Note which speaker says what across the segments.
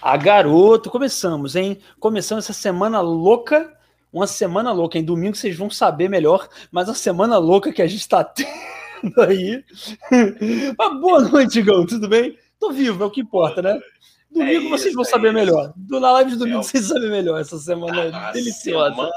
Speaker 1: Ah, garoto, começamos, hein? Começando essa semana louca. Uma semana louca. Em domingo vocês vão saber melhor, mas a semana louca que a gente tá tendo aí. Mas boa noite, Gão, tudo bem? Tô vivo, é o que importa, né? Domingo é isso, vocês vão é saber isso. melhor. Na live de domingo é vocês sabem melhor. Essa semana ah, deliciosa.
Speaker 2: Semana,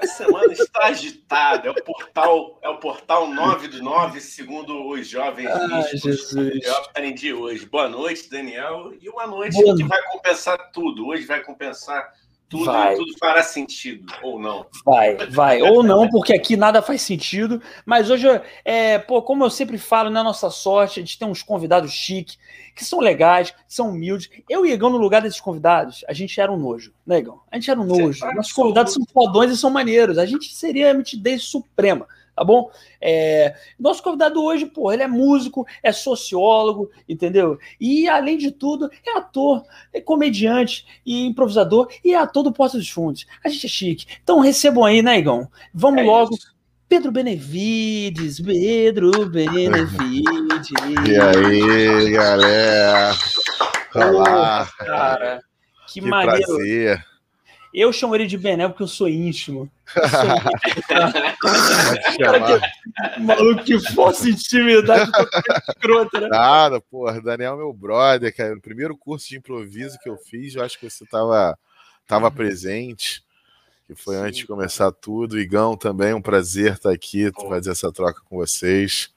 Speaker 2: a semana está agitada. É o portal, é o portal 9 do 9, segundo os jovens
Speaker 1: Jesus.
Speaker 2: Eu aprendi hoje. Boa noite, Daniel. E uma noite Boa. que vai compensar tudo. Hoje vai compensar tudo, vai. tudo fará sentido, ou não.
Speaker 1: Vai, vai. ou não, porque aqui nada faz sentido. Mas hoje, é, pô, como eu sempre falo, na nossa sorte, a gente tem uns convidados chiques, que são legais, que são humildes. Eu e Igão, no lugar desses convidados, a gente era um nojo, né, Igão? A gente era um nojo. Nossos convidados são fodões e são maneiros. A gente seria a mitidez suprema tá bom? É, nosso convidado hoje, pô, ele é músico, é sociólogo, entendeu? E, além de tudo, é ator, é comediante e improvisador e é ator do Porta dos Fundos. A gente é chique. Então recebam aí, né, Igão? Vamos é logo. Isso. Pedro Benevides, Pedro Benevides.
Speaker 3: E aí, galera? Olá.
Speaker 1: cara, que, que maneiro. Prazer. Eu chamo ele de Bené porque eu sou íntimo. Eu sou maluco que fosse intimidade
Speaker 3: escrota, né? Nada, porra. Daniel é meu brother, cara. No primeiro curso de improviso que eu fiz, eu acho que você tava, tava presente. Que foi Sim. antes de começar tudo. Igão também, um prazer estar aqui, fazer essa troca com vocês.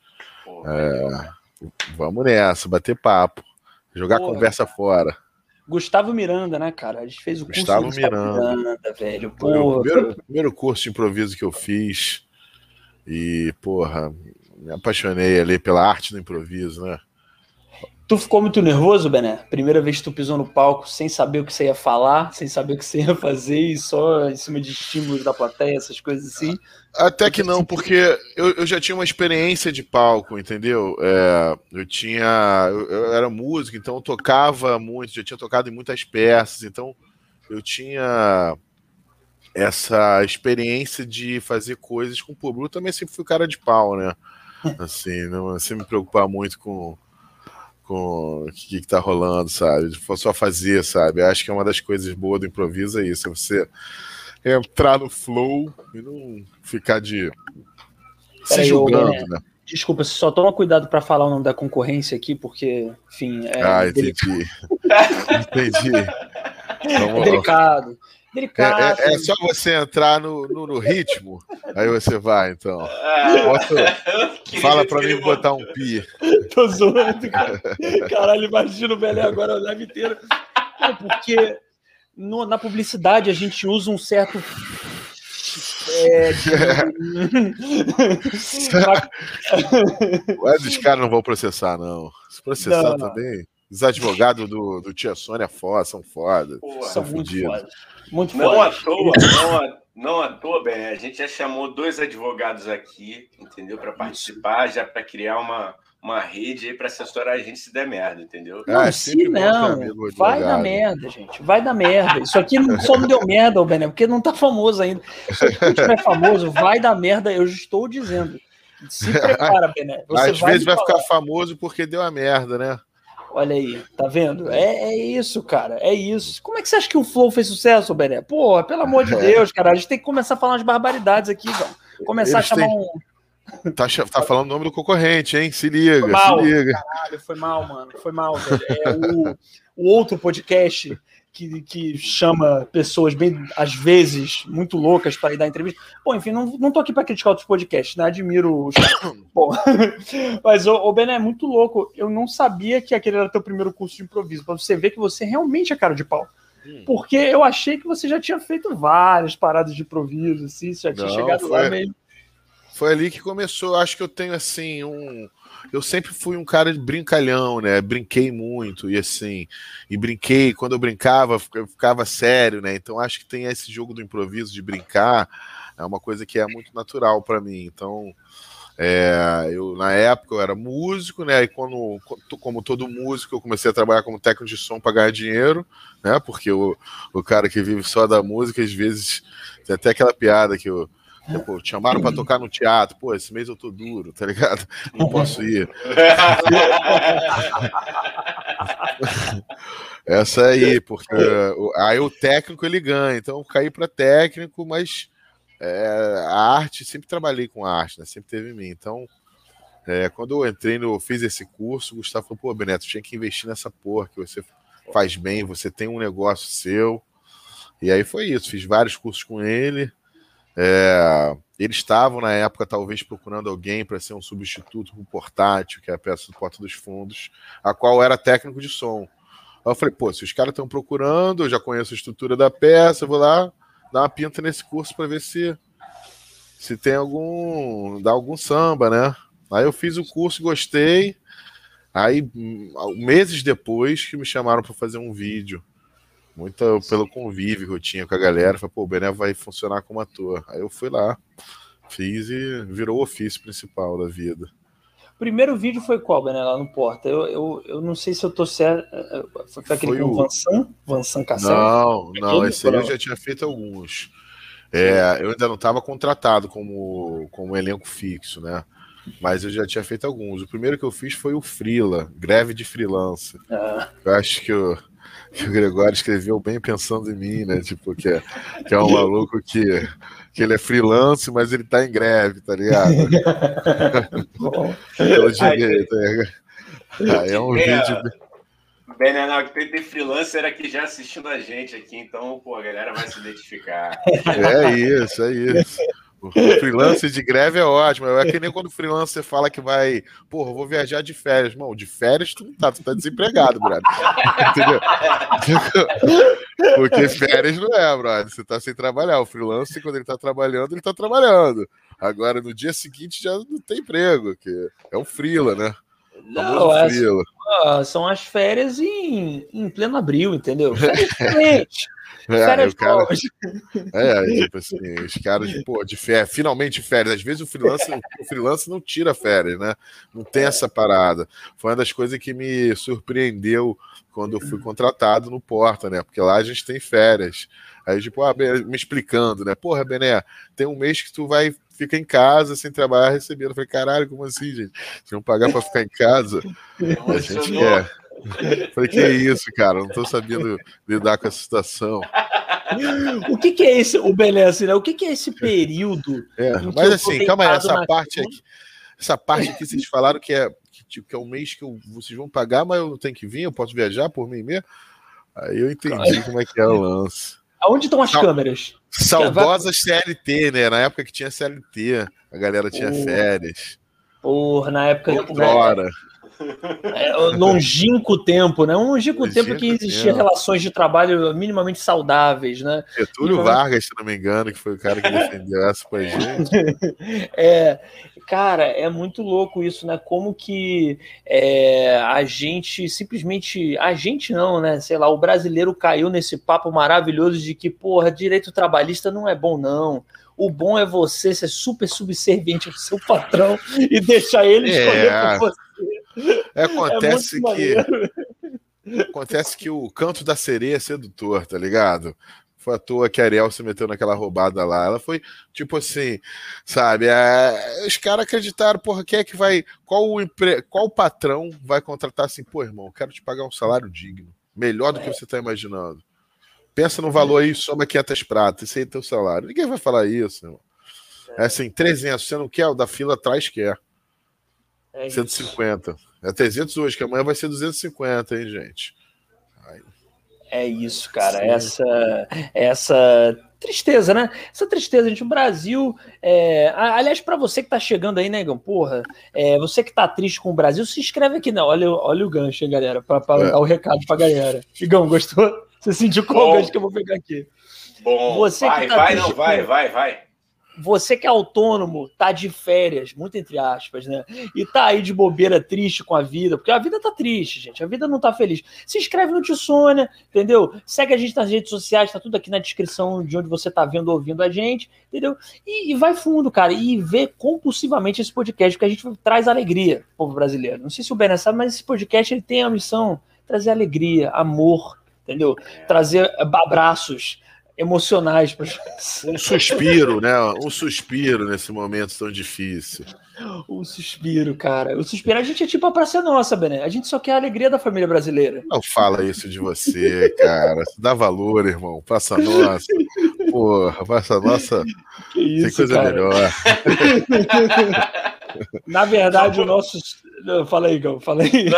Speaker 3: É, vamos nessa, bater papo. Jogar Porra. conversa fora.
Speaker 1: Gustavo Miranda, né, cara? A gente fez o
Speaker 3: curso Gustavo Miranda. Miranda, velho. Porra. O primeiro, primeiro curso de improviso que eu fiz. E, porra, me apaixonei ali pela arte do improviso, né?
Speaker 1: Tu ficou muito nervoso, Bené? Primeira vez que tu pisou no palco sem saber o que você ia falar, sem saber o que você ia fazer e só em cima de estímulos da plateia, essas coisas assim?
Speaker 3: Até que não, porque eu, eu já tinha uma experiência de palco, entendeu? É, eu tinha. Eu, eu, era músico, então eu tocava muito, já tinha tocado em muitas peças, então eu tinha essa experiência de fazer coisas com o público. Eu também sempre fui cara de pau, né? Assim, não sem me preocupar muito com com o que, que tá rolando, sabe? Só fazer, sabe? Acho que é uma das coisas boas do improviso é isso, é você entrar no flow e não ficar de se julgando, eu, né?
Speaker 1: Desculpa, só toma cuidado para falar o nome da concorrência aqui, porque, enfim.
Speaker 3: É ah, entendi. entendi.
Speaker 1: É delicado.
Speaker 3: Delicado. É, é, é, só você entrar no, no, no, ritmo, aí você vai, então. Bota, fala pra mim botar um pi.
Speaker 1: Tô zoando, cara. Caralho, imagina o Belé agora o live inteiro. Não, porque no, na publicidade a gente usa um certo. É, de...
Speaker 3: Mas os caras não vão processar, não. Se processar não, também. Os advogados do, do Tia Sônia foda, são foda.
Speaker 1: são muito foda.
Speaker 2: Muito não forte. à toa, não, não à toa, bem, a gente já chamou dois advogados aqui, entendeu? Para participar, já para criar uma, uma rede aí para assessorar a gente se der merda, entendeu?
Speaker 1: Não, ah, se não, vai dar merda, gente, vai dar merda. Isso aqui só não deu merda, Bené, porque não tá famoso ainda. Se a tiver famoso, vai dar merda, eu estou dizendo. Se prepara, Bené.
Speaker 3: Às vezes vai ficar famoso porque deu a merda, né?
Speaker 1: Olha aí, tá vendo? É, é isso, cara. É isso. Como é que você acha que o Flow fez sucesso, Bené? Pô, pelo amor de Deus, cara. A gente tem que começar a falar umas barbaridades aqui, cara. Começar Eles a chamar têm...
Speaker 3: um. Tá, tá falando o nome do concorrente, hein? Se liga,
Speaker 1: foi mal,
Speaker 3: se liga.
Speaker 1: Caralho, foi mal, mano. Foi mal, velho. É o, o outro podcast que, que chama pessoas bem, às vezes, muito loucas para ir dar entrevista. Bom, enfim, não, não tô aqui para criticar outros podcasts, né? Admiro os. Bom, mas o, o Ben é muito louco. Eu não sabia que aquele era teu primeiro curso de improviso, para você ver que você realmente é cara de pau. Hum. Porque eu achei que você já tinha feito várias paradas de improviso, assim, você já tinha não, chegado foi, lá meio.
Speaker 3: Foi ali que começou. Acho que eu tenho, assim, um eu sempre fui um cara de brincalhão, né? Brinquei muito e assim, e brinquei, quando eu brincava, eu ficava sério, né? Então acho que tem esse jogo do improviso de brincar, é uma coisa que é muito natural para mim. Então, é, eu na época eu era músico, né? E quando, como todo músico, eu comecei a trabalhar como técnico de som para ganhar dinheiro, né? Porque o, o cara que vive só da música, às vezes, tem até aquela piada que eu Pô, chamaram para tocar no teatro. Pô, esse mês eu tô duro, tá ligado? Não posso ir. Essa aí, porque aí o técnico ele ganha. Então eu caí para técnico, mas é, a arte, sempre trabalhei com arte, né? Sempre teve em mim. Então, é, quando eu entrei no, fiz esse curso, o Gustavo falou, pô, Beneto, tinha que investir nessa porra, que você faz bem, você tem um negócio seu. E aí foi isso, fiz vários cursos com ele. É, eles estavam na época talvez procurando alguém para ser um substituto para o portátil, que é a peça do Porta dos Fundos, a qual era técnico de som. Eu falei, pô, se os caras estão procurando, eu já conheço a estrutura da peça, vou lá dar uma pinta nesse curso para ver se se tem algum dá algum samba, né? Aí eu fiz o curso, gostei. Aí meses depois que me chamaram para fazer um vídeo muito pelo convívio que eu tinha com a galera. Falei, pô, o Bené vai funcionar como ator. Aí eu fui lá, fiz e virou o ofício principal da vida.
Speaker 1: Primeiro vídeo foi qual, Bené, lá no Porta? Eu, eu, eu não sei se eu tô certo. Eh, eh, foi aquele foi com o Vansan? Vansan Cassel?
Speaker 3: Não, não, esse aí eu já tinha feito alguns. É, eu ainda não estava contratado como, como elenco fixo, né? Mas eu já tinha feito alguns. O primeiro que eu fiz foi o Frila, Greve de Freelancer. Ah. Eu acho que eu, que o Gregório escreveu bem pensando em mim, né? Tipo, que é, que é um maluco que, que ele é freelance, mas ele tá em greve, tá ligado? Pelo direito.
Speaker 2: É, é um é, vídeo. Benenal, que tem, tem freelancer aqui já assistindo a gente aqui, então, pô, a galera vai se identificar.
Speaker 3: É isso, é isso. O freelancer de greve é ótimo. É que nem quando o freelancer fala que vai, porra, vou viajar de férias. Mano, de férias tu não tá, tu tá desempregado, brother. Entendeu? Porque férias não é, brother. Você tá sem trabalhar. O freelancer, quando ele tá trabalhando, ele tá trabalhando. Agora, no dia seguinte, já não tem emprego, que é um freela, né?
Speaker 1: Não, é, são as férias em, em pleno abril, entendeu? Férias
Speaker 3: é, o cara, é, tipo assim, os caras, pô, de férias, finalmente férias. Às vezes o freelance, o freelance não tira férias, né? Não tem essa parada. Foi uma das coisas que me surpreendeu quando eu fui contratado no Porta, né? Porque lá a gente tem férias. Aí, tipo, ah, me explicando, né? Porra, Bené, tem um mês que tu vai fica em casa sem trabalhar recebendo. Eu falei, caralho, como assim, gente? Vocês vão pagar para ficar em casa? A gente quer. Falei, que isso, cara? Não tô sabendo lidar com essa situação.
Speaker 1: O que, que é esse, o Beleza, né? O que, que é esse período?
Speaker 3: É, mas assim, calma aí, essa parte aqui. Essa parte aqui vocês falaram que é, que, tipo, que é um mês que eu, vocês vão pagar, mas eu não tenho que vir, eu posso viajar por mim mesmo. Aí eu entendi como é que é o lance.
Speaker 1: Aonde estão as Sal, câmeras?
Speaker 3: Saudosas CLT, né? Na época que tinha CLT, a galera tinha férias.
Speaker 1: Porra, na época.
Speaker 3: Outrora. Né?
Speaker 1: É, longínquo tempo, né? Um longínquo, longínquo tempo que existia tempo. relações de trabalho minimamente saudáveis, né?
Speaker 3: Getúlio. Vargas, se não me engano, que foi o cara que defendeu essa pra gente.
Speaker 1: é, cara, é muito louco isso, né? Como que é, a gente simplesmente. A gente não, né? Sei lá, o brasileiro caiu nesse papo maravilhoso de que, porra, direito trabalhista não é bom, não. O bom é você ser super subserviente ao seu patrão e deixar ele é. escolher é. por você.
Speaker 3: É, acontece é que. Acontece que o canto da sereia é sedutor, tá ligado? Foi à toa que a Ariel se meteu naquela roubada lá. Ela foi, tipo assim, sabe? É, os caras acreditaram, porra, quem é que vai. Qual o, empre... qual patrão vai contratar assim, pô, irmão, quero te pagar um salário digno. Melhor do que você tá imaginando. Pensa no valor aí, soma 500 pratas, esse aí é teu salário. Ninguém vai falar isso, irmão. É assim, 300, você não quer, o da fila atrás quer. É 150. É 300 hoje, que amanhã vai ser 250, hein, gente?
Speaker 1: Ai. É isso, cara. Essa, essa tristeza, né? Essa tristeza, gente. O Brasil. É... Aliás, para você que tá chegando aí, negão, né, porra, é... você que tá triste com o Brasil, se inscreve aqui, não. Olha, olha o gancho, hein, galera, para é. dar o recado pra galera. Igão, gostou? Você sentiu qual gancho que eu vou pegar aqui?
Speaker 2: Bom, você vai, tá vai, não, vai, vai, vai
Speaker 1: você que é autônomo, tá de férias, muito entre aspas, né? E tá aí de bobeira triste com a vida, porque a vida tá triste, gente. A vida não tá feliz. Se inscreve no Tio Sônia, entendeu? Segue a gente nas redes sociais, tá tudo aqui na descrição de onde você tá vendo ou ouvindo a gente, entendeu? E, e vai fundo, cara, e vê compulsivamente esse podcast, porque a gente traz alegria pro povo brasileiro. Não sei se o Bené sabe, mas esse podcast ele tem a missão de trazer alegria, amor, entendeu? Trazer abraços emocionais para
Speaker 3: um suspiro, né? Um suspiro nesse momento tão difícil.
Speaker 1: O suspiro, cara. O suspiro, a gente é tipo a praça nossa, Bené. A gente só quer a alegria da família brasileira.
Speaker 3: Não fala isso de você, cara. Dá valor, irmão. Praça nossa. Porra, praça nossa. Que isso, tem coisa cara. melhor.
Speaker 1: Na verdade, o nosso. Fala aí, Gão, fala aí.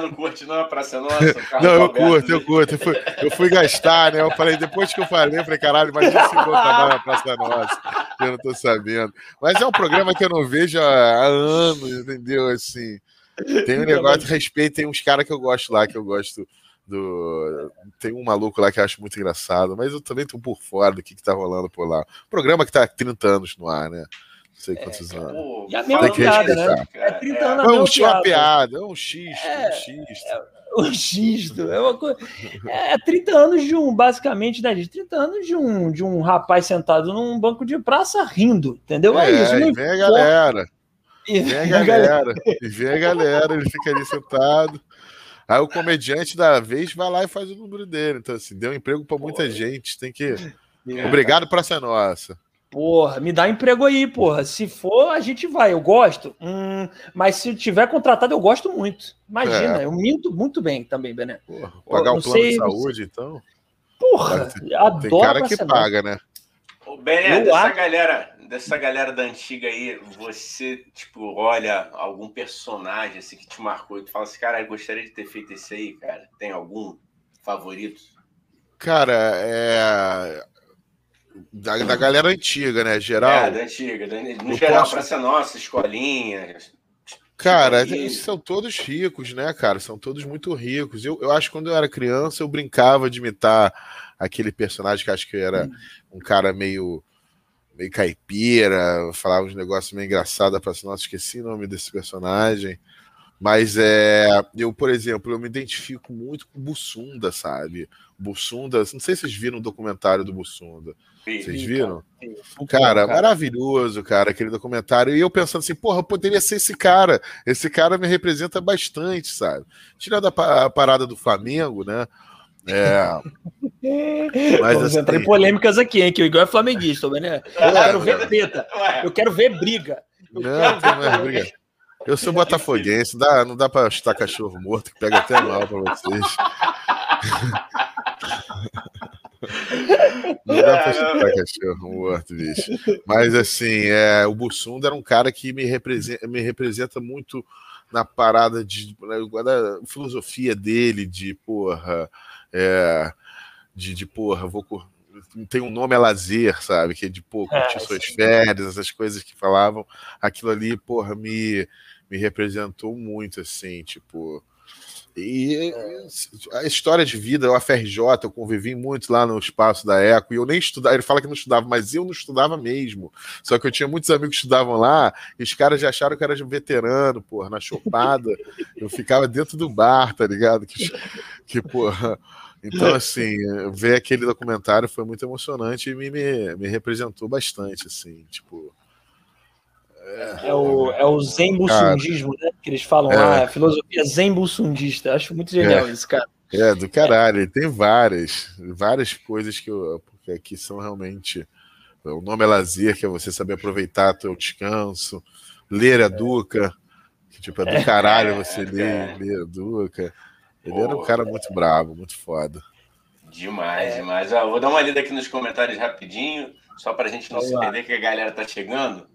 Speaker 2: Não curte, não, a Praça Nossa.
Speaker 3: Não, eu curto, eu curto. Eu fui, eu fui, gastar, né? Eu falei, depois que eu falei, eu falei, caralho, imagina se eu trabalho na Praça Nossa. Eu não tô sabendo. Mas é um programa que eu não vejo há anos, entendeu? Assim. Tem um negócio de respeito, tem uns caras que eu gosto lá, que eu gosto do. Tem um maluco lá que eu acho muito engraçado, mas eu também tô por fora do que, que tá rolando por lá. Programa que tá há 30 anos no ar, né? Sei é, quantos anos. Pô,
Speaker 1: e a mesma piada, né? É 30 é, anos. É
Speaker 3: um, uma piada, é um xisto, é, um xisto. É,
Speaker 1: um xisto. É, uma coisa, é 30 anos de um, basicamente, né, 30 anos de um, de um rapaz sentado num banco de praça rindo, entendeu?
Speaker 3: É, é isso. E vem a galera. E vem a galera. E vem a galera, ele fica ali sentado. Aí o comediante da vez vai lá e faz o número dele. Então, assim, deu emprego para muita gente. Tem que. Obrigado, Praça Nossa.
Speaker 1: Porra, me dá emprego aí, porra. Se for, a gente vai. Eu gosto. Hum, mas se tiver contratado, eu gosto muito. Imagina, é. eu minto muito bem também, Bené.
Speaker 3: Porra, pagar o plano sei, de saúde, então.
Speaker 1: Porra, tem, adoro.
Speaker 3: Tem cara que paga, né?
Speaker 2: Ô, Bené, dessa acho... galera, dessa galera da antiga aí, você, tipo, olha algum personagem assim que te marcou e tu fala assim, cara, eu gostaria de ter feito esse aí, cara. Tem algum favorito?
Speaker 3: Cara, é da, da galera antiga, né? Geral.
Speaker 2: É, da antiga. No geral, posso... Praça Nossa, escolinha.
Speaker 3: Cara, eles são todos ricos, né, cara? São todos muito ricos. Eu, eu acho que quando eu era criança, eu brincava de imitar aquele personagem que acho que era um cara meio meio caipira, falava uns negócios meio engraçados para nossa, esqueci o nome desse personagem. Mas é, eu, por exemplo, eu me identifico muito com Bussunda, sabe? Bussunda, não sei se vocês viram o documentário do Bussunda. Vocês viram? Cara, maravilhoso, cara, aquele documentário. E eu pensando assim, porra, poderia ser esse cara. Esse cara me representa bastante, sabe? Tirando a, parada do Flamengo, né? É.
Speaker 1: Mas Vamos assim... entrar em polêmicas aqui, hein? Que o Igor é flamenguista, né? Eu quero ver treta. Eu quero ver briga.
Speaker 3: Eu não, não é briga. Eu sou botafoguense, dá, não dá pra chutar cachorro morto, que pega até mal pra vocês. Não dá pra chutar cachorro morto, bicho. Mas assim, é, o Bussunda era um cara que me representa, me representa muito na parada de da filosofia dele, de porra, é, de, de porra, vou tem um nome a lazer, sabe? Que é de pô, curtir é, suas férias, essas coisas que falavam. Aquilo ali, porra, me, me representou muito, assim, tipo. E a história de vida, o FRJ, eu convivi muito lá no espaço da ECO, e eu nem estudava, ele fala que não estudava, mas eu não estudava mesmo. Só que eu tinha muitos amigos que estudavam lá, e os caras já acharam que eu era um veterano, porra, na chopada. eu ficava dentro do bar, tá ligado? Que, que porra. Então, assim, ver aquele documentário foi muito emocionante e me, me, me representou bastante, assim, tipo.
Speaker 1: É, é, o, é o Zen Bussundismo, né? Que eles falam lá, é. a filosofia Zen Bussundista. Acho muito genial é. isso, cara.
Speaker 3: É, do caralho. Ele tem várias, várias coisas que, eu, que são realmente. O nome é lazer, que é você saber aproveitar teu descanso. Ler a Duca, que tipo, é do caralho você ler, ler a Duca. Ele Pô, era um cara muito bravo, muito foda.
Speaker 2: Demais, demais. Ah, vou dar uma lida aqui nos comentários rapidinho, só para a gente não se perder que a galera tá chegando.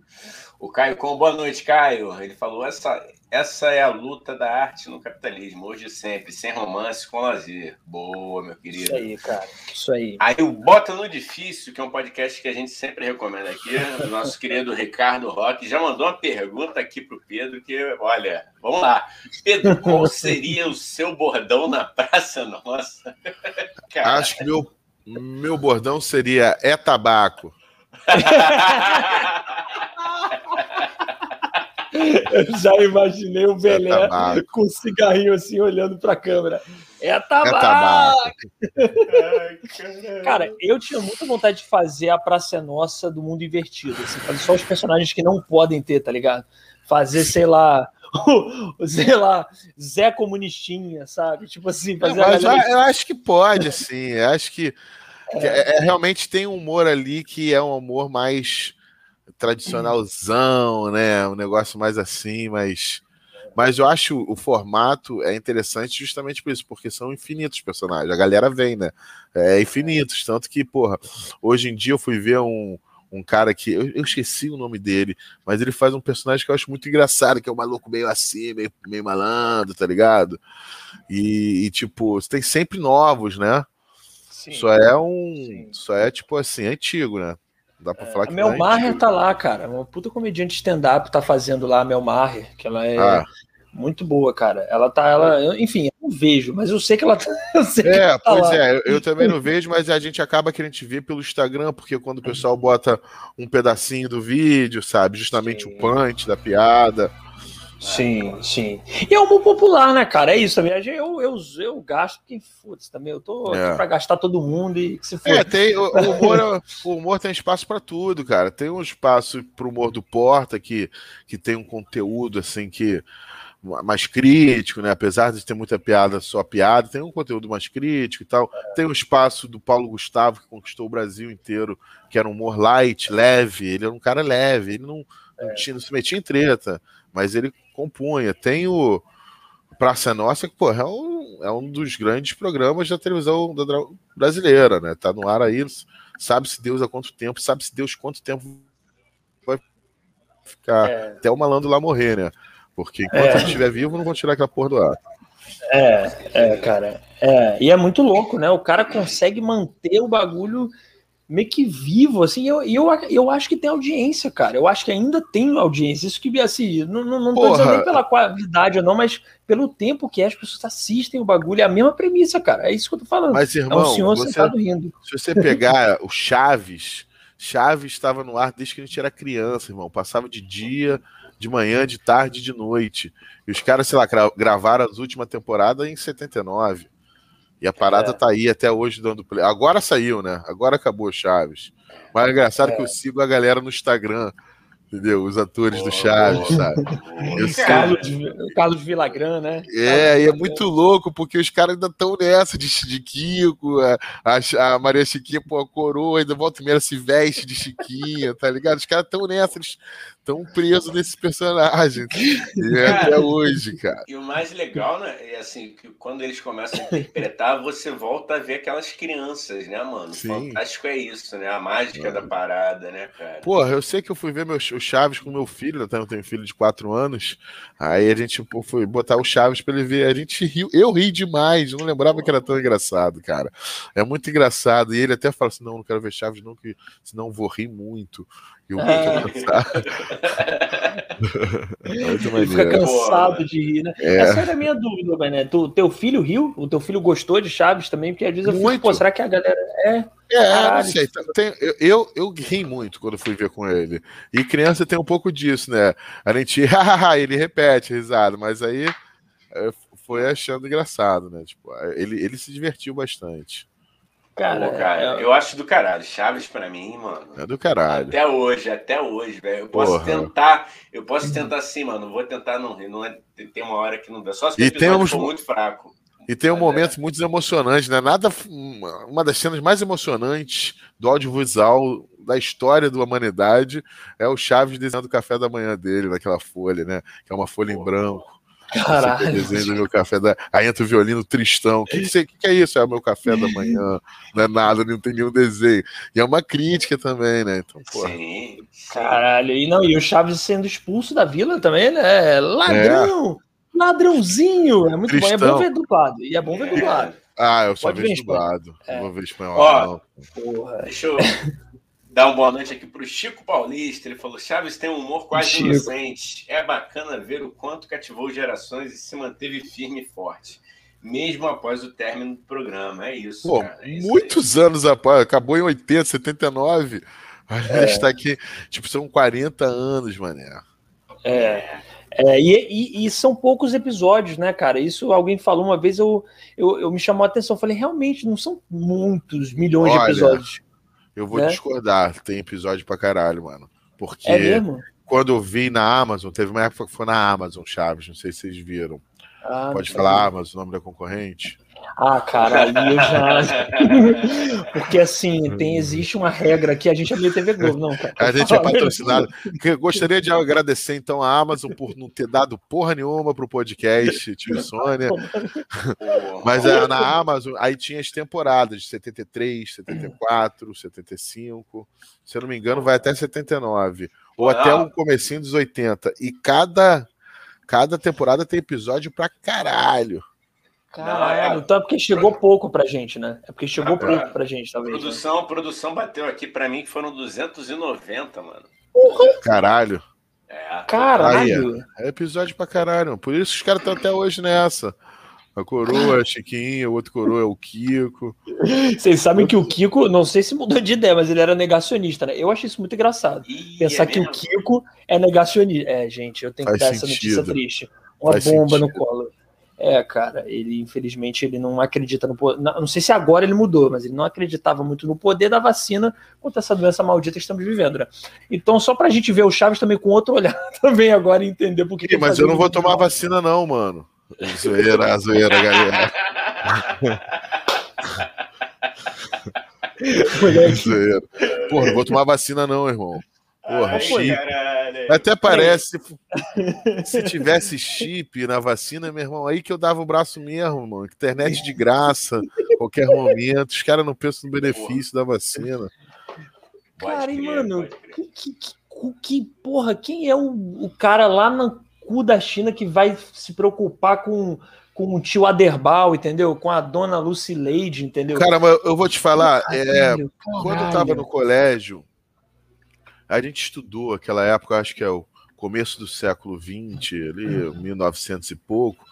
Speaker 2: O Caio com boa noite, Caio. Ele falou: essa, essa é a luta da arte no capitalismo, hoje e sempre, sem romance, com lazer. Boa, meu querido.
Speaker 1: Isso aí, cara. Isso aí.
Speaker 2: Aí o Bota no Difícil, que é um podcast que a gente sempre recomenda aqui, o nosso querido Ricardo Roque, já mandou uma pergunta aqui pro Pedro, que, olha, vamos lá. Pedro, qual seria o seu bordão na Praça Nossa?
Speaker 3: Acho que meu, meu bordão seria é tabaco.
Speaker 1: Eu já imaginei o Belé é com um cigarrinho assim olhando para a câmera. É tabaco! É tabaco. Cara, eu tinha muita vontade de fazer a Praça Nossa do mundo invertido. Assim, fazer só os personagens que não podem ter, tá ligado? Fazer, sei lá, sei lá, Zé Comunistinha, sabe? Tipo assim, fazer.
Speaker 3: Galera... eu acho que pode, assim. Eu acho que É. É, realmente tem um humor ali que é um humor mais tradicionalzão, né? Um negócio mais assim, mas. Mas eu acho o formato é interessante justamente por isso, porque são infinitos personagens. A galera vem, né? É infinitos. Tanto que, porra, hoje em dia eu fui ver um, um cara que. Eu, eu, esqueci o nome dele, mas ele faz um personagem que eu acho muito engraçado, que é um maluco meio assim, meio, meio malandro, tá ligado? E, e, tipo, tem sempre novos, né? Sim. Só é um. Sim. Só é, tipo assim, antigo, né?
Speaker 1: Dá pra é, falar que. A Mel é Maher tá lá, cara. Uma puta comediante stand-up tá fazendo lá a Mel Maher, que ela é. Ah muito boa, cara. Ela tá, ela, enfim, eu não vejo, mas eu sei que ela tá.
Speaker 3: é, tá pois lá. é, eu, também não vejo, mas a gente acaba querendo te ver pelo Instagram, porque quando o pessoal bota um pedacinho do vídeo, sabe, justamente sim. o punch da piada.
Speaker 1: Sim, sim. E é humor popular, né, cara? É isso também. Eu, eu, eu gasto que foda também. Eu tô é. aqui pra gastar todo mundo e se
Speaker 3: for. É, tem, o, o, humor, é, o humor tem espaço para tudo, cara. Tem um espaço pro humor do Porta que, que tem um conteúdo assim que mais crítico, né? Apesar de ter muita piada, só piada, tem um conteúdo mais crítico e tal. Tem o espaço do Paulo Gustavo, que conquistou o Brasil inteiro, que era um humor light, leve. Ele era um cara leve, ele não, não, tinha, não se metia em treta, mas ele compunha. Tem o Praça Nossa, que, pô, é um, é um dos grandes programas da televisão brasileira, né? Tá no ar aí, sabe-se Deus há quanto tempo, sabe-se Deus quanto tempo vai ficar é. até o malandro lá morrer, né? Porque enquanto é. ele estiver vivo, não vão tirar aquela porra do ar.
Speaker 1: É, é, cara. É, e é muito louco, né? O cara consegue manter o bagulho meio que vivo, assim, eu, eu, eu acho que tem audiência, cara. Eu acho que ainda tem audiência. Isso que, assim, não, não, não tô dizendo nem pela qualidade ou não, mas pelo tempo que as pessoas assistem o bagulho. É a mesma premissa, cara. É isso que eu tô falando.
Speaker 3: Mas, irmão, é um senhor você, sentado rindo. Se você pegar o Chaves, Chaves estava no ar desde que a gente era criança, irmão. Passava de dia de manhã, de tarde, de noite. E os caras, sei lá, gravaram as últimas temporadas em 79. E a parada é. tá aí até hoje dando play. Agora saiu, né? Agora acabou Chaves. Mas é engraçado é. que eu sigo a galera no Instagram entendeu? Os atores oh, do Chaves, sabe?
Speaker 1: Eu Carlos, Carlos Villagrán, né?
Speaker 3: É, e é muito louco, porque os caras ainda estão nessa de, de Kiko, a, a, Maria Chiquinha, pô, a coroa, ainda volta e meia se veste de Chiquinha, tá ligado? Os caras estão nessa, eles estão presos nesses personagens. E é até hoje, cara.
Speaker 2: E o mais legal, né, é assim, que quando eles começam a interpretar, você volta a ver aquelas crianças, né, mano? Sim. Fantástico é isso, né? A mágica da parada, né, cara?
Speaker 3: Porra, eu sei que eu fui ver meu, o Chaves com meu filho, até eu tenho um filho de 4 anos. Aí a gente pô, foi botar o Chaves pra ele ver. A gente riu, eu ri demais, não lembrava que era tão engraçado, cara. É muito engraçado. E ele até fala assim: não, não quero ver Chaves, não, que senão vou rir muito. Eu é.
Speaker 1: fica cansado de rir, né? É. Essa era a minha dúvida, né? Tu, teu filho riu? O teu filho gostou de Chaves também? Porque às vezes eu fico, pô, será que a galera é.
Speaker 3: É, não sei. Tem, eu, eu, eu ri muito quando fui ver com ele. E criança tem um pouco disso, né? A gente, ele repete, risada, mas aí é, foi achando engraçado, né? Tipo, ele, ele se divertiu bastante.
Speaker 2: Cara, Pô, cara é... eu acho do caralho. Chaves para mim, mano.
Speaker 3: É do caralho.
Speaker 2: Até hoje, até hoje, velho. Eu posso Porra. tentar, eu posso tentar sim, mano. Vou tentar não rir. Não é, tem uma hora que não dá. Só se o episódio for muito fraco.
Speaker 3: E tem um momento é. muito emocionante, né? Nada, uma das cenas mais emocionantes do audiovisual da história da humanidade é o Chaves desenhando o café da manhã dele naquela folha, né? Que é uma folha em branco.
Speaker 1: Caralho.
Speaker 3: Desenho meu café da... Aí entra o violino tristão. O que, que, que, que, é isso? É o meu café da manhã. Não é nada, não tem nenhum desenho. E é uma crítica também, né? Então, porra. Sim.
Speaker 1: Caralho. E, não, e o Chaves sendo expulso da vila também, né? Ladrão! É. Ladrãozinho! É muito Cristão. bom. É bom ver dublado. E é bom ver dublado.
Speaker 3: Ah, eu só vejo dublado. É. Não vou ver espanhol. Ó,
Speaker 2: porra. Deixa eu dar uma boa noite aqui para o Chico Paulista. Ele falou: Chaves tem um humor quase Chico. inocente. É bacana ver o quanto cativou gerações e se manteve firme e forte, mesmo após o término do programa. É isso. Pô,
Speaker 3: cara, é isso muitos aí. anos após, acabou em 80, 79. A gente é. está aqui, tipo, são 40 anos, mané.
Speaker 1: É. É, e, e, e, são poucos episódios, né, cara? Isso alguém falou uma vez, eu, eu, eu me chamou a atenção. Falei, realmente, não são muitos milhões Olha, de episódios.
Speaker 3: Eu vou né? discordar, tem episódio pra caralho, mano. Porque é quando eu vi na Amazon, teve uma época que foi na Amazon, Chaves, não sei se vocês viram. Ah, Pode falar Amazon, o nome da concorrente?
Speaker 1: Ah, cara, aí eu já. Porque assim, tem, existe uma regra que a gente é meio TV Globo, não, cara.
Speaker 3: A gente é patrocinado. Eu gostaria de agradecer então a Amazon por não ter dado porra nenhuma pro podcast, tio Sônia. Mas é, na Amazon, aí tinha as temporadas de 73, 74, 75. Se eu não me engano, vai até 79. Ou até o comecinho dos 80. E cada, cada temporada tem episódio pra caralho.
Speaker 1: Caralho, não, é... então é porque chegou pouco pra gente, né? É porque chegou ah, pouco pra gente, talvez.
Speaker 2: Né? Produção, né? produção bateu aqui pra mim que foram 290, mano.
Speaker 3: Porra. Caralho.
Speaker 1: É, caralho.
Speaker 3: Aí, é episódio pra caralho. Por isso os caras estão até hoje nessa. A coroa, a Chiquinha, o outro coroa é o Kiko.
Speaker 1: Vocês sabem que o Kiko, não sei se mudou de ideia, mas ele era negacionista, né? Eu achei isso muito engraçado. Ih, Pensar é que o Kiko é negacionista. É, gente, eu tenho Faz que dar sentido. essa notícia triste. Uma Faz bomba sentido. no colo. É, cara, ele infelizmente ele não acredita no poder. Não sei se agora ele mudou, mas ele não acreditava muito no poder da vacina contra essa doença maldita que estamos vivendo, né? Então, só pra gente ver o Chaves também com outro olhar também agora e entender por que.
Speaker 3: Mas eu não vou tomar mal. vacina, não, mano. Zoeira, zoeira, galera. zoeira. Porra, não vou tomar vacina, não, irmão. Porra, Ai, chip. Caralho. Até parece se tivesse chip na vacina, meu irmão, aí que eu dava o braço mesmo, mano. Internet de graça, qualquer momento. Os caras não pensam no benefício porra. da vacina.
Speaker 1: Cara, e, mano, que, que, que, porra, quem é o, o cara lá no cu da China que vai se preocupar com com o tio Aderbal, entendeu? Com a dona Lucileide, entendeu?
Speaker 3: Cara, mas eu vou te falar, caralho, é, caralho. quando eu tava no colégio, a gente estudou aquela época, acho que é o começo do século XX, ali, 1900 e pouco,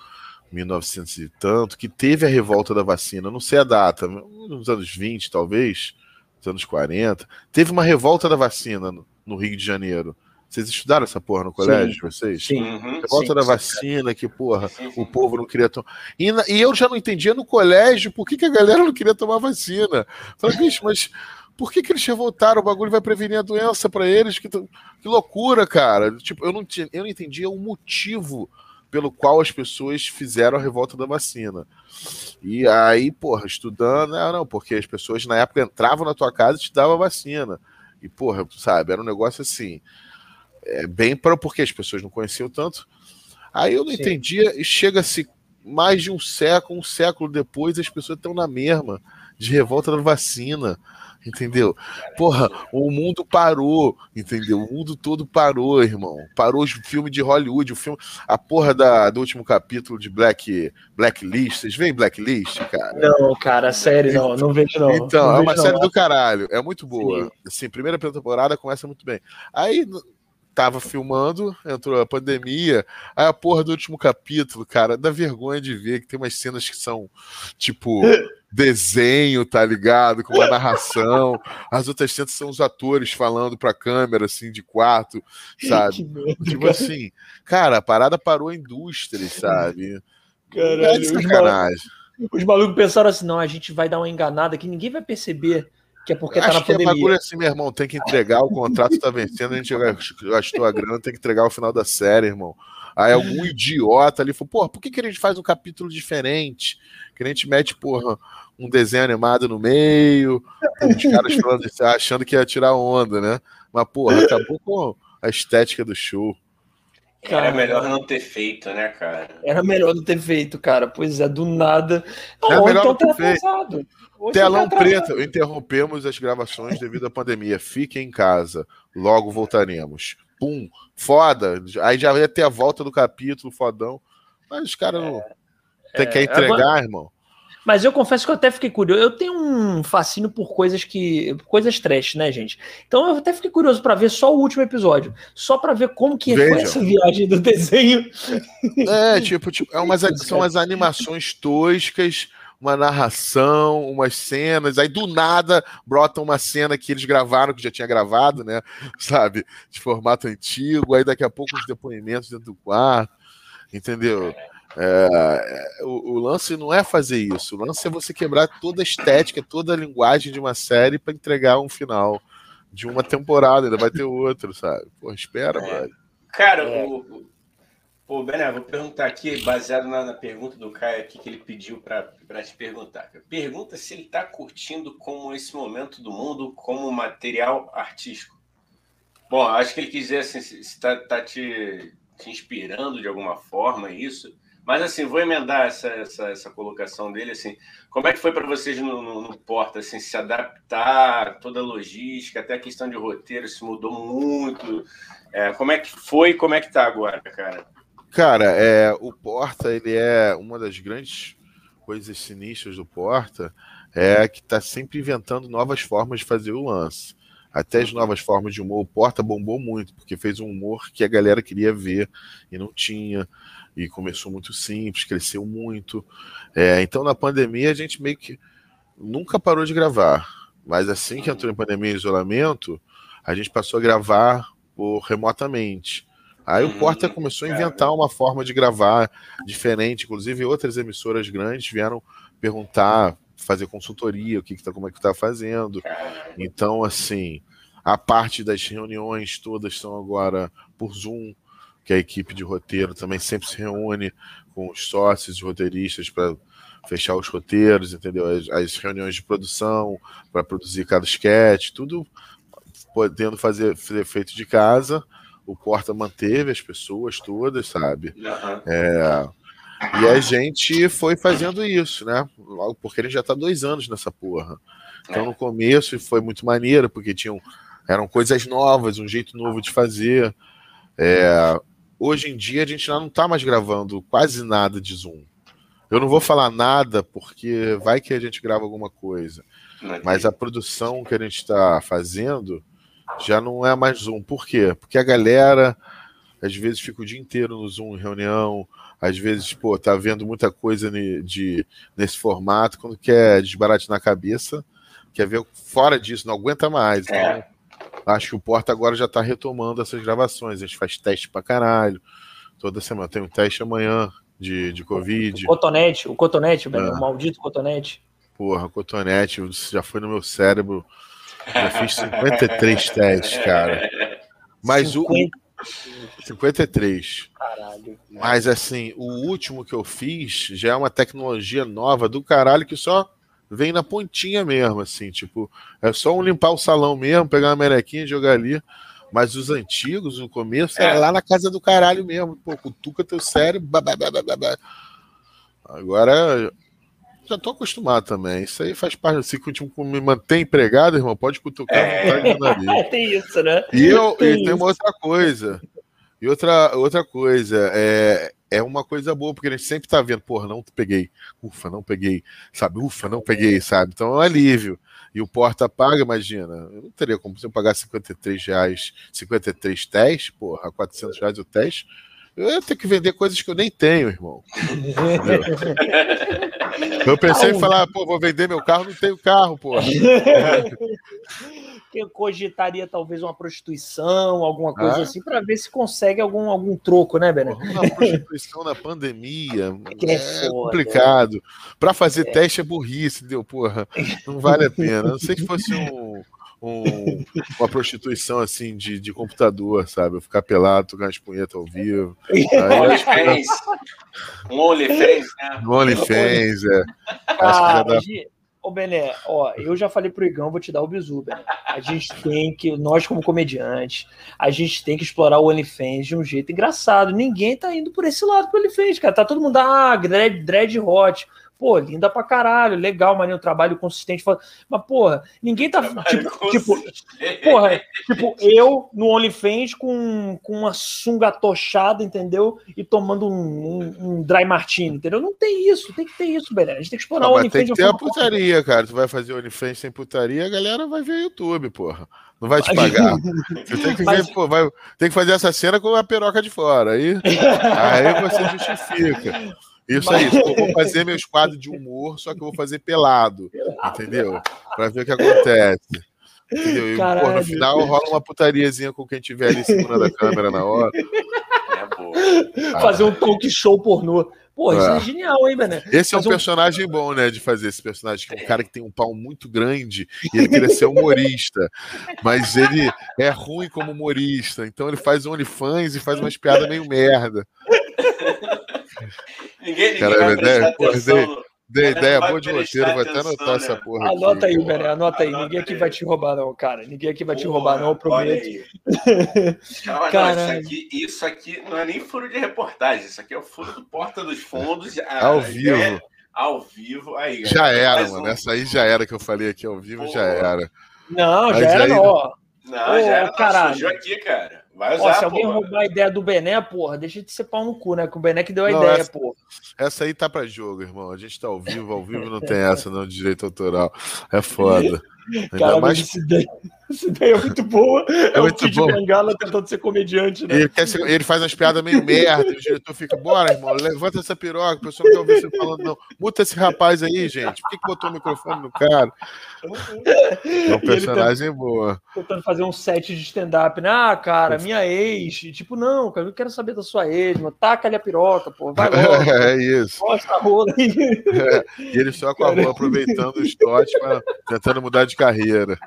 Speaker 3: 1900 e tanto, que teve a revolta da vacina, não sei a data, nos anos 20, talvez, nos anos 40, teve uma revolta da vacina no, no Rio de Janeiro. Vocês estudaram essa porra no colégio, sim, vocês?
Speaker 1: Sim. Uhum,
Speaker 3: revolta sim, da vacina, que, porra, sim, o povo não queria tomar. E, e, eu já não entendia no colégio por que, que a galera não queria tomar vacina. Falei, bicho, mas por que, que eles revoltaram? O bagulho vai prevenir a doença para eles? Que, que loucura, cara. Tipo, eu não, tinha, eu não entendia o motivo pelo qual as pessoas fizeram a revolta da vacina. E aí, porra, estudando, não, não, porque as pessoas na época entravam na tua casa e te davam vacina. E, porra, sabe, era um negócio assim, é, bem para porque as pessoas não conheciam tanto. Aí eu não Sim. entendia, e chega-se mais de um século, um século depois, as pessoas estão na mesma, de revolta da vacina entendeu? Porra, o mundo parou, entendeu? O mundo todo parou, irmão. Parou os filmes de Hollywood, o filme, a porra da, do último capítulo de Black Blacklist. Vocês veem Blacklist, cara?
Speaker 1: Não, cara, série não, não vejo não.
Speaker 3: Então,
Speaker 1: não
Speaker 3: é uma série não. do caralho, é muito boa. Sim. Assim, primeira temporada começa muito bem. Aí tava filmando, entrou a pandemia, aí a porra do último capítulo, cara, dá vergonha de ver que tem umas cenas que são, tipo, desenho, tá ligado? Com uma narração. As outras cenas são os atores falando pra câmera, assim, de quarto, sabe? tipo assim, cara, a parada parou a indústria, sabe?
Speaker 1: Caralho, é sacanagem. Os malucos pensaram assim, não, a gente vai dar uma enganada que ninguém vai perceber que é porque tá Acho na pandemia. Que é bagulho
Speaker 3: assim, meu irmão, tem que entregar, o contrato tá vencendo, a gente gastou a grana, tem que entregar o final da série, irmão. Aí algum idiota ali falou, porra, por que, que a gente faz um capítulo diferente? Que a gente mete, porra, um desenho animado no meio, os caras falando, achando que ia tirar onda, né? Mas, porra, acabou com a estética do show.
Speaker 2: Cara, era melhor não ter feito, né, cara?
Speaker 1: Era melhor não ter feito, cara. Pois é, do nada.
Speaker 3: Não, era melhor então não ter feito. Telão preto, interrompemos as gravações devido à pandemia. Fiquem em casa, logo voltaremos. Pum, foda. Aí já ia ter a volta do capítulo, fodão. Mas os caras não. É, tem que é, entregar, agora... irmão.
Speaker 1: Mas eu confesso que eu até fiquei curioso. Eu tenho um fascínio por coisas que. coisas trash, né, gente? Então eu até fiquei curioso para ver só o último episódio. Só para ver como que foi essa viagem do desenho.
Speaker 3: É, tipo, tipo é umas, são as animações toscas uma narração, umas cenas, aí do nada brota uma cena que eles gravaram, que já tinha gravado, né? Sabe? De formato antigo, aí daqui a pouco os depoimentos dentro do quarto, entendeu? É, o, o, lance não é fazer isso, o lance é você quebrar toda a estética, toda a linguagem de uma série para entregar um final de uma temporada, ainda vai ter outro, sabe? Pô, espera, é.
Speaker 2: Cara, o, Pô, Bené, vou perguntar aqui, baseado na, na, pergunta do Caio aqui que ele pediu para te perguntar. Pergunta se ele está curtindo como esse momento do mundo como material artístico. Bom, acho que ele quis dizer assim, se está tá te, te inspirando de alguma forma isso. Mas assim, vou emendar essa, essa, essa colocação dele assim. Como é que foi para vocês no, no, no, Porta assim, se adaptar, toda a logística, até a questão de roteiro se mudou muito. É, como é que foi e como é que tá agora, cara?
Speaker 3: Cara, é, o Porta ele é uma das grandes coisas sinistras do Porta é que está sempre inventando novas formas de fazer o lance. Até as novas formas de humor. O Porta bombou muito, porque fez um humor que a galera queria ver e não tinha e começou muito simples, cresceu muito. É, então, na pandemia, a gente meio que nunca parou de gravar. Mas assim que entrou em pandemia e isolamento, a gente passou a gravar por remotamente. Aí o Porta hum, começou a inventar uma forma de gravar diferente. Inclusive, outras emissoras grandes vieram perguntar, fazer consultoria, o que, que tá, como é que está fazendo. Então, assim, a parte das reuniões todas são agora por Zoom que a equipe de roteiro também sempre se reúne com os sócios e roteiristas para fechar os roteiros, entendeu? As, as reuniões de produção para produzir cada sketch, tudo podendo fazer, ser feito de casa. O Porta manteve as pessoas todas, sabe? Uhum. É, e a gente foi fazendo isso, né? Logo porque gente já está dois anos nessa porra. Então é. no começo foi muito maneiro, porque tinham eram coisas novas, um jeito novo de fazer. É, hoje em dia a gente não está mais gravando quase nada de Zoom. Eu não vou falar nada porque vai que a gente grava alguma coisa. Mas a produção que a gente está fazendo já não é mais Zoom. Por quê? Porque a galera às vezes fica o dia inteiro no Zoom em reunião, às vezes, pô, tá vendo muita coisa de, nesse formato, quando quer desbarate na cabeça, quer ver fora disso, não aguenta mais. É. Acho que o Porta agora já está retomando essas gravações. A gente faz teste pra caralho. Toda semana. Tem um teste amanhã de, de Covid.
Speaker 1: O cotonete, o cotonete, é. o maldito cotonete.
Speaker 3: Porra, cotonete, já foi no meu cérebro. Já fiz 53 testes, cara. Mas 50... o. 53. Caralho. Mas assim, o último que eu fiz já é uma tecnologia nova do caralho que só vem na pontinha mesmo, assim, tipo, é só um limpar o salão mesmo, pegar uma merequinha e jogar ali. Mas os antigos, no começo, é. era lá na casa do caralho mesmo. Pô, cutuca teu cérebro. Agora, já tô acostumado também. Isso aí faz parte. Se tipo, me mantém empregado, irmão, pode cutucar
Speaker 1: é. Tem isso, né?
Speaker 3: E, eu, tem, e tem uma outra coisa. E outra, outra coisa, é, é uma coisa boa, porque a gente sempre tá vendo, porra, não peguei, ufa, não peguei, sabe, ufa, não peguei, sabe? Então é um alívio. E o porta paga, imagina, eu não teria como se eu pagar 53 reais, 53 testes, porra, 400 reais o teste, eu ia ter que vender coisas que eu nem tenho, irmão. eu pensei em falar, pô, vou vender meu carro, não tenho carro, porra.
Speaker 1: eu cogitaria talvez uma prostituição, alguma coisa ah. assim, para ver se consegue algum, algum troco, né, Bené?
Speaker 3: Uma prostituição na pandemia é, é foda, complicado. Para fazer é. teste é burrice, entendeu? Porra, não vale a pena. Não sei se fosse um, um, uma prostituição assim de, de computador, sabe? Eu ficar pelado, tocar as punhetas ao vivo.
Speaker 2: OnlyFans. Um OnlyFans,
Speaker 3: né? Um OnlyFans, é.
Speaker 1: Ah, dá... Ô, Bené, ó, eu já falei pro Igão, vou te dar o bizu, Bené. A gente tem que, nós como comediantes, a gente tem que explorar o OnlyFans de um jeito engraçado. Ninguém tá indo por esse lado pro OnlyFans, cara. Tá todo mundo, ah, dread, dread hot pô, linda pra caralho, legal, maneiro, trabalho consistente. Mas, porra, ninguém tá. Tipo, tipo, porra, tipo, eu no OnlyFans com, com uma sunga tochada, entendeu? E tomando um, um, um, dry martini, entendeu? Não tem isso, tem que ter isso, beleza. A gente tem que explorar
Speaker 3: o OnlyFans. Tem que ter a putaria, cara. Tu vai fazer OnlyFans sem putaria, a galera vai ver YouTube, porra. Não vai te pagar. Você tem que ver, pô, vai, tem que fazer essa cena com a peroca de fora. Aí, aí você justifica. Isso aí, eu vou fazer meus quadros de humor, só que eu vou fazer pelado, entendeu? Pra ver o que acontece. Entendeu? E, pô, no final rola uma putariazinha com quem tiver ali segurando a câmera na hora.
Speaker 1: É fazer um talk show pornô. Pô, isso é, é genial, hein, Bené?
Speaker 3: Esse é um personagem bom, né? De fazer esse personagem, que é um cara que tem um pau muito grande e ele queria ser humorista. mas ele é ruim como humorista. Então ele faz OnlyFans e faz umas piadas meio merda.
Speaker 2: Ninguém, ninguém Cara, vai prestar atenção.
Speaker 3: Dei ideia boa de roteiro, vou até anotar né? essa porra.
Speaker 1: Anota aqui, aí, Bené, anota aí. Ninguém aqui vai te roubar, não, cara. Ninguém aqui vai te roubar, não, eu prometo.
Speaker 2: Cara, isso, aqui, isso aqui não é nem furo de reportagem, isso aqui é o furo do Porta dos Fundos.
Speaker 3: Ao vivo. É,
Speaker 2: ao vivo. Aí,
Speaker 3: já era, mano. Um... Essa aí já era que eu falei aqui ao vivo, já era.
Speaker 1: Não, Mas já era, aí... não.
Speaker 2: Não, já era. Caralho. aqui, cara. Vai usar,
Speaker 1: Ó, se alguém porra. roubar a ideia do Bené, porra, deixa de ser pau no cu, né? Que o Bené que deu a não, ideia,
Speaker 3: essa,
Speaker 1: porra.
Speaker 3: Essa aí tá pra jogo, irmão. A gente tá ao vivo, ao vivo não tem essa não de direito autoral. É foda.
Speaker 1: Cara, mais... essa, ideia, é muito boa. É, é muito o Kid Bengala tentando ser comediante, né?
Speaker 3: Ele, ser, ele faz umas piadas meio merda. o diretor fica, bora, irmão, levanta essa piroca. O pessoal não tá ouvindo você falando, não. Muta esse rapaz aí, gente. Por que, que botou o microfone no cara? É um personagem tenta, boa.
Speaker 1: Tentando fazer um set de stand-up, né? Ah, cara, minha ex. Tipo, não, cara, eu quero saber da sua ex, mano. Taca ali a piroca, pô. Vai logo.
Speaker 3: É isso.
Speaker 1: Mostra a rola aí.
Speaker 3: É, e ele só com a mão aproveitando os totes, tentando mudar de carreira.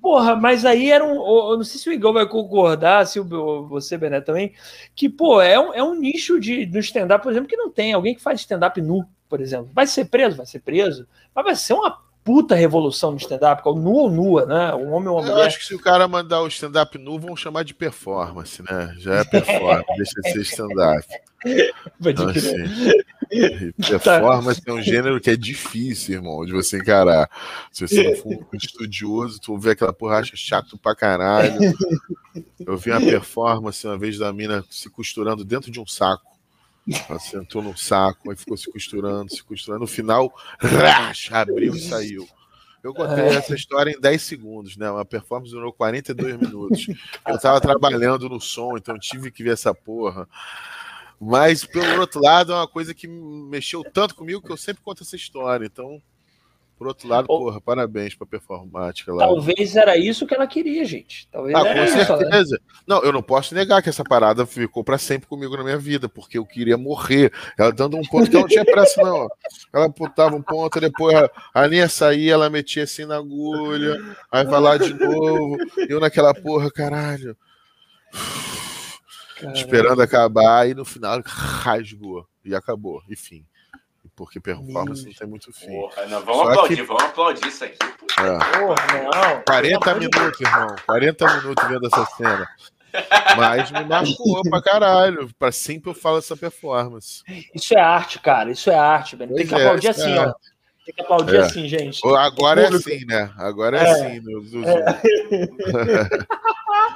Speaker 1: Porra, mas aí era um. Eu não sei se o Igor vai concordar, se o, você, Bené, também, que, pô, é um, é um nicho de, no stand-up, por exemplo, que não tem. Alguém que faz stand-up nu, por exemplo. Vai ser preso? Vai ser preso. Mas vai ser uma puta revolução no stand-up, nu ou nua, né? Um homem ou uma mulher.
Speaker 3: Eu acho que se o cara mandar o stand-up nu, vão chamar de performance, né? Já é performance, deixa de ser stand-up. Então, assim, performance é um gênero que é difícil, irmão, de você encarar. Se você não for um estudioso, tu vê aquela porra acha chato pra caralho. Eu vi uma performance uma vez da mina se costurando dentro de um saco. Ela sentou num saco e ficou se costurando, se costurando. No final, rash, abriu e saiu. Eu contei é. essa história em 10 segundos, né? Uma performance durou 42 minutos. Eu tava trabalhando no som, então tive que ver essa porra. Mas, pelo outro lado, é uma coisa que mexeu tanto comigo que eu sempre conto essa história. Então, por outro lado, oh, porra, parabéns pra performática lá.
Speaker 1: Talvez era isso que ela queria, gente. Talvez
Speaker 3: ah, com né? certeza. Não, eu não posso negar que essa parada ficou para sempre comigo na minha vida, porque eu queria morrer. Ela dando um ponto que ela não tinha pressa, não. Ela botava um ponto, depois a, a linha saía, ela metia assim na agulha, aí vai lá de novo. Eu naquela porra, caralho. Caramba. Esperando acabar, e no final rasgou. E acabou, enfim. Porque performance não tem muito fim.
Speaker 2: Porra, não, vamos Só aplaudir, que... vamos aplaudir isso aqui.
Speaker 3: É. Porra, não. 40 minutos, irmão. 40 minutos vendo essa cena. Mas me marcou pra caralho. Pra sempre eu falo essa performance.
Speaker 1: Isso é arte, cara. Isso é arte, velho. Tem que é, aplaudir assim, é. ó. Tem que aplaudir é. assim, gente.
Speaker 3: Agora é assim, né? Agora é, é. assim. No, no... É.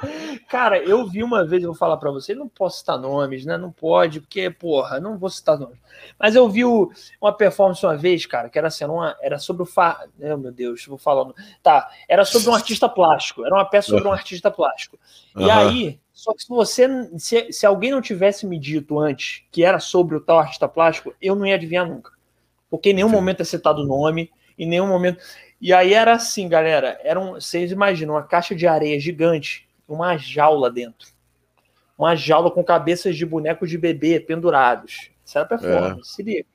Speaker 1: Cara, eu vi uma vez, eu vou falar para você, não posso citar nomes, né? Não pode, porque, porra, não vou citar nomes. Mas eu vi uma performance uma vez, cara, que era assim, uma, era sobre o. Fa... Oh, meu Deus, vou falando. Tá, era sobre um artista plástico. Era uma peça sobre um artista plástico. E uhum. aí, só que se você. Se, se alguém não tivesse me dito antes que era sobre o tal artista plástico, eu não ia adivinhar nunca. Porque em nenhum Sim. momento é citado o nome, em nenhum momento. E aí era assim, galera. Era um, vocês imaginam, uma caixa de areia gigante uma jaula dentro. Uma jaula com cabeças de bonecos de bebê pendurados. Isso era performance, é. se liga.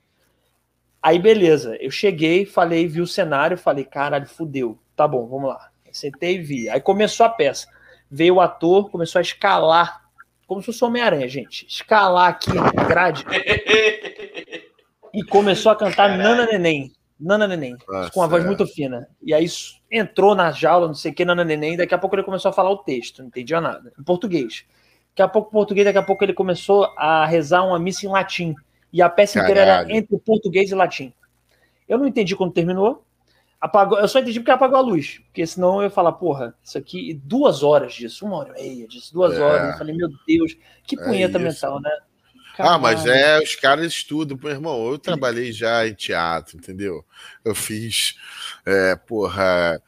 Speaker 1: Aí, beleza. Eu cheguei, falei, vi o cenário, falei, caralho, fudeu. Tá bom, vamos lá. Sentei e vi. Aí começou a peça. Veio o ator, começou a escalar, como se fosse Homem-Aranha, gente. Escalar aqui na grade. e começou a cantar Nana Neném. Nana Neném, Nossa, com uma voz é. muito fina. E aí entrou na jaula, não sei o que, Nana Neném, daqui a pouco ele começou a falar o texto, não entendia nada, em português. Daqui a pouco português, daqui a pouco ele começou a rezar uma missa em latim. E a peça Caralho. inteira era entre português e latim. Eu não entendi quando terminou. Apagou, eu só entendi porque apagou a luz. Porque senão eu ia falar, porra, isso aqui, duas horas disso, uma hora e meia disso, duas é. horas. Eu falei, meu Deus, que é punheta é mental, né?
Speaker 3: Caralho. Ah, mas é, os caras estudam, meu irmão. Eu trabalhei já em teatro, entendeu? Eu fiz, é, porra,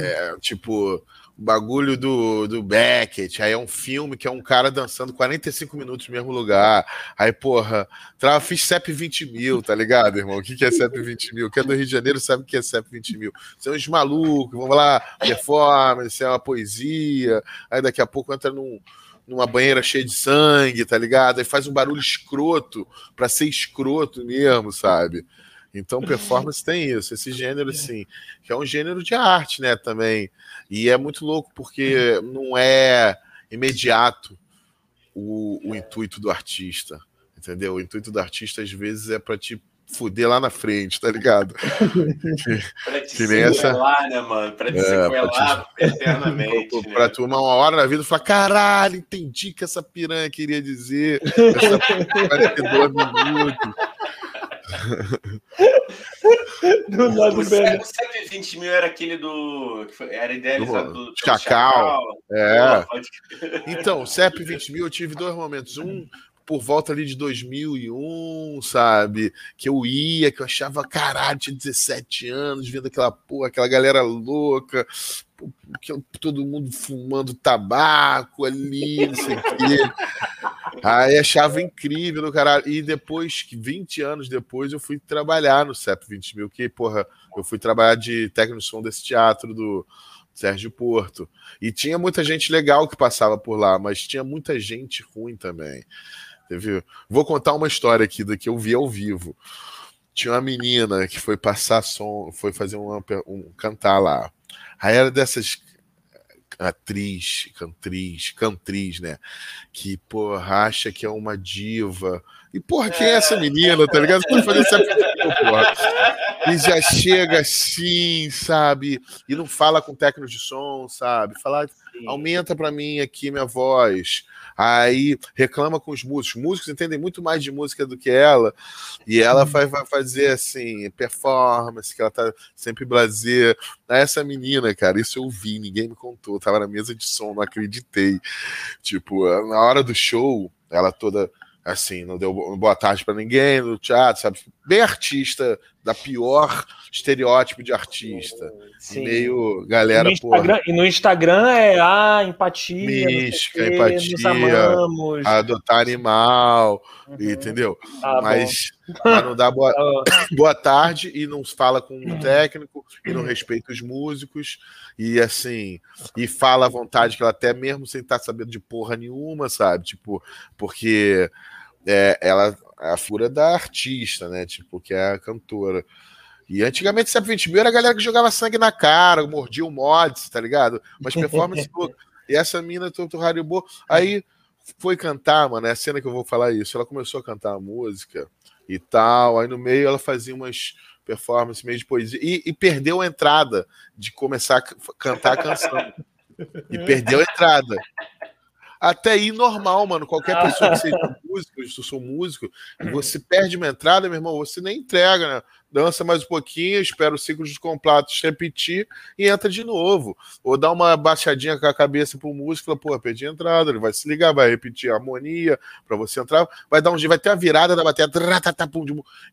Speaker 3: é, tipo, o bagulho do, do Beckett. Aí é um filme que é um cara dançando 45 minutos no mesmo lugar. Aí, porra, tra... fiz CEP 20 mil, tá ligado, irmão? O que é CEP 20 mil? Quem é do Rio de Janeiro sabe o que é CEP 20 mil. São os malucos, vamos lá, performance, é uma poesia. Aí daqui a pouco entra num numa banheira cheia de sangue, tá ligado? Aí faz um barulho escroto para ser escroto mesmo, sabe? Então, performance tem isso, esse gênero, assim, que é um gênero de arte, né, também. E é muito louco, porque não é imediato. o, o intuito do artista, entendeu? O intuito do artista às vezes é para te fuder lá na frente, tá ligado?
Speaker 2: pra te que nem essa... né, mano? Pra te é, sequelar te... eternamente.
Speaker 3: pra, né? tu, uma hora na vida, falar: caralho, entendi que essa piranha queria dizer. Essa vai ter dois minutos.
Speaker 2: do lado o, 120 mil era aquele do. Era idealizado do, do
Speaker 3: Chacal. Chacal. É. Então, o CEP 20 mil eu tive dois momentos. Um por volta ali de 2001, sabe? Que eu ia, que eu achava, caralho, tinha 17 anos, vendo aquela porra, aquela galera louca, todo mundo fumando tabaco ali, não sei o quê. Aí achava incrível do caralho. E depois, 20 anos depois, eu fui trabalhar no CEP 20 mil, que, porra, eu fui trabalhar de técnico de som desse teatro do Sérgio Porto. E tinha muita gente legal que passava por lá, mas tinha muita gente ruim também. Teve... Vou contar uma história aqui do que eu vi ao vivo. Tinha uma menina que foi passar som, foi fazer uma, um cantar lá. Aí era dessas atriz, cantriz, cantriz, né? Que, porra, acha que é uma diva. E, porra, quem é essa menina, tá ligado? Pode fazer essa. E já chega assim, sabe? E não fala com técnico de som, sabe? Fala, aumenta para mim aqui minha voz. Aí reclama com os músicos. Os músicos entendem muito mais de música do que ela. E ela vai, vai fazer assim, performance, que ela tá sempre blazer. Essa menina, cara, isso eu vi, ninguém me contou. Eu tava na mesa de som, não acreditei. Tipo, na hora do show, ela toda assim, não deu boa tarde para ninguém no teatro, sabe? Bem artista, da pior estereótipo de artista. Sim. Meio galera, e no,
Speaker 1: Instagram, e no Instagram é a ah, empatia,
Speaker 3: mística, empatia, adotar animal, uhum. entendeu? Ah, mas, mas, não dá boa, tá boa tarde e não fala com o técnico e não respeita os músicos e assim, e fala à vontade que ela até mesmo sem estar sabendo de porra nenhuma, sabe? Tipo, porque é, ela a fura da artista, né? Tipo, que é a cantora. E antigamente, 120 mil era a galera que jogava sangue na cara, mordia o mods, tá ligado? Mas performance E essa mina, Toto Haribo, aí foi cantar, mano, é a cena que eu vou falar isso. Ela começou a cantar a música e tal, aí no meio ela fazia umas performances meio de poesia e, e perdeu a entrada de começar a cantar a canção. E perdeu a entrada até aí normal, mano. Qualquer pessoa que seja músico, se eu sou músico, e você perde uma entrada, meu irmão, você nem entrega, né? Dança mais um pouquinho, espera o ciclo de completos repetir e entra de novo. Ou dá uma baixadinha com a cabeça pro músico, fala, pô, perdi a entrada, ele vai se ligar, vai repetir a harmonia para você entrar, vai dar um vai ter a virada da bateria,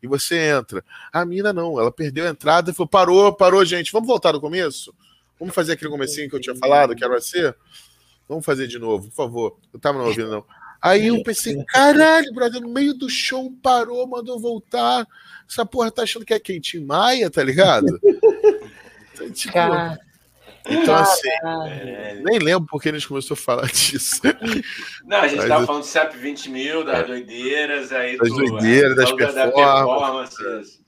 Speaker 3: e você entra. A mina não, ela perdeu a entrada e falou, parou, parou, gente, vamos voltar do começo? Vamos fazer aquele comecinho que eu tinha falado, que era ser? Vamos fazer de novo, por favor. Eu tava não ouvindo, não. Aí eu pensei, caralho, brother, no meio do show parou, mandou voltar. Essa porra tá achando que é quem? Tim Maia, tá ligado? Então, tipo, então assim, é... nem lembro porque a gente começou a falar disso.
Speaker 2: Não, a gente Mas, tava falando do CEP 20 mil, das é. doideiras, aí
Speaker 3: das doideiras, das performances. performances.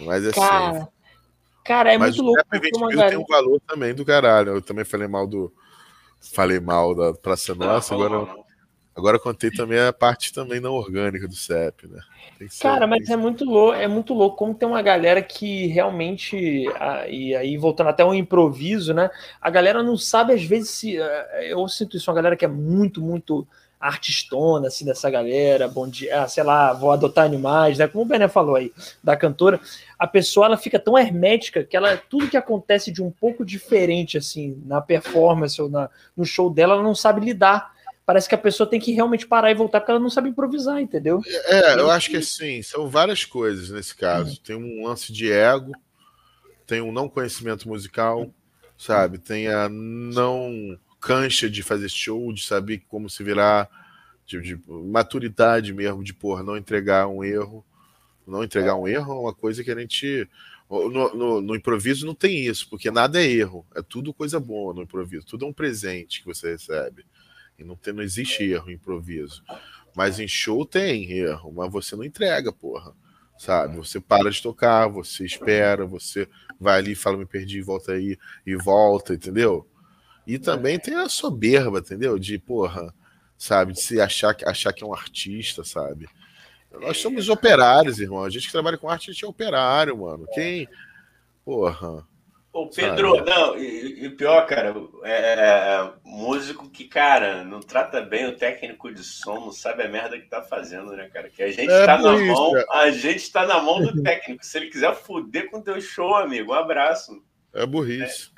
Speaker 3: Mas assim.
Speaker 1: Cara, cara é muito louco.
Speaker 3: O CEP 20 mil tem um valor também do caralho. Eu também falei mal do falei mal da Praça Nossa, não, agora, não. agora contei também a parte também não orgânica do CEP, né?
Speaker 1: Cara, mas é muito louco, é muito louco como tem uma galera que realmente, e aí voltando até o improviso, né? A galera não sabe às vezes se eu sinto isso, uma galera que é muito, muito artistona, assim, dessa galera, bom dia, ah, sei lá, vou adotar animais, né? Como o Bené falou aí, da cantora, a pessoa ela fica tão hermética que ela tudo que acontece de um pouco diferente, assim, na performance ou na, no show dela, ela não sabe lidar. Parece que a pessoa tem que realmente parar e voltar porque ela não sabe improvisar, entendeu?
Speaker 3: É, eu acho que assim, são várias coisas nesse caso. Tem um lance de ego, tem um não conhecimento musical, sabe? Tem a não cancha de fazer show, de saber como se virar, de, de maturidade mesmo, de porra, não entregar um erro. Não entregar um erro é uma coisa que a gente. No, no, no, improviso não tem isso, porque nada é erro, é tudo coisa boa no improviso, tudo é um presente que você recebe. E não, tem, não existe erro em improviso. Mas em show tem erro, mas você não entrega, porra. Sabe? Você para de tocar, você espera, você vai ali, fala, me perdi, volta aí e volta, entendeu? E também tem a soberba, entendeu? De, porra, sabe? De se achar, achar que é um artista, sabe? Nós somos operários, irmão. A gente que trabalha com arte, a gente é operário, mano. Quem. Porra.
Speaker 2: Ô, Pedro, sabe? não, e, e, pior, cara, é, é, músico que, cara, não trata bem o técnico de som, não sabe a merda que tá fazendo, né, cara? Que a gente é tá na isso, mão, cara. a gente tá na mão do técnico. Se ele quiser fuder com teu show, amigo, um abraço.
Speaker 3: É burrice.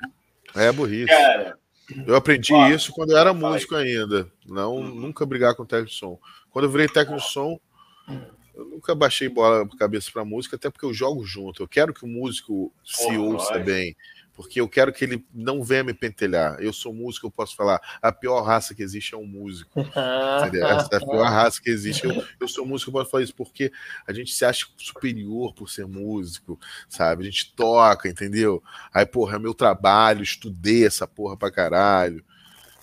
Speaker 3: É, é burrice. Cara, eu aprendi isso quando eu era músico ainda. Não, hum. nunca brigar com o técnico de som. Quando eu virei técnico de som, eu nunca baixei bola cabeça para música, até porque eu jogo junto. Eu quero que o músico se Porra, ouça bem, porque eu quero que ele não venha me pentelhar. Eu sou músico, eu posso falar. A pior raça que existe é um músico. Essa é a pior raça que existe. Eu, eu sou músico, eu posso falar isso porque a gente se acha superior por ser músico, sabe? A gente toca, entendeu? Aí, porra, é meu trabalho, estudei essa porra pra caralho.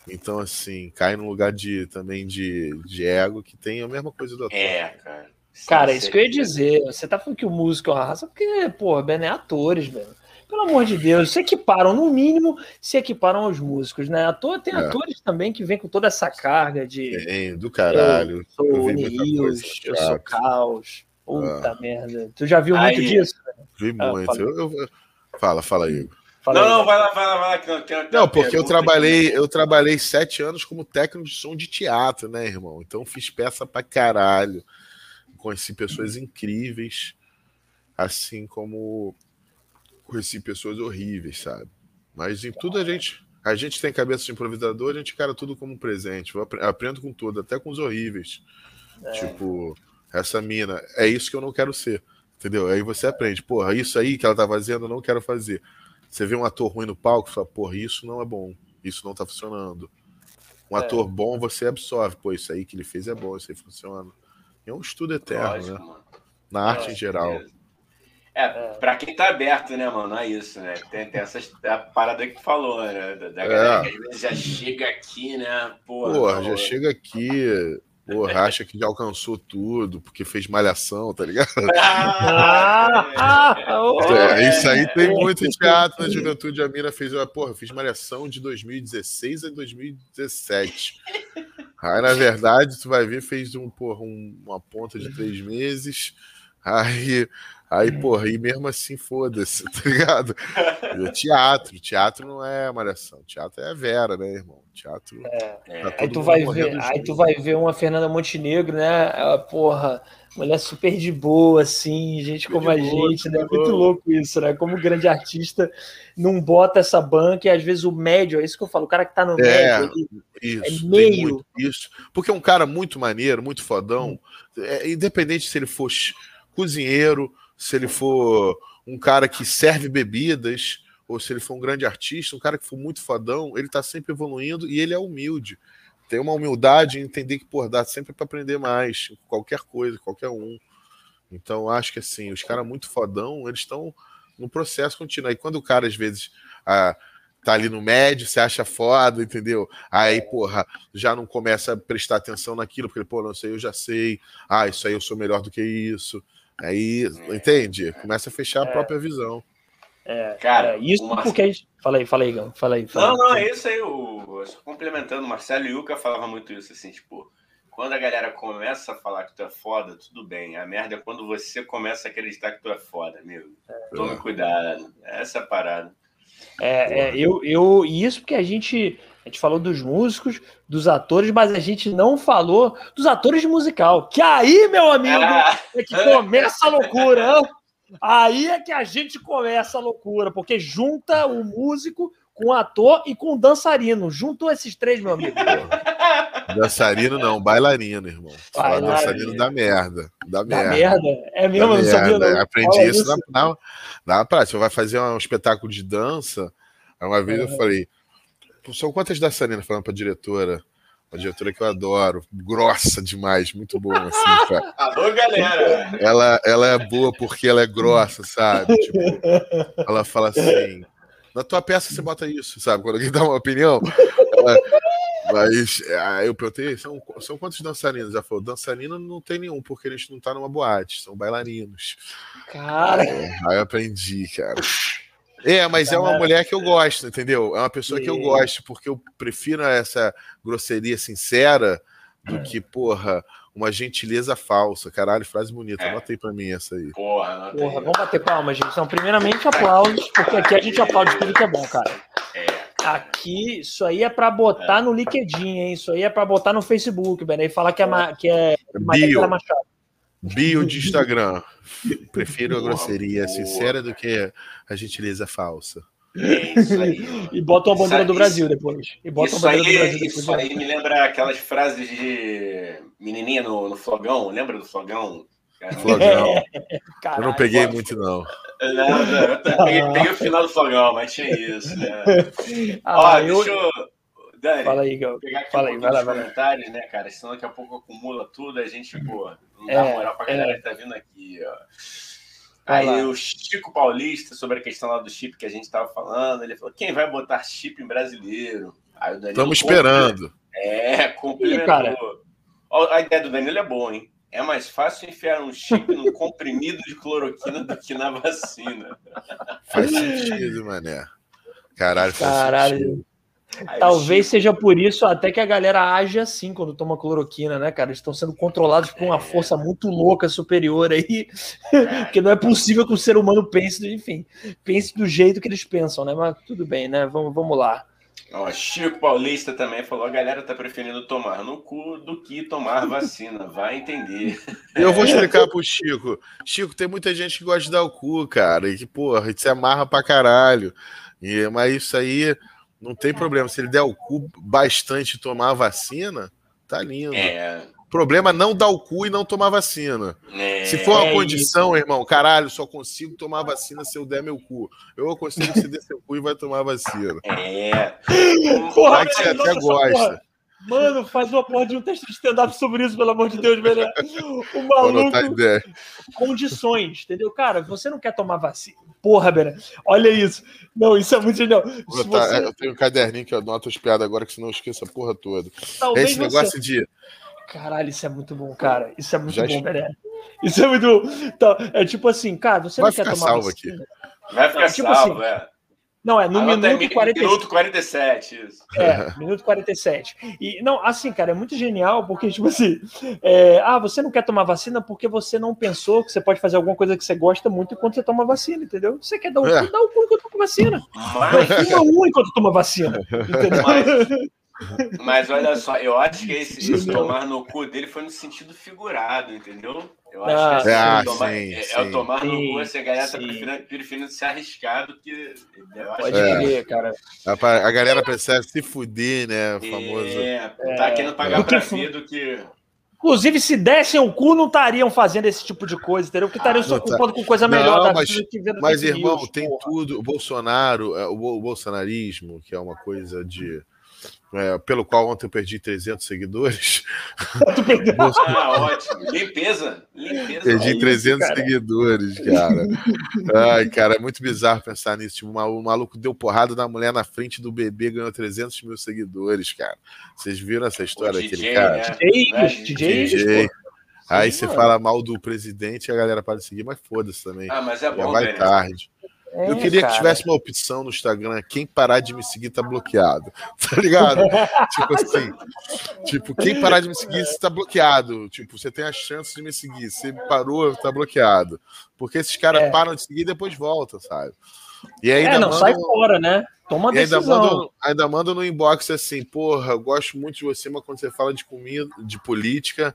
Speaker 3: Então, assim, cai num lugar de também de, de ego que tem a mesma coisa do
Speaker 2: ator. É, cara.
Speaker 1: Cara, isso que eu ia dizer. Você tá falando que o músico é uma raça, porque, pô, Ben é atores, velho. Pelo amor de Deus, se equiparam, no mínimo, se equiparam aos músicos, né? Ator, tem é. atores também que vêm com toda essa carga de.
Speaker 3: Tem, do caralho. Eu
Speaker 1: sou News, eu sou Caos. Puta ah. merda. Tu já viu aí, muito disso? Né?
Speaker 3: Vi ah, muito. Eu, eu... Fala, fala aí.
Speaker 2: Fala não, aí. não, vai lá, vai lá, vai lá. Que
Speaker 3: eu não, porque eu trabalhei, aqui. eu trabalhei sete anos como técnico de som de teatro, né, irmão? Então fiz peça pra caralho conheci pessoas incríveis, assim como conheci pessoas horríveis, sabe? Mas em tudo a gente, a gente tem cabeça de improvisador, a gente cara tudo como um presente. Eu aprendo com tudo, até com os horríveis. É. Tipo, essa mina, é isso que eu não quero ser. Entendeu? Aí você aprende, porra, isso aí que ela tá fazendo, eu não quero fazer. Você vê um ator ruim no palco fala, porra, isso não é bom, isso não tá funcionando. Um é. ator bom, você absorve, pô, isso aí que ele fez é bom, isso aí funciona. É um estudo eterno, Lógico, né? Mano. Na arte em geral.
Speaker 2: É, pra quem tá aberto, né, mano? É isso, né? Tem, tem essa a parada que tu falou, né? Da, da é. galera que às vezes já chega aqui, né?
Speaker 3: Porra, Porra já chega aqui, porra, acha que já alcançou tudo, porque fez malhação, tá ligado? Ah, é, isso aí tem muito teatro na juventude. A Mira fez, porra, fiz malhação de 2016 a 2017. Aí, na verdade, tu vai ver, fez um, porra, um, uma ponta de três meses. Aí, aí, porra, e mesmo assim, foda-se, tá ligado? Teatro, teatro não é malhação, teatro é Vera, né, irmão? Teatro. É,
Speaker 1: tá aí tu vai ver, aí tu vai ver uma Fernanda Montenegro, né? Ela, porra, mulher super de boa, assim, gente super como a boa, gente, né? Muito louco isso, né? Como grande artista não bota essa banca e às vezes o médio, é isso que eu falo, o cara que tá no é, médio,
Speaker 3: ele, isso, é meio. isso. Porque é um cara muito maneiro, muito fodão, é, independente se ele for cozinheiro, se ele for um cara que serve bebidas, ou se ele for um grande artista, um cara que for muito fodão, ele tá sempre evoluindo e ele é humilde ter uma humildade e entender que, pô, dá sempre para aprender mais, qualquer coisa, qualquer um. Então, acho que assim, os caras muito fodão, eles estão no processo contínuo. Aí quando o cara, às vezes, ah, tá ali no médio, você acha foda, entendeu? Aí, porra, já não começa a prestar atenção naquilo, porque, pô, não sei, eu já sei. Ah, isso aí eu sou melhor do que isso. Aí, entende? Começa a fechar a é. própria visão.
Speaker 1: É, cara, é, isso Marcelo... porque a gente. Fala aí, fala aí, Gão. Fala aí.
Speaker 2: Fala não, não, é isso aí. O... Complementando, o Marcelo Yuca falava muito isso, assim, tipo, quando a galera começa a falar que tu é foda, tudo bem. A merda é quando você começa a acreditar que tu é foda, amigo. É. Tome cuidado. Essa é a parada.
Speaker 1: É, é, eu, eu, isso porque a gente, a gente falou dos músicos, dos atores, mas a gente não falou dos atores de musical. Que aí, meu amigo, ah. é que começa a loucura. Aí é que a gente começa a loucura, porque junta o músico com o ator e com o dançarino. Juntou esses três, meu amigo.
Speaker 3: dançarino não, bailarino, irmão. Bailarino. dançarino da merda. Da,
Speaker 1: merda. merda. É mesmo, da não sabia não.
Speaker 3: Aprendi Fala isso, isso. Na, na, na prática. Você vai fazer um espetáculo de dança. Uma vez uhum. eu falei, são quantas dançarinas falando pra diretora? Uma diretora que eu adoro, grossa demais, muito boa, assim,
Speaker 2: cara. Alô, galera!
Speaker 3: Ela, ela é boa porque ela é grossa, sabe? Tipo, ela fala assim: na tua peça você bota isso, sabe? Quando alguém dá uma opinião. Ela, mas aí eu perguntei: são, são quantos dançarinos? Ela falou: dançarino não tem nenhum, porque a gente não tá numa boate, são bailarinos.
Speaker 1: Cara!
Speaker 3: Aí eu aprendi, cara. É, mas é uma mulher que eu gosto, entendeu? É uma pessoa que eu gosto, porque eu prefiro essa grosseria sincera do que, porra, uma gentileza falsa. Caralho, frase bonita. É. Anota aí pra mim essa aí.
Speaker 1: Porra, porra vamos bater palmas, gente. Então, primeiramente, aplausos, porque aqui a gente aplaude tudo que é bom, cara. É. Aqui, isso aí é para botar é. no LinkedIn, hein? Isso aí é para botar no Facebook, Ben. E falar que é, que é
Speaker 3: Bio. Bio de Instagram. Prefiro a grosseria sincera do que a gentileza falsa.
Speaker 1: É isso aí. e bota uma bandeira do Brasil depois. E bota
Speaker 2: isso aí, do Brasil depois. Isso aí me lembra aquelas frases de menininha no, no flogão. Lembra do flogão?
Speaker 3: Flogão. Caralho, eu não peguei muito, não.
Speaker 2: Não, não eu peguei, peguei, o final do flogão, mas tinha isso. Né? Ah, Ó, eu... deixa eu. Dani,
Speaker 1: Fala aí, Gal.
Speaker 2: pegar aqui Fala um aí, vai lá, comentários, né, cara? Senão daqui a pouco acumula tudo, a gente, pô, não dá é, moral pra galera é. que tá vindo aqui, ó. Aí lá. o Chico Paulista, sobre a questão lá do chip que a gente estava falando, ele falou: quem vai botar chip em brasileiro?
Speaker 3: Aí o Danilo Estamos esperando.
Speaker 2: É, complementou. a ideia do Danilo é boa, hein? É mais fácil enfiar um chip num comprimido de cloroquina do que na vacina.
Speaker 3: Faz sentido, mané. Caralho,
Speaker 1: faz Caralho. sentido. Talvez seja por isso até que a galera age assim quando toma cloroquina, né, cara? Eles estão sendo controlados por uma força muito louca, superior aí, que não é possível que o ser humano pense, enfim, pense do jeito que eles pensam, né? Mas tudo bem, né? Vamos, vamos lá.
Speaker 2: Ó, Chico Paulista também falou: a galera tá preferindo tomar no cu do que tomar vacina. Vai entender.
Speaker 3: Eu vou explicar pro Chico. Chico, tem muita gente que gosta de dar o cu, cara, e que, porra, se amarra pra caralho. E, mas isso aí não tem problema. Se ele der o cu bastante e tomar a vacina, tá lindo. É. Problema é não dar o cu e não tomar vacina. É, se for uma é condição, isso. irmão, caralho, só consigo tomar vacina se eu der meu cu. Eu aconselho que você dê seu cu e vai tomar vacina.
Speaker 2: É.
Speaker 3: Porra, vai que você até gosta. Porra.
Speaker 1: Mano, faz uma porra de um texto de stand-up sobre isso, pelo amor de Deus, velho. O maluco. Condições, entendeu? Cara, você não quer tomar vacina. Porra, Bena. Olha isso. Não, isso é muito genial.
Speaker 3: Você... Tá, eu tenho um caderninho que eu anoto as piadas agora, que senão eu esqueço a porra toda. Talvez Esse negócio de.
Speaker 1: Caralho, isso é muito bom, cara. Isso é muito Já bom, Bena. Isso é muito bom. Então, é tipo assim, cara, você
Speaker 3: Vai
Speaker 1: não quer tomar
Speaker 3: salvo vacina.
Speaker 2: Aqui. Vai ficar é, tipo salvo, assim, é.
Speaker 1: Não, é no minuto 47.
Speaker 2: Minuto 47, isso.
Speaker 1: É, minuto 47. E, não, assim, cara, é muito genial, porque, tipo assim, é, ah, você não quer tomar vacina porque você não pensou que você pode fazer alguma coisa que você gosta muito enquanto você toma vacina, entendeu? Você quer dar o é. cu, dá o cu enquanto toma vacina. Mas... Fuma um enquanto toma vacina, entendeu?
Speaker 2: Mas... Mas olha só, eu acho que esse, esse tomar no cu dele foi no sentido figurado, entendeu? Eu acho ah, que é,
Speaker 3: ah,
Speaker 2: tomar,
Speaker 3: sim,
Speaker 2: é, é, o tomar sim, no cu, assim, a galera tá preferindo, preferindo se arriscar do que.
Speaker 1: Pode é. cara.
Speaker 3: A, a, galera prefere se fuder, né? O famoso.
Speaker 2: É, tá querendo pagar é. pra ver do que.
Speaker 1: Inclusive, se dessem o cu, não estariam fazendo esse tipo de coisa, entendeu? Porque estariam ah, se ocupando tá. com coisa melhor
Speaker 3: não, da mas, vida que vendo Mas, irmão, news, tem porra. tudo. O Bolsonaro, é, o bolsonarismo, que é uma coisa de é, pelo qual ontem eu perdi 300 seguidores.
Speaker 2: ah, ótimo. Limpeza. Limpeza.
Speaker 3: Perdi 300 isso, seguidores, cara. Ai, cara, é muito bizarro pensar nisso. Tipo, o maluco deu porrada na mulher na frente do bebê, ganhou 300 mil seguidores, cara. Vocês viram essa história daquele cara? Né?
Speaker 1: DJ, DJ, DJ.
Speaker 3: Aí você fala mal do presidente e a galera para de seguir, mas foda-se também.
Speaker 2: Ah, mas é bom, Já
Speaker 3: vai tarde. É, eu queria cara. que tivesse uma opção no Instagram, quem parar de me seguir tá bloqueado. Tá ligado? tipo assim, tipo, quem parar de me seguir está bloqueado. Tipo, você tem a chance de me seguir. Você parou, tá bloqueado. Porque esses caras é. param de seguir e depois voltam, sabe?
Speaker 1: E ainda é, não mandam, sai fora, né? Toma a decisão.
Speaker 3: Ainda manda, ainda manda no inbox assim, porra, eu gosto muito de você, mas quando você fala de comida, de política,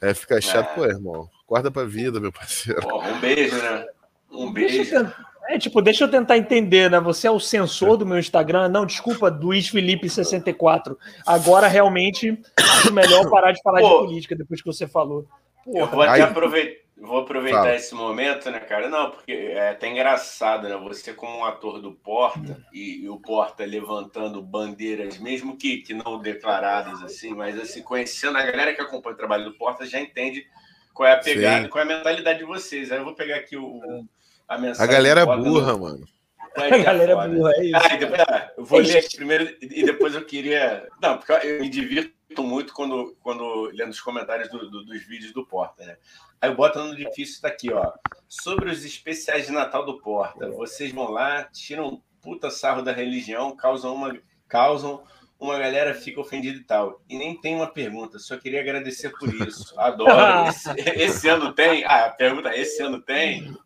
Speaker 3: é, fica chato, é. pô, irmão. Acorda pra vida, meu parceiro.
Speaker 2: Porra, um beijo, né? Um beijo.
Speaker 1: É tipo, deixa eu tentar entender, né? Você é o censor do meu Instagram. Não, desculpa, Luiz Felipe64. Agora realmente acho melhor parar de falar Pô, de política depois que você falou.
Speaker 2: Porra. Eu vou até aproveitar, vou aproveitar Fala. esse momento, né, cara? Não, porque é até engraçado, né? Você, como um ator do Porta, e, e o Porta levantando bandeiras, mesmo que, que não declaradas, assim, mas assim, conhecendo a galera que acompanha o trabalho do Porta, já entende qual é a pegada, Sim. qual é a mentalidade de vocês. Aí eu vou pegar aqui o
Speaker 3: a mensagem. A galera é burra, no... mano.
Speaker 1: É a galera é burra, é isso. Ah,
Speaker 2: depois, ah, eu vou ler aqui primeiro e depois eu queria. Não, porque eu me divirto muito quando, quando lendo os comentários do, do, dos vídeos do Porta, né? Aí eu boto no difícil, tá aqui, ó. Sobre os especiais de Natal do Porta. Vocês vão lá, tiram puta sarro da religião, causam uma. causam uma galera fica ofendida e tal. E nem tem uma pergunta, só queria agradecer por isso. Adoro. Esse, esse ano tem? Ah, a pergunta: esse ano tem?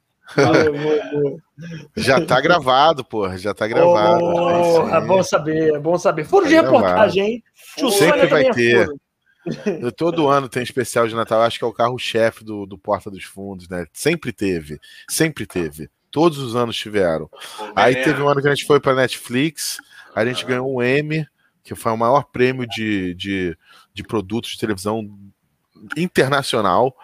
Speaker 3: Já tá gravado, porra. Já tá gravado.
Speaker 1: Oh, é bom saber, é bom saber. Furo tá de reportagem, hein?
Speaker 3: Tio Sempre vai ter. Todo ano tem especial de Natal, acho que é o carro-chefe do, do Porta dos Fundos, né? Sempre teve, sempre teve. Todos os anos tiveram. Aí teve um ano que a gente foi para Netflix, a gente ganhou um M, que foi o maior prêmio de, de, de produtos de televisão internacional.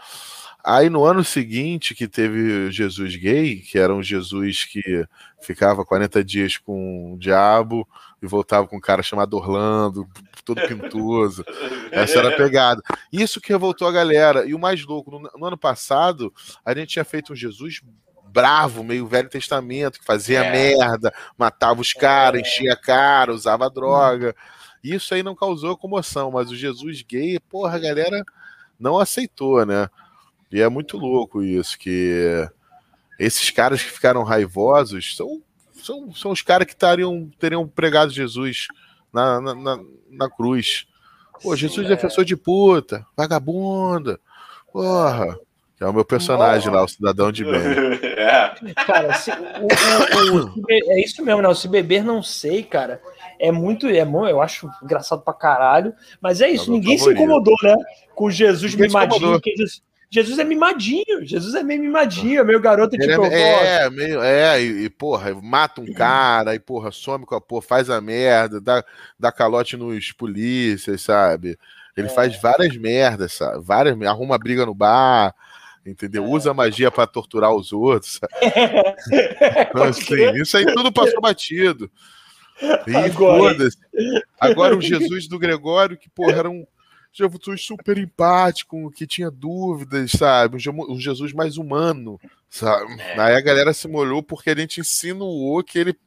Speaker 3: Aí no ano seguinte, que teve Jesus gay, que era um Jesus que ficava 40 dias com o diabo e voltava com um cara chamado Orlando, todo pintoso. Essa era a pegada. Isso que revoltou a galera. E o mais louco, no, no ano passado, a gente tinha feito um Jesus bravo, meio Velho Testamento, que fazia é. merda, matava os caras, é. enchia a cara, usava droga. Isso aí não causou comoção, mas o Jesus gay, porra, a galera não aceitou, né? E é muito louco isso, que esses caras que ficaram raivosos são, são, são os caras que tariam, teriam pregado Jesus na, na, na, na cruz. Pô, Jesus é defensor de puta, vagabunda, porra. Que é o meu personagem lá, o cidadão de bem.
Speaker 1: É. Cara, se, o, o, o, é isso mesmo, né? Se beber, não sei, cara. É muito, é bom, eu acho engraçado pra caralho. Mas é isso, é ninguém favorito. se incomodou, né? Com Jesus ninguém mimadinho. Que Jesus, Jesus é mimadinho, Jesus é meio mimadinho, é meio garoto de
Speaker 3: tipo. É, é, meio, é, e, e, porra, mata um cara, e porra, some com a porra, faz a merda, dá, dá calote nos polícias, sabe? Ele é. faz várias merdas, sabe? Várias, arruma briga no bar, entendeu? É. Usa magia para torturar os outros. então, assim, isso aí tudo passou batido. E Agora... Agora o Jesus do Gregório, que, porra, era um Jesus super empático, que tinha dúvidas, sabe? Um Jesus mais humano, sabe? É. Aí a galera se molhou porque a gente insinuou que ele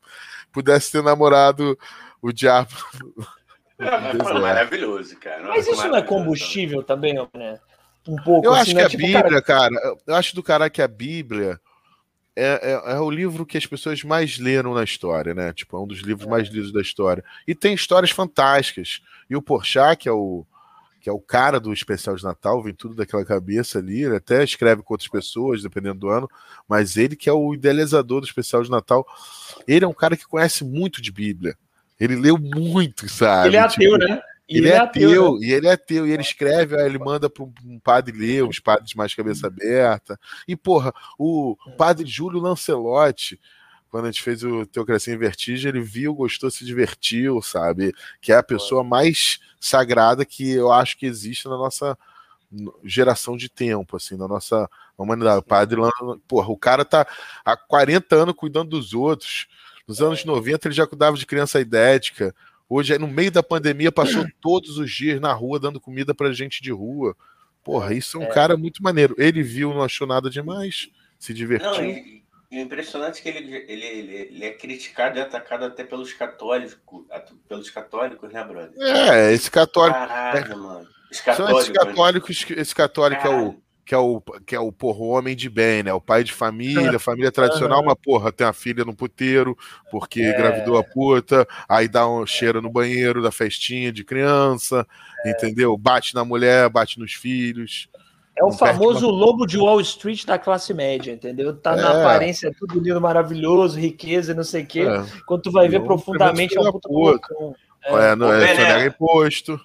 Speaker 3: pudesse ter namorado o diabo.
Speaker 2: É, maravilhoso, cara.
Speaker 1: Mas isso não é combustível também, né? Um pouco.
Speaker 3: Eu assim, acho que né? a tipo, Bíblia, cara... cara, eu acho do cara que a Bíblia é, é, é, o livro que as pessoas mais leram na história, né? Tipo, é um dos livros mais lidos da história. E tem histórias fantásticas. E o Porchat, que é o, que é o cara do especial de Natal, vem tudo daquela cabeça ali, ele até escreve com outras pessoas, dependendo do ano, mas ele que é o idealizador do especial de Natal, ele é um cara que conhece muito de Bíblia. Ele leu muito, sabe?
Speaker 1: Ele é ateu, tipo, né?
Speaker 3: Ele, ele é, é ateu, né? e ele é ateu, e ele escreve, ele manda para um padre ler, os padres mais cabeça aberta. E, porra, o padre Júlio Lancelotti, quando a gente fez o Teocracia em Vertigem, ele viu, gostou, se divertiu, sabe? Que é a pessoa mais sagrada que eu acho que existe na nossa geração de tempo, assim, na nossa humanidade. O padre, porra, o cara tá há 40 anos cuidando dos outros. Nos anos 90 ele já cuidava de criança idética. Hoje, no meio da pandemia, passou todos os dias na rua dando comida pra gente de rua. Porra, isso é um é. cara muito maneiro. Ele viu, não achou nada demais, se divertiu. Não, e,
Speaker 2: e o impressionante é que ele, ele, ele, ele, é criticado e atacado até pelos católicos, pelos católicos, né, brother?
Speaker 3: É, esse católico.
Speaker 2: Caralho, é, mano.
Speaker 3: Os católicos, São esses católicos, esse católico Caralho. é o que é o, que é o porra, o homem de bem, né? O pai de família, família tradicional, uma porra, tem a filha no puteiro, porque é. engravidou a puta, aí dá um cheiro no banheiro da festinha de criança, é. entendeu? Bate na mulher, bate nos filhos.
Speaker 1: É o famoso uma... lobo de Wall Street da classe média, entendeu? Tá é. na aparência tudo lindo, maravilhoso, riqueza, não sei o quê. É. Quando tu vai ver profundamente é um puta
Speaker 3: porcão. É, é, não, é, é, imposto.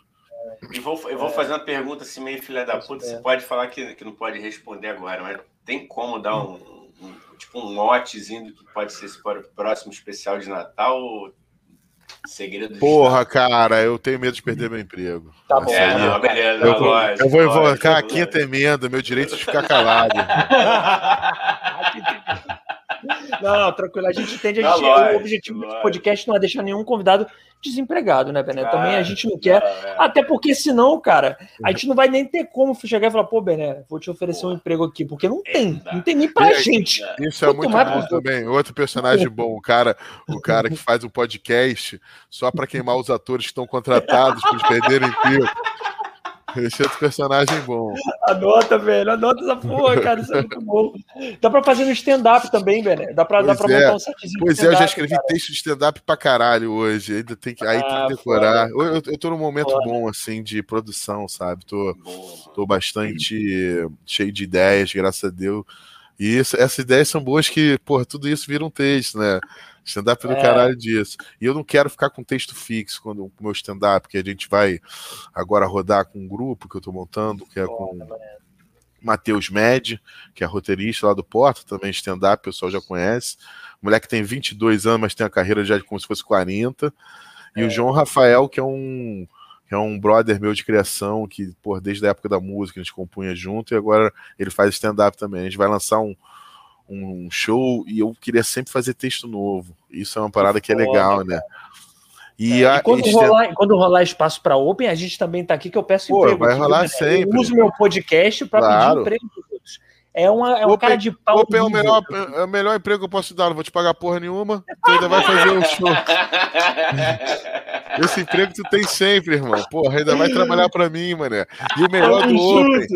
Speaker 2: E vou, eu vou fazer uma pergunta assim, meio filha da puta. Você pode falar que, que não pode responder agora, mas tem como dar um, um tipo um motezinho do que pode ser esse próximo especial de Natal? Ou Segredo
Speaker 3: Porra, cara, eu tenho medo de perder meu emprego.
Speaker 2: Tá bom. É, não, beleza,
Speaker 3: eu, vou, lógico, eu vou invocar a quinta emenda, meu direito de ficar calado.
Speaker 1: não, não, tranquilo. A gente entende. A gente, lógico, o objetivo lógico. do podcast não é deixar nenhum convidado desempregado, né, Bené? Também a gente não quer. É. Até porque, senão, cara, a gente não vai nem ter como chegar e falar, pô, Bené, vou te oferecer Pô. um emprego aqui, porque não tem. Não tem nem pra gente.
Speaker 3: Isso é muito bom também. Outro personagem bom, o cara, o cara que faz um podcast só para queimar os atores que estão contratados para eles perderem emprego. Esse outro personagem bom.
Speaker 1: Anota, velho. Anota essa porra, cara. Isso é muito bom. Dá pra fazer no stand-up também, velho. Dá pra, dá pra
Speaker 3: é.
Speaker 1: montar um setzinho.
Speaker 3: Pois é, eu já escrevi cara. texto de stand-up pra caralho hoje. Ainda tem que, aí ah, tem que ah, decorar. Eu, eu, eu tô num momento foda. bom, assim, de produção, sabe? Tô, tô bastante cheio de ideias, graças a Deus. E isso, essas ideias são boas que, porra, tudo isso vira um texto, né? Stand-up é do caralho disso. E eu não quero ficar com texto fixo quando o meu stand-up, que a gente vai agora rodar com um grupo que eu tô montando, que é com Matheus Med, que é roteirista lá do Porta, também stand-up, o pessoal já conhece. O moleque tem 22 anos, mas tem a carreira já de como se fosse 40. E é. o João Rafael, que é um que é um brother meu de criação, que, por desde a época da música a gente compunha junto, e agora ele faz stand-up também. A gente vai lançar um, um show e eu queria sempre fazer texto novo. Isso é uma parada que, é legal, né?
Speaker 1: E, é, a, e quando, rolar, quando rolar espaço para Open, a gente também tá aqui que eu peço
Speaker 3: Pô, emprego. Vai rolar né? sempre.
Speaker 1: Eu uso meu podcast para claro. pedir emprego é, uma, é um cara de pau.
Speaker 3: Open é o, melhor, é o melhor emprego que eu posso te dar. Não vou te pagar porra nenhuma. Tu ainda vai fazer um show. Esse emprego tu tem sempre, irmão. Porra, ainda vai trabalhar pra mim, mané. E o melhor do Open.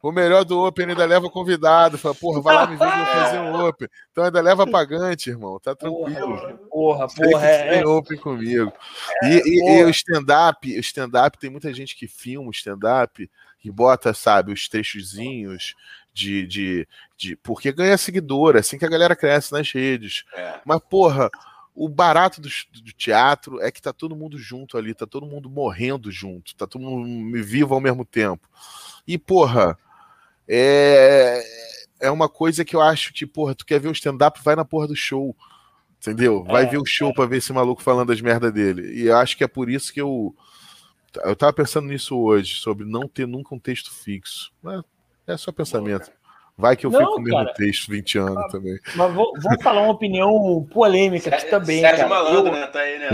Speaker 3: O melhor do Open ainda leva convidado. Fala, porra, vai lá me ver, vou fazer um Open. Então ainda leva pagante, irmão. Tá tranquilo.
Speaker 1: Porra, porra. É,
Speaker 3: tem é... Open comigo. É, e, e, e o stand-up, o stand-up, tem muita gente que filma o stand-up e bota, sabe, os trechozinhos de, de, de. Porque ganha seguidor, é assim que a galera cresce nas redes. É. Mas, porra, o barato do, do, teatro é que tá todo mundo junto ali, tá todo mundo morrendo junto, tá todo mundo vivo ao mesmo tempo. E, porra, é, é uma coisa que eu acho que, porra, tu quer ver o stand-up, vai na porra do show. Entendeu? Vai é, ver o show é. pra ver esse maluco falando as merdas dele. E eu acho que é por isso que eu. Eu tava pensando nisso hoje, sobre não ter nunca um texto fixo. Mas é só pensamento. Vai que eu não, fico com o mesmo texto 20 anos mas, também.
Speaker 1: Mas vou, vou, falar uma opinião polêmica aqui também. Sérgio cara. Malandro, eu... né? Tá aí, né?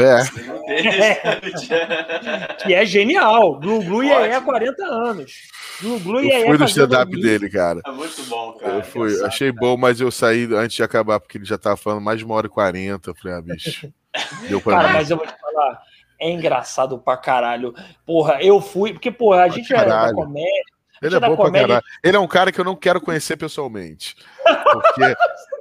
Speaker 1: É. que é genial. Glu Glu e há 40 anos.
Speaker 3: Glu Glu e Eu fui no stand-up dele, cara.
Speaker 2: É muito bom, cara.
Speaker 3: Eu fui, achei bom, mas eu saí antes de acabar, porque ele já tava falando mais de uma hora e quarenta. Eu falei, ah, bicho.
Speaker 1: Deu pra cara, mim. mas eu vou te falar. É engraçado pra caralho. Porra, eu fui. Porque, porra, a gente é da comédia
Speaker 3: ele é bom pra caralho. Ele é um cara que eu não quero conhecer pessoalmente. Porque.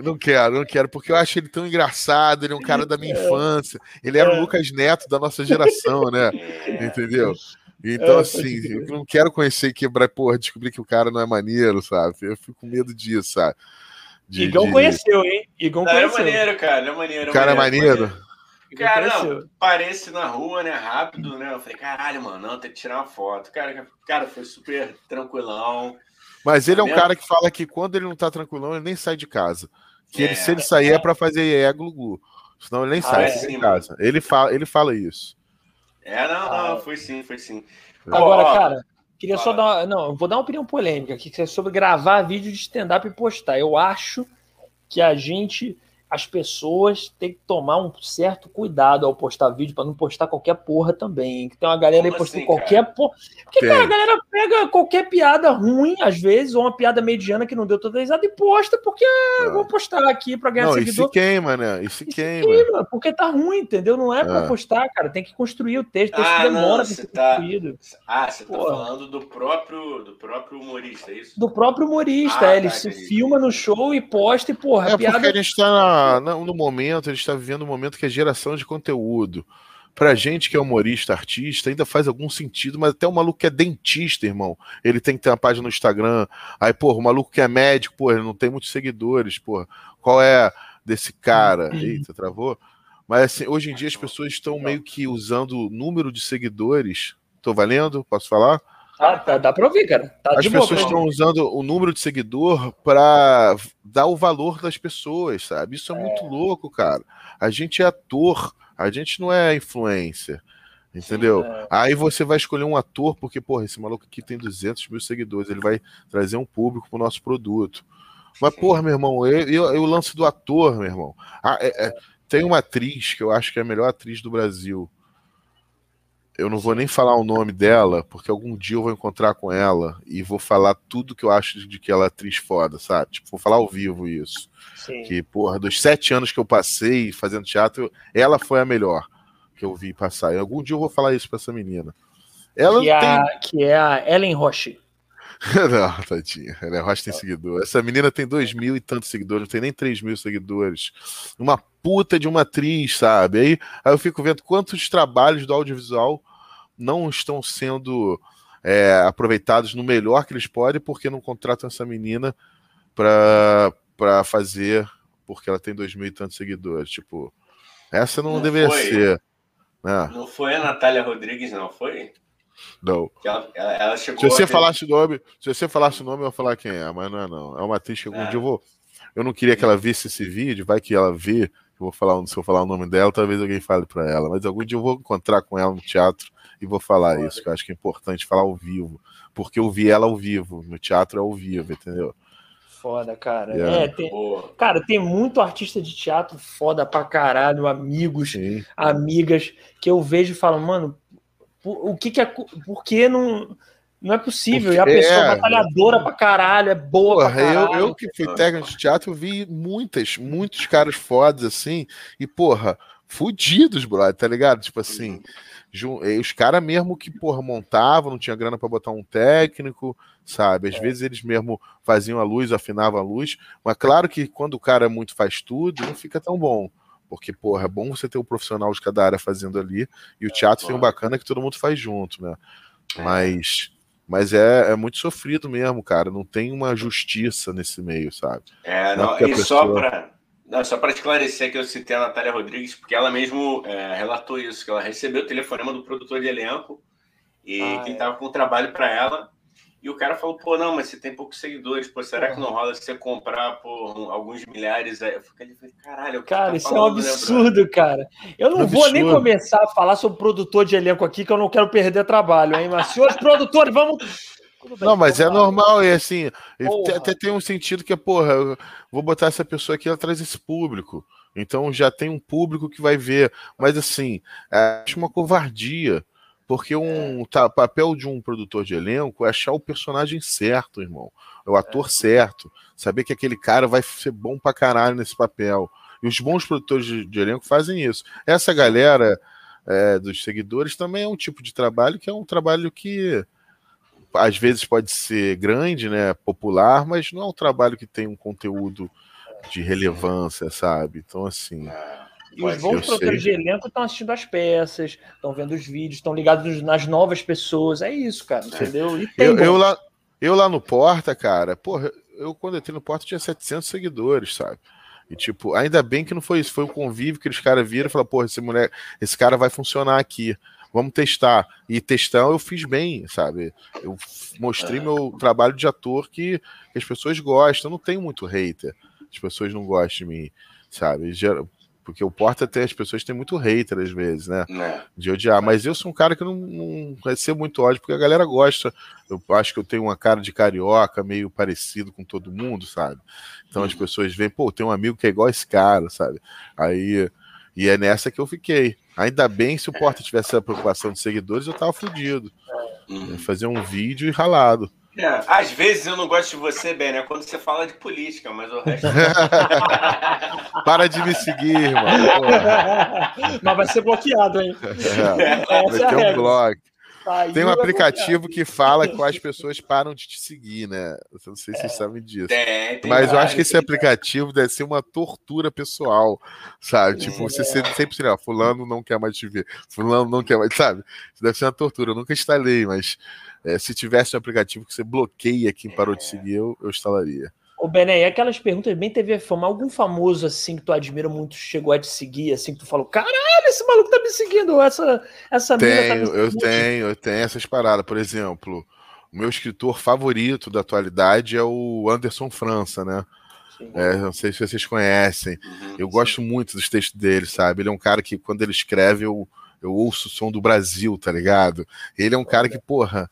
Speaker 3: Não quero, não quero, porque eu acho ele tão engraçado, ele é um cara da minha é. infância, ele era o é. Lucas Neto da nossa geração, né? Entendeu? Então, é, assim, eu não quero conhecer e quebrar, porra, descobrir que o cara não é maneiro, sabe? Eu fico com medo disso, sabe?
Speaker 1: De, Igão de... conheceu, hein? Igão
Speaker 2: não, conheceu. É maneiro, cara, é maneiro.
Speaker 3: O cara é maneiro.
Speaker 2: maneiro. Cara, não, parece na rua, né? Rápido, né? Eu falei, caralho, mano, não, tem que tirar uma foto. Cara, cara foi super tranquilão.
Speaker 3: Mas ele é um cara que fala que quando ele não tá tranquilão, ele nem sai de casa. Que é, ele, se ele sair é, é para fazer é glu Senão ele nem ah, sai é, sim, de casa. Ele fala, ele fala isso.
Speaker 2: É, não, não, ah. foi sim, foi sim.
Speaker 1: Agora, cara, queria fala. só dar. Não, vou dar uma opinião polêmica aqui, que é sobre gravar vídeo de stand-up e postar. Eu acho que a gente as pessoas têm que tomar um certo cuidado ao postar vídeo para não postar qualquer porra também. Que tem uma galera Como aí postando assim, qualquer cara? porra. Porque, cara, a galera pega qualquer piada ruim, às vezes, ou uma piada mediana que não deu toda risada e posta, porque ah. vou postar aqui para ganhar não, seguidor.
Speaker 3: E se queima, né? E se queima. queima.
Speaker 1: Porque tá ruim, entendeu? Não é para ah. postar, cara. Tem que construir o texto. O texto ah, demora para ser
Speaker 2: tá... construído. Ah, você tá falando do próprio, do próprio humorista, é isso?
Speaker 1: Do próprio humorista. Ah, é, ele tá, se filma no show e posta e, porra,
Speaker 3: é piada... porque a gente tá na no momento, a gente está vivendo um momento que é geração de conteúdo. Pra gente que é humorista, artista, ainda faz algum sentido, mas até o maluco que é dentista, irmão, ele tem que ter uma página no Instagram. Aí, pô, o maluco que é médico, pô, ele não tem muitos seguidores, pô. Qual é desse cara? Eita, travou? Mas assim, hoje em dia as pessoas estão meio que usando o número de seguidores. Tô valendo? Posso falar?
Speaker 1: Ah, tá, dá pra ouvir, cara. Tá
Speaker 3: As pessoas estão usando o número de seguidor para dar o valor das pessoas, sabe? Isso é, é, muito louco, cara. A gente é ator, a gente não é influencer. Entendeu? Sim, é. Aí você vai escolher um ator, porque, porra, esse maluco aqui tem 200 mil seguidores, ele vai trazer um público pro nosso produto. Mas, porra, meu irmão, eu, eu, eu lance do ator, meu irmão. Ah, é, é, tem uma atriz que eu acho que é a melhor atriz do Brasil eu não vou nem falar o nome dela, porque algum dia eu vou encontrar com ela e vou falar tudo que eu acho de que ela é atriz foda, sabe? Tipo, vou falar ao vivo isso. Sim. Que, porra, dos sete anos que eu passei fazendo teatro, ela foi a melhor que eu vi passar. E algum dia eu vou falar isso pra essa menina.
Speaker 1: Ela que, é tem... a, que é a Ellen Roche.
Speaker 3: não, tadinha. Ela é Rocha tem seguidor. Essa menina tem dois mil e tantos seguidores, não tem nem três mil seguidores. Uma puta de uma atriz, sabe? Aí, aí eu fico vendo quantos trabalhos do audiovisual não estão sendo é, aproveitados no melhor que eles podem porque não contratam essa menina para fazer porque ela tem dois mil e tantos seguidores. Tipo, essa não, não deveria foi. ser.
Speaker 2: Né? Não foi a Natália Rodrigues, não foi?
Speaker 3: Não.
Speaker 2: Ela, ela se
Speaker 3: você ter... falasse o nome, se você falasse o nome, eu ia falar quem é, mas não é não. É uma atriz que algum é. dia eu vou. Eu não queria que ela visse esse vídeo, vai que ela vê, eu vou falar, se eu falar o nome dela, talvez alguém fale para ela, mas algum dia eu vou encontrar com ela no teatro e vou falar isso, que eu acho que é importante falar ao vivo, porque eu vi ela ao vivo, no teatro é ao vivo, entendeu?
Speaker 1: Foda, cara. Yeah. É, tem, cara, tem muito artista de teatro foda pra caralho, amigos, Sim. amigas, que eu vejo e falo, mano, o que que é. Por que não. Não é possível. Porque, e a pessoa é, batalhadora pra caralho, é boa porra, pra caralho.
Speaker 3: Eu, eu que fui técnico de teatro, vi muitas, muitos caras fodas assim, e, porra, fudidos, brother, tá ligado? Tipo assim, os caras mesmo que, porra, montavam, não tinha grana para botar um técnico, sabe? Às é. vezes eles mesmo faziam a luz, afinavam a luz, mas claro que quando o cara muito faz tudo, não fica tão bom. Porque, porra, é bom você ter um profissional de cada área fazendo ali. E o teatro é, tem um bacana que todo mundo faz junto, né? É. Mas. Mas é, é muito sofrido mesmo, cara. Não tem uma justiça nesse meio, sabe?
Speaker 2: É, não, não e pessoa... só para não, só para esclarecer que eu citei a Natália Rodrigues, porque ela mesmo é, relatou isso, que ela recebeu o telefonema do produtor de elenco e ah, quem estava é. com o trabalho para ela e o cara falou, pô, não, mas você tem poucos seguidores, pô, será que não rola se você comprar por alguns milhares? Aí eu fiquei ali, caralho,
Speaker 1: cara,
Speaker 2: tá
Speaker 1: isso é um né, absurdo, né, cara. Eu não é vou absurdo. nem começar a falar sobre produtor de elenco aqui, que eu não quero perder trabalho, hein? Mas, senhores produtores, vamos.
Speaker 3: Não, mas é normal, e assim, até tem um sentido que é, porra, eu vou botar essa pessoa aqui, ela traz esse público. Então já tem um público que vai ver. Mas assim, é, acho uma covardia porque um tá, papel de um produtor de elenco é achar o personagem certo, irmão. É o ator é. certo. Saber que aquele cara vai ser bom pra caralho nesse papel. E os bons produtores de, de elenco fazem isso. Essa galera é, dos seguidores também é um tipo de trabalho que é um trabalho que às vezes pode ser grande, né, popular, mas não é um trabalho que tem um conteúdo de relevância, sabe? Então, assim. É.
Speaker 1: E os bons produtores de elenco estão assistindo as peças, estão vendo os vídeos, estão ligados nas novas pessoas. É isso, cara, entendeu? E
Speaker 3: tem eu, eu, lá, eu lá no Porta, cara, porra, eu quando entrei no Porta tinha 700 seguidores, sabe? E tipo, ainda bem que não foi isso, foi um convívio que os caras viram e falaram, porra, esse moleque, esse cara vai funcionar aqui. Vamos testar. E testando eu fiz bem, sabe? Eu mostrei é. meu trabalho de ator que, que as pessoas gostam. Eu não tenho muito hater. As pessoas não gostam de mim, sabe? Porque o Porta tem, as pessoas têm muito hater às vezes, né? É. De odiar. Mas eu sou um cara que não, não recebo muito ódio, porque a galera gosta. Eu acho que eu tenho uma cara de carioca, meio parecido com todo mundo, sabe? Então as uhum. pessoas veem, pô, tem um amigo que é igual esse cara, sabe? Aí. E é nessa que eu fiquei. Ainda bem se o Porta tivesse a preocupação de seguidores, eu tava fudido. Uhum. Fazer um vídeo e ralado.
Speaker 2: É, às vezes eu não gosto de você, Ben, é quando você fala de política, mas o resto.
Speaker 3: Para de me seguir, irmão.
Speaker 1: mas vai ser bloqueado, hein?
Speaker 3: É, vai é ter um bloco. Tem um aplicativo que fala que as pessoas param de te seguir, né? Eu não sei se vocês é. sabem disso. Tem, tem Mas eu acho que esse aplicativo deve ser uma tortura pessoal, sabe? Tipo, você sempre se ah, fulano não quer mais te ver, fulano não quer mais, sabe? Isso deve ser uma tortura. Eu nunca instalei, mas é, se tivesse um aplicativo que você bloqueia quem parou de seguir, eu, eu instalaria.
Speaker 1: Ô, Bené, aquelas perguntas bem TV Fama, algum famoso assim que tu admira muito chegou a te seguir, assim, que tu falou, caralho, esse maluco tá me seguindo, essa, essa
Speaker 3: tenho, mina tá me seguindo. Eu tenho, eu tenho essas paradas. Por exemplo, o meu escritor favorito da atualidade é o Anderson França, né? É, não sei se vocês conhecem. Uhum, eu sim. gosto muito dos textos dele, sabe? Ele é um cara que, quando ele escreve, eu, eu ouço o som do Brasil, tá ligado? Ele é um cara que, porra,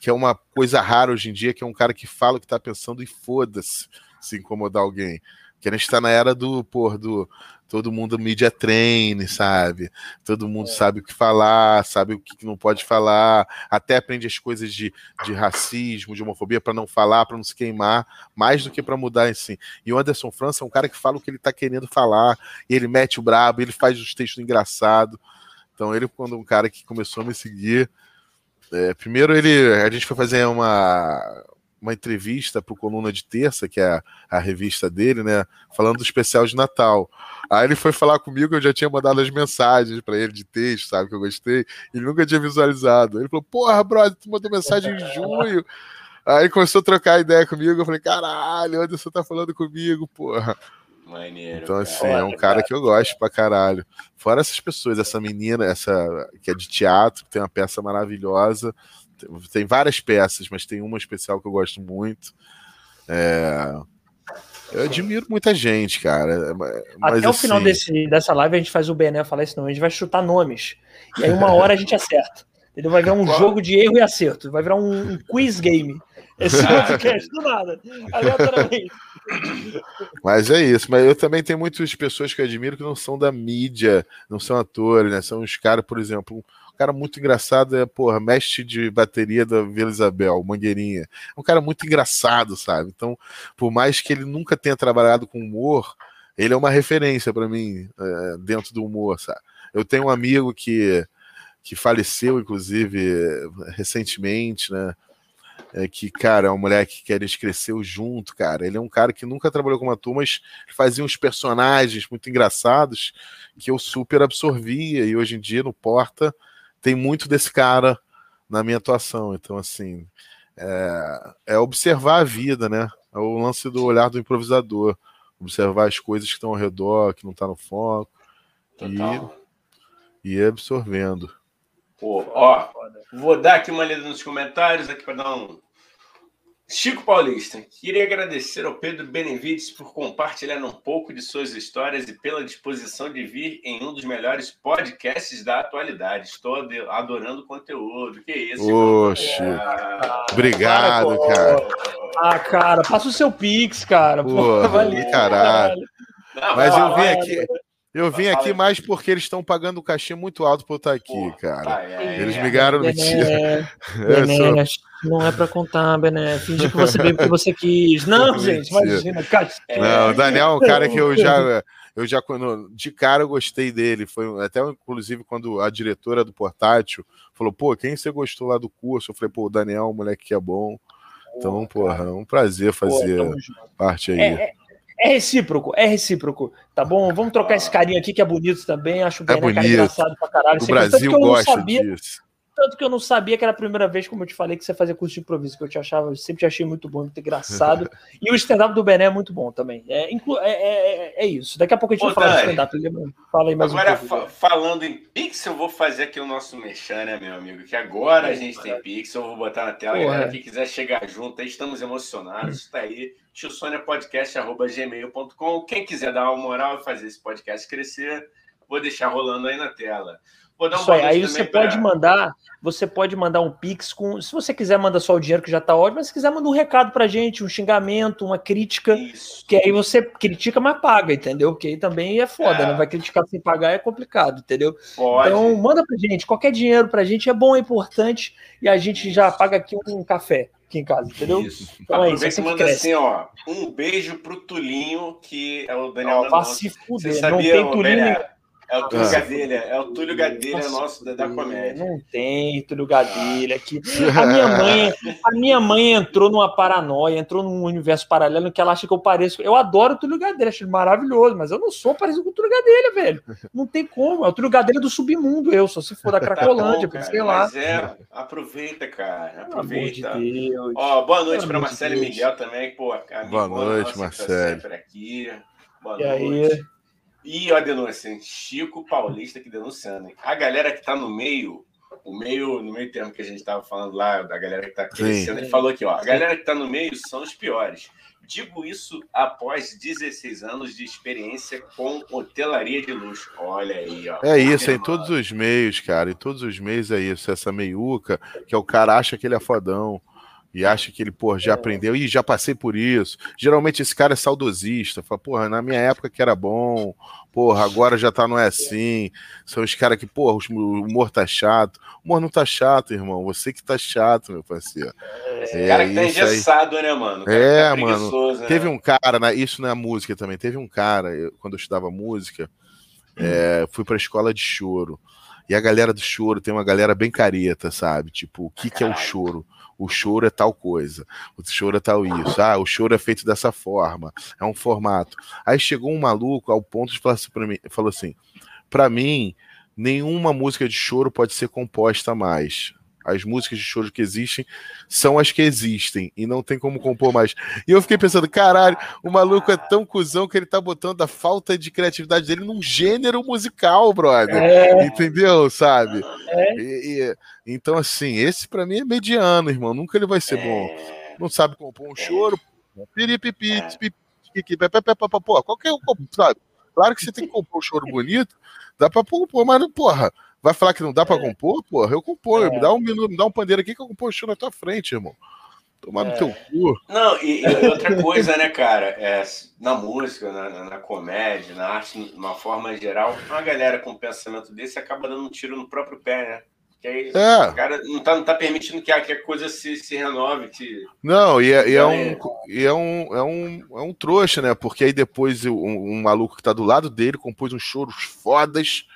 Speaker 3: que é uma coisa rara hoje em dia, que é um cara que fala o que tá pensando e foda-se se incomodar alguém. Que a gente tá na era do, pô, do todo mundo media train, sabe? Todo mundo é. sabe o que falar, sabe o que não pode falar, até aprende as coisas de, de racismo, de homofobia para não falar, para não se queimar, mais do que para mudar em si. E o Anderson França é um cara que fala o que ele tá querendo falar, ele mete o brabo, ele faz os textos engraçados. Então ele, quando um cara que começou a me seguir, é, primeiro ele, a gente foi fazer uma, uma entrevista para o Coluna de Terça, que é a, a, revista dele, né? Falando do especial de Natal. Aí ele foi falar comigo, eu já tinha mandado as mensagens para ele de texto, sabe? Que eu gostei. Ele nunca tinha visualizado. Ele falou: Porra, brother, tu mandou mensagem em junho. Aí começou a trocar ideia comigo. Eu falei: Caralho, Anderson tá falando comigo, porra. Maneiro, então, assim, cara. é um cara que eu gosto pra caralho. Fora essas pessoas, essa menina, essa que é de teatro, tem uma peça maravilhosa. Tem várias peças, mas tem uma especial que eu gosto muito. É... Eu admiro muita gente, cara. Mas,
Speaker 1: Até assim... o final desse, dessa live a gente faz o Bené falar isso, não. A gente vai chutar nomes. E aí uma hora a gente acerta. Ele vai virar um jogo de erro e acerto. Vai virar um, um quiz game. Esse podcast do nada. Aleatoriamente.
Speaker 3: Mas é isso. Mas eu também tenho muitas pessoas que eu admiro que não são da mídia, não são atores, né? São os caras, por exemplo, um cara muito engraçado é, porra, mestre de bateria da Vila Isabel, Mangueirinha. É um cara muito engraçado, sabe? Então, por mais que ele nunca tenha trabalhado com humor, ele é uma referência para mim é, dentro do humor, sabe? Eu tenho um amigo que, que faleceu, inclusive, recentemente, né? É que, cara, é um moleque que eles cresceu junto, cara. Ele é um cara que nunca trabalhou com uma turma, mas fazia uns personagens muito engraçados que eu super absorvia. E hoje em dia, no Porta, tem muito desse cara na minha atuação. Então, assim, é, é observar a vida, né? É o lance do olhar do improvisador. Observar as coisas que estão ao redor, que não está no foco. E, e ir absorvendo.
Speaker 2: Pô, ó, vou dar aqui uma lida nos comentários aqui para dar um. Chico Paulista, queria agradecer ao Pedro Benevides por compartilhar um pouco de suas histórias e pela disposição de vir em um dos melhores podcasts da atualidade. Estou adorando o conteúdo. Que isso?
Speaker 3: Oxe. Ah, Obrigado, cara.
Speaker 1: Ah, cara, passa o seu Pix, cara.
Speaker 3: Pô, valeu. Caralho. Não, Mas eu vim aqui. Eu vim aqui mais porque eles estão pagando um cachê muito alto por eu estar aqui, Porra, cara. É, eles me ganharam mentira.
Speaker 1: Bené, não é para contar, Bené. Finge que você veio porque você quis. Não, gente, imagina.
Speaker 3: Não, o Daniel é um cara que eu já, eu já de cara eu gostei dele. Foi até inclusive quando a diretora do portátil falou: pô, quem você gostou lá do curso? Eu falei: pô, o Daniel, o moleque que é bom. Então, porra, é um prazer fazer pô, parte aí. É, é
Speaker 1: recíproco, é recíproco, tá bom? Vamos trocar esse carinho aqui que é bonito também. Acho bem,
Speaker 3: é bonito.
Speaker 1: Engraçado pra caralho.
Speaker 3: O Brasil gosta sabia, disso.
Speaker 1: Tanto que eu não sabia que era a primeira vez, como eu te falei, que você fazia curso de improviso, que eu te achava, eu sempre te achei muito bom, muito engraçado. e o stand-up do Bené é muito bom também. É, inclu é, é, é, isso. Daqui a pouco a gente Ô, vai falar de stand-up. Fala aí mais
Speaker 2: agora,
Speaker 1: um.
Speaker 2: Fa falando em Pix, eu vou fazer aqui o nosso mexer, né, meu amigo? Que agora a gente tem Pix, eu vou botar na tela. Porra. Galera, quem quiser chegar junto, aí estamos emocionados, está aí tiosoniapodcast.gmail.com. Quem quiser dar uma moral e fazer esse podcast crescer, vou deixar rolando aí na tela.
Speaker 1: Isso aí, aí você pra... pode mandar, você pode mandar um pix com, se você quiser manda só o dinheiro que já tá ótimo, mas se quiser manda um recado pra gente, um xingamento, uma crítica, Isso. que aí você critica, mas paga, entendeu? Porque aí também é foda, é. né? Vai criticar sem pagar é complicado, entendeu? Pode. Então manda pra gente, qualquer dinheiro pra gente é bom, é importante e a gente já paga aqui um café aqui em casa, entendeu? Isso.
Speaker 2: Então é isso. Assim manda assim, ó, um beijo pro Tulinho, que é o Daniel.
Speaker 1: Ó, se fuder, Você sabia, não tem Tulinho.
Speaker 2: É o Túlio ah. Gadelha, é o Túlio Gadelha nosso da, da comédia.
Speaker 1: Não tem Túlio Gadelha aqui. A minha mãe, a minha mãe entrou numa paranoia, entrou num universo paralelo que ela acha que eu pareço. Eu adoro o Túlio Gadelha, acho ele maravilhoso, mas eu não sou parecido com o Túlio Gadelha, velho. Não tem como. É o Túlio Gadelha do submundo, eu, só se for da tá Cracolândia, tá bom, sei lá.
Speaker 2: Mas é, aproveita, cara. Aproveita. De Ó, boa noite para Marcelo e Miguel também, pô.
Speaker 3: Boa noite, tá Marcelo.
Speaker 2: Tá aqui. Boa
Speaker 1: e noite. Aí?
Speaker 2: E a denúncia, Chico Paulista que denunciando. A galera que tá no meio, o meio, no meio termo que a gente tava falando lá, da galera que tá crescendo, ele falou aqui, ó, a galera que tá no meio são os piores. Digo isso após 16 anos de experiência com hotelaria de luxo. Olha aí, ó.
Speaker 3: É isso, em todos os meios, cara. Em todos os meios é isso. Essa meiuca, que é o cara acha que ele é fodão e acha que ele, pô, já é. aprendeu, e já passei por isso. Geralmente esse cara é saudosista, fala, porra, na minha época que era bom, porra, agora já tá, não é assim. São os caras que, porra, o humor tá chato. O humor não tá chato, irmão, você que tá chato, meu parceiro.
Speaker 2: É, é cara que tá engessado, aí. né, mano?
Speaker 3: É, tá mano. Né? Teve um cara, né, isso na música também, teve um cara, eu, quando eu estudava música, É, fui pra escola de choro. E a galera do choro tem uma galera bem careta, sabe? Tipo, o que, que é o choro? O choro é tal coisa, o choro é tal isso. Ah, o choro é feito dessa forma, é um formato. Aí chegou um maluco ao ponto de falar assim pra mim, falou assim: para mim, nenhuma música de choro pode ser composta mais. As músicas de choro que existem são as que existem e não tem como compor mais. E eu fiquei pensando, caralho, o maluco é tão cuzão que ele tá botando a falta de criatividade dele num gênero musical, brother. É. Entendeu? Sabe? É. E, e, então, assim, esse para mim é mediano, irmão. Nunca ele vai ser bom. É. Não sabe compor um choro. Piripipi, pô, qualquer um, sabe? Claro que você tem que compor um choro bonito, dá pra compor, mas, porra, vai falar que não dá pra é. compor? Porra, eu compor, é. me dá um minuto, me dá um pandeiro aqui que eu compor o choro na tua frente, irmão. Tomar é. no teu cu.
Speaker 2: Não, e, e, outra coisa, né, cara, é, na música, na, na, comédia, na arte, de uma forma geral, uma galera com um pensamento desse acaba dando um tiro no próprio pé, né? Que aí, é. o cara não tá, não tá permitindo que a, que a coisa se, se renove. Que...
Speaker 3: Não, e é, e é, um, e é, um, é, um, é um trouxa, né? Porque aí depois um, um maluco que tá do lado dele compôs uns choros fodas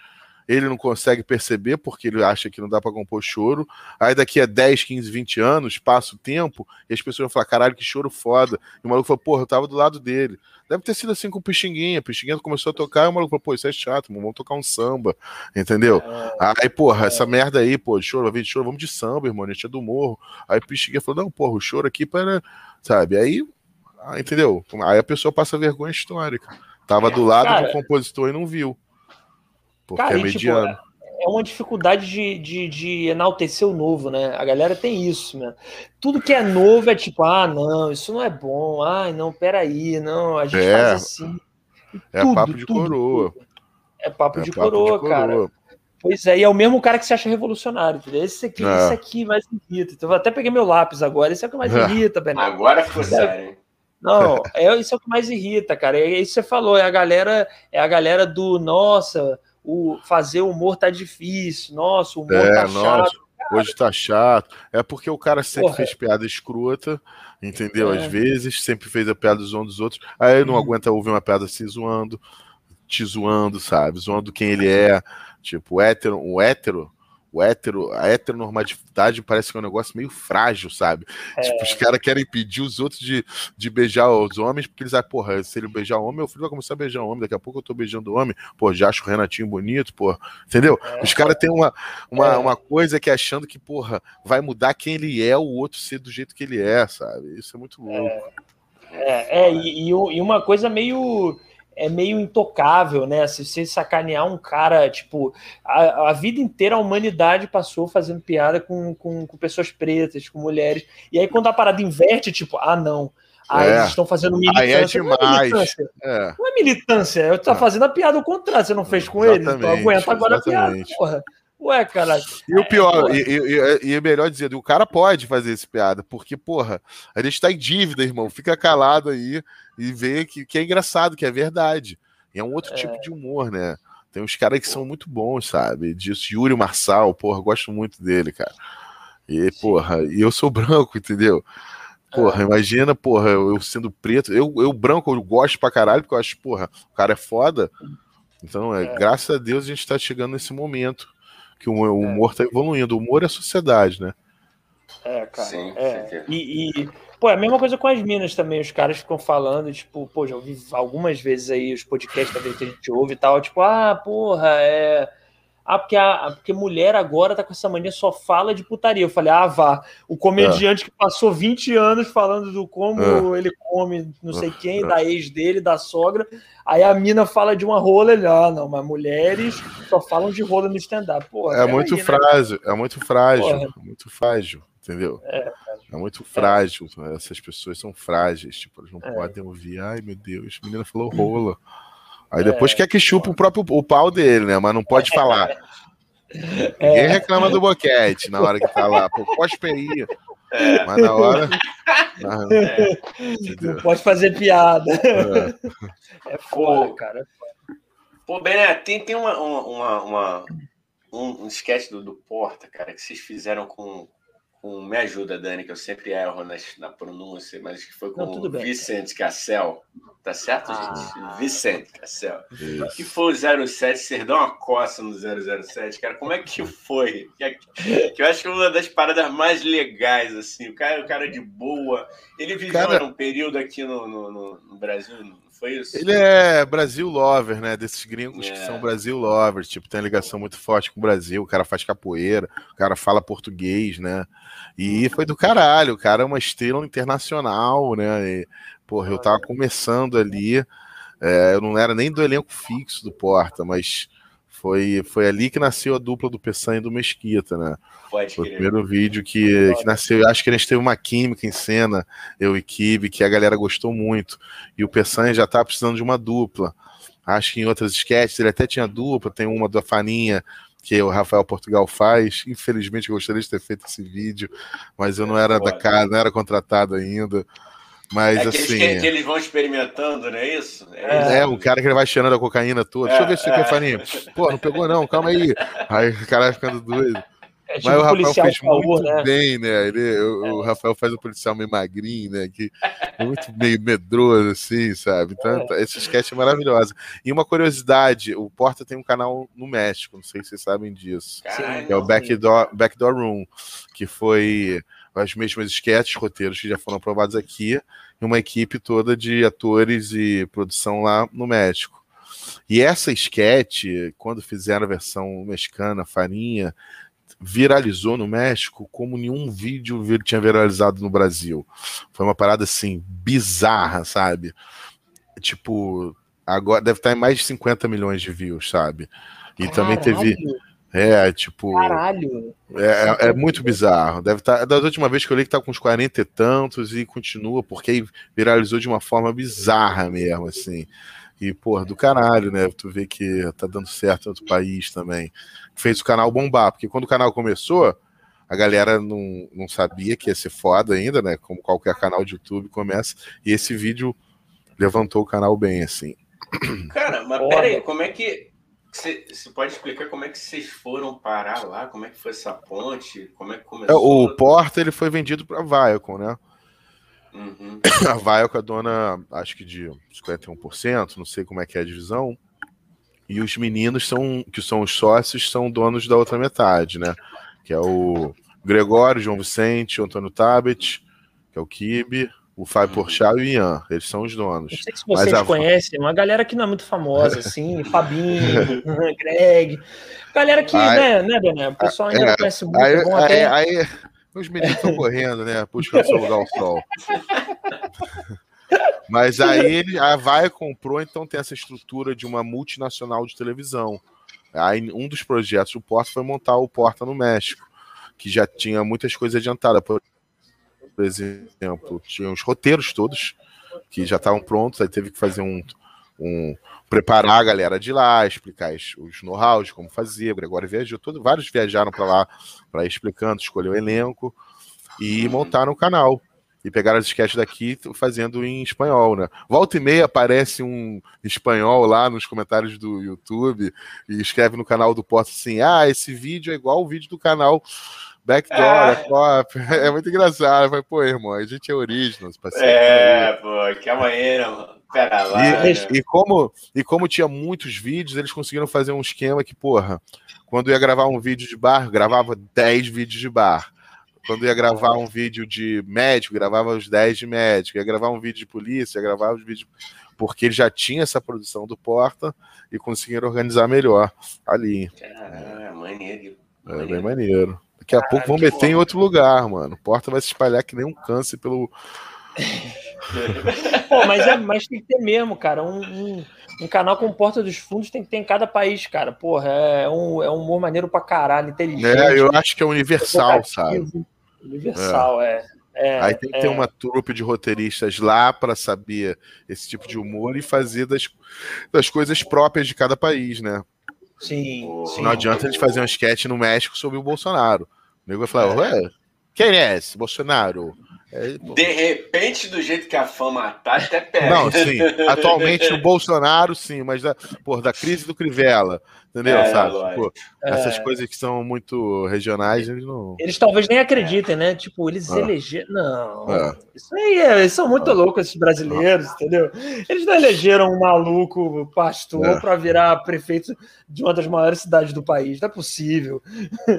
Speaker 3: ele não consegue perceber porque ele acha que não dá para compor choro. Aí daqui a 10, 15, 20 anos, passa o tempo e as pessoas vão falar: caralho, que choro foda. E o maluco fala: porra, eu tava do lado dele. Deve ter sido assim com o Pixinguinha. Pixinguinha começou a tocar e o maluco falou: pô, isso é chato, vamos tocar um samba. Entendeu? É, aí, porra, é. essa merda aí, pô, choro, vai vir de choro, vamos de samba, irmão, a gente é do morro. Aí o Pixinguinha falou: não, porra, o choro aqui para. Sabe? Aí, ah, entendeu? Aí a pessoa passa vergonha histórica. Tava do lado Cara, do compositor e não viu. Porque Cara, é mediano.
Speaker 1: Tipo, é uma dificuldade de, de, de, enaltecer o novo, né? A galera tem isso, né? Tudo que é novo é tipo, ah, não, isso não é bom, ai, não, peraí, não, a gente é, faz assim.
Speaker 3: É tudo, papo de tudo, coroa. Tudo.
Speaker 1: É papo, é de, papo coroa, de, coroa, cara. Pois é, e é o mesmo cara que se acha revolucionário, entendeu? Esse aqui, é. esse aqui mais irrita. Então, eu até peguei meu lápis agora, esse é o que mais é. irrita,
Speaker 2: Bernardo. Agora ficou sério,
Speaker 1: Não, é isso é o que mais irrita, cara. É isso que você falou, é a galera, é a galera do nossa, o fazer humor tá difícil, nossa, o humor é, tá nossa, chato.
Speaker 3: Hoje tá chato. É porque o cara sempre Porra. fez piada escrota, entendeu? É. Às vezes, sempre fez a piada zoando dos outros. Aí não hum. aguenta ouvir uma piada se zoando, te zoando, sabe? Zoando quem ele é. Tipo, o hétero, o hétero o hétero, a heteronormatividade parece que é um negócio meio frágil, sabe? É. Tipo, os caras querem impedir os outros de, de beijar os homens, porque eles, ah, porra, se ele beijar homem, meu filho vai começar a beijar homem, daqui a pouco eu tô beijando homem, pô, já acho o Renatinho bonito, pô, entendeu? É. Os caras têm uma, uma, é. uma coisa que é achando que, porra, vai mudar quem ele é, o outro ser do jeito que ele é, sabe? Isso é muito louco.
Speaker 1: É, é, e, e uma coisa meio é meio intocável, né? Se você sacanear um cara, tipo, a, a, vida inteira a humanidade passou fazendo piada com, com, com, pessoas pretas, com mulheres. E aí, quando a parada inverte, tipo, ah, não. Aí é. eles estão fazendo militância. Aí é
Speaker 3: demais. Não é militância.
Speaker 1: É. Não é militância. Eu tô é. fazendo a piada ao contrário. Você não fez com exatamente, eles? Então aguenta agora exatamente. a piada, porra. Ué, caralho.
Speaker 3: E o pior, é, e, e, e, é melhor dizer, o cara pode fazer esse piada, porque, porra, a gente tá em dívida, irmão. Fica calado aí e vê que, que é engraçado, que é verdade. E é um outro tipo é. tipo de humor, né? Tem uns caras que são muito bons, sabe? Disso, Yuri Marçal, porra, gosto muito dele, cara. E, porra, e eu sou branco, entendeu? Porra, é. imagina, porra, eu sendo preto. Eu, eu branco, eu gosto pra caralho, porque eu acho, porra, o cara é foda. Então, é, é. graças a Deus a gente tá chegando nesse momento que o, o humor está evoluindo. O humor é sociedade, né?
Speaker 1: É, cara. Sim, é. E, e, pô, é a mesma coisa com as minas também. Os caras ficam falando, tipo, pô, já ouvi algumas vezes aí os podcasts também que a gente ouve e tal, tipo, ah, porra, é ah, porque, a, porque mulher agora tá com essa mania, só fala de putaria. Eu falei, ah, vá. O comediante é. que passou 20 anos falando do como é. ele come não sei quem, é. da ex dele, da sogra. Aí a mina fala de uma rola, ele, ah, não, mas mulheres só falam de rola no stand-up.
Speaker 3: É muito aí, frágil, né? é muito frágil, é muito frágil, entendeu? É, é muito frágil. Essas pessoas são frágeis, tipo, elas não é. podem ouvir, ai meu Deus, a menina falou rola. Aí depois é, quer que chupa o próprio o pau dele, né? Mas não pode falar. É. Ninguém reclama do boquete na hora que tá lá. Pô, cospe aí. É. Mas na hora.
Speaker 1: É. Não pode fazer piada. É, é foda, Pô, cara.
Speaker 2: Pô, Bené, tem, tem uma, uma, uma, um, um sketch do, do Porta, cara, que vocês fizeram com, com. Me ajuda, Dani, que eu sempre erro na, na pronúncia, mas que foi com
Speaker 1: Não, bem.
Speaker 2: Vicente Cassel. Tá certo,
Speaker 1: Ah.
Speaker 2: gente? Vicente Cassel.
Speaker 3: Isso.
Speaker 2: Que foi o 07, vocês dão uma coça no 007, cara. Como é que foi? Que, que eu acho que é uma das paradas mais legais, assim. O cara, o cara de boa. Ele viveu
Speaker 3: Cara-
Speaker 2: um período aqui no, no, no- no Brasil, foi isso?
Speaker 3: Ele é Brasil lover, né? Desses gringos que
Speaker 2: É.
Speaker 3: são Brasil lovers, tipo, tem uma ligação muito forte com o Brasil. O cara faz capoeira, o cara fala português, né? E foi do caralho. O cara é uma estrela internacional, né? E, porra, eu tava começando ali. é, eu não era nem do elenco fixo do Porta, mas foi, foi ali que nasceu a dupla do Peçanha e do Mesquita, né?
Speaker 2: Pode
Speaker 3: Foi o primeiro vídeo que, que nasceu. Acho que a gente teve uma química em cena, eu e Kibe, que a galera gostou muito. E o Peçanha já tá precisando de uma dupla. Acho que em outras sketches ele até tinha dupla, tem uma da Faninha, que o Rafael Portugal faz. Infelizmente eu gostaria de ter feito esse vídeo, mas eu não era da casa, não era contratado ainda. Mas
Speaker 2: É aqueles
Speaker 3: assim.
Speaker 2: que, que eles vão experimentando, não é isso?
Speaker 3: É, o cara que ele vai cheirando a cocaína toda. Deixa eu ver se você
Speaker 2: É,
Speaker 3: quer
Speaker 2: é.
Speaker 3: farinha. Pô, não pegou não, calma aí. Aí o cara vai ficando doido.
Speaker 1: É tipo
Speaker 3: Mas o Rafael fez
Speaker 1: caô,
Speaker 3: muito
Speaker 1: né?
Speaker 3: bem, né? Ele, o, o Rafael faz um policial meio magrinho, né? Que é muito meio medroso, assim, sabe? Então, esse sketch é maravilhoso. E uma curiosidade: o Porta tem um canal no México, não sei se vocês sabem disso. É o. Backdoor, Backdoor Room, que foi as mesmas sketches, roteiros que já foram aprovados aqui, e uma equipe toda de atores e produção lá no México. E essa sketch, quando fizeram a versão mexicana, Farinha, viralizou no México como nenhum vídeo tinha viralizado no Brasil. Foi uma parada assim, bizarra, sabe? Tipo, agora deve estar em mais de 50 milhões de views, sabe? E também teve. É, tipo.
Speaker 1: Caralho.
Speaker 3: É, é muito bizarro. Deve estar. Da última vez que eu li que tá com uns 40 e tantos e continua, porque aí viralizou de uma forma bizarra mesmo, assim. E, porra, do caralho, né? Tu vê que tá dando certo em outro país também. Fez o canal bombar, porque quando o canal começou, a galera não, não sabia que ia ser foda ainda, né? Como qualquer canal de YouTube começa. E esse vídeo levantou o canal bem, assim.
Speaker 2: Cara, mas pera aí, como é que. Você você pode explicar como é que vocês foram parar lá? Como é que foi essa ponte? Como é que
Speaker 3: É,
Speaker 2: começou?
Speaker 3: O Porta ele foi vendido pra Viacom, né?
Speaker 2: Uhum.
Speaker 3: A Viacom é dona, acho que de 51%, não sei como é que é a divisão. E os meninos são, que são os sócios, são donos da outra metade, né? Que é o Gregório, João Vicente, o Antônio Tabet, que é o Kibe, o Fábio
Speaker 2: Uhum.
Speaker 3: Porchat e o Ian. Eles são os
Speaker 1: Não
Speaker 3: donos.
Speaker 1: sei se vocês
Speaker 3: a-
Speaker 1: conhecem, uma galera que não é muito famosa, assim, Fabinho, Greg. Galera que,
Speaker 3: Aí-
Speaker 1: né, né, Bené? O pessoal ainda
Speaker 3: É,
Speaker 1: não conhece muito,
Speaker 3: Aí,
Speaker 1: até.
Speaker 3: aí os meninos estão correndo, né? Buscando seu lugar ao sol. Mas aí ele- a Vai comprou, então tem essa estrutura de uma multinacional de televisão. Aí um dos projetos do Porta foi montar o Porta no México, que já tinha muitas coisas adiantadas. Por por exemplo, tinha os roteiros todos que já estavam prontos, aí teve que fazer um, um preparar a galera de lá, explicar os, os know-hows, como fazia. O Gregório viajou, todo, vários viajaram para lá para explicando, escolher o elenco e montaram o canal. E pegaram as sketches daqui fazendo em espanhol, né? Volta e meia aparece um espanhol lá nos comentários do YouTube e escreve no canal do Porta assim: ah, esse vídeo é igual o vídeo do canal Backdoor,
Speaker 2: Ah.
Speaker 3: é top. É muito engraçado. Falei, pô, irmão, a gente é original, parceiro.
Speaker 2: É, pô, calma aí, né, mano? Pera lá.
Speaker 3: E,
Speaker 2: né?
Speaker 3: e como, e como tinha muitos vídeos, eles conseguiram fazer um esquema que, porra, quando ia gravar um vídeo de bar, gravava 10 vídeos de bar. Quando ia gravar um vídeo de médico, gravava os 10 de médico. Ia gravar um vídeo de polícia, gravava os vídeos. Porque ele já tinha essa produção do Porta e conseguiram organizar melhor ali.
Speaker 2: Caralho, maneiro.
Speaker 3: É bem
Speaker 2: maneiro.
Speaker 3: Daqui a pouco vão meter em outro lugar, mano. Porta vai se espalhar que nem um câncer pelo.
Speaker 1: Pô, mas, é, mas tem que ter mesmo, cara. Um, um, um canal com Porta dos Fundos tem que ter em cada país, cara. Porra, é um, é um humor maneiro pra caralho, inteligente.
Speaker 3: É, eu acho que é universal, sabe?
Speaker 1: Universal, é. É,
Speaker 3: Aí tem que ter
Speaker 1: é.
Speaker 3: uma trupe de roteiristas lá para saber esse tipo de humor e fazer das, das coisas próprias de cada país, né?
Speaker 1: Sim, sim.
Speaker 3: Não adianta eles fazerem um sketch no México sobre o Bolsonaro. Nego vai falar, ué, quem é esse? Bolsonaro?
Speaker 2: É, de repente, do jeito que a fama tá, até pega.
Speaker 3: Não, sim. Atualmente o Bolsonaro, sim, mas da, por, da crise do Crivella, entendeu? É, sabe? Pô, essas é. coisas que são muito regionais, eles não.
Speaker 1: Eles talvez nem acreditem, né? Tipo, eles ah. elegeram. Não. É. Isso aí, é, eles são muito ah. loucos, esses brasileiros, ah. entendeu? Eles não elegeram um maluco pastor é. para virar prefeito de uma das maiores cidades do país. Não é possível.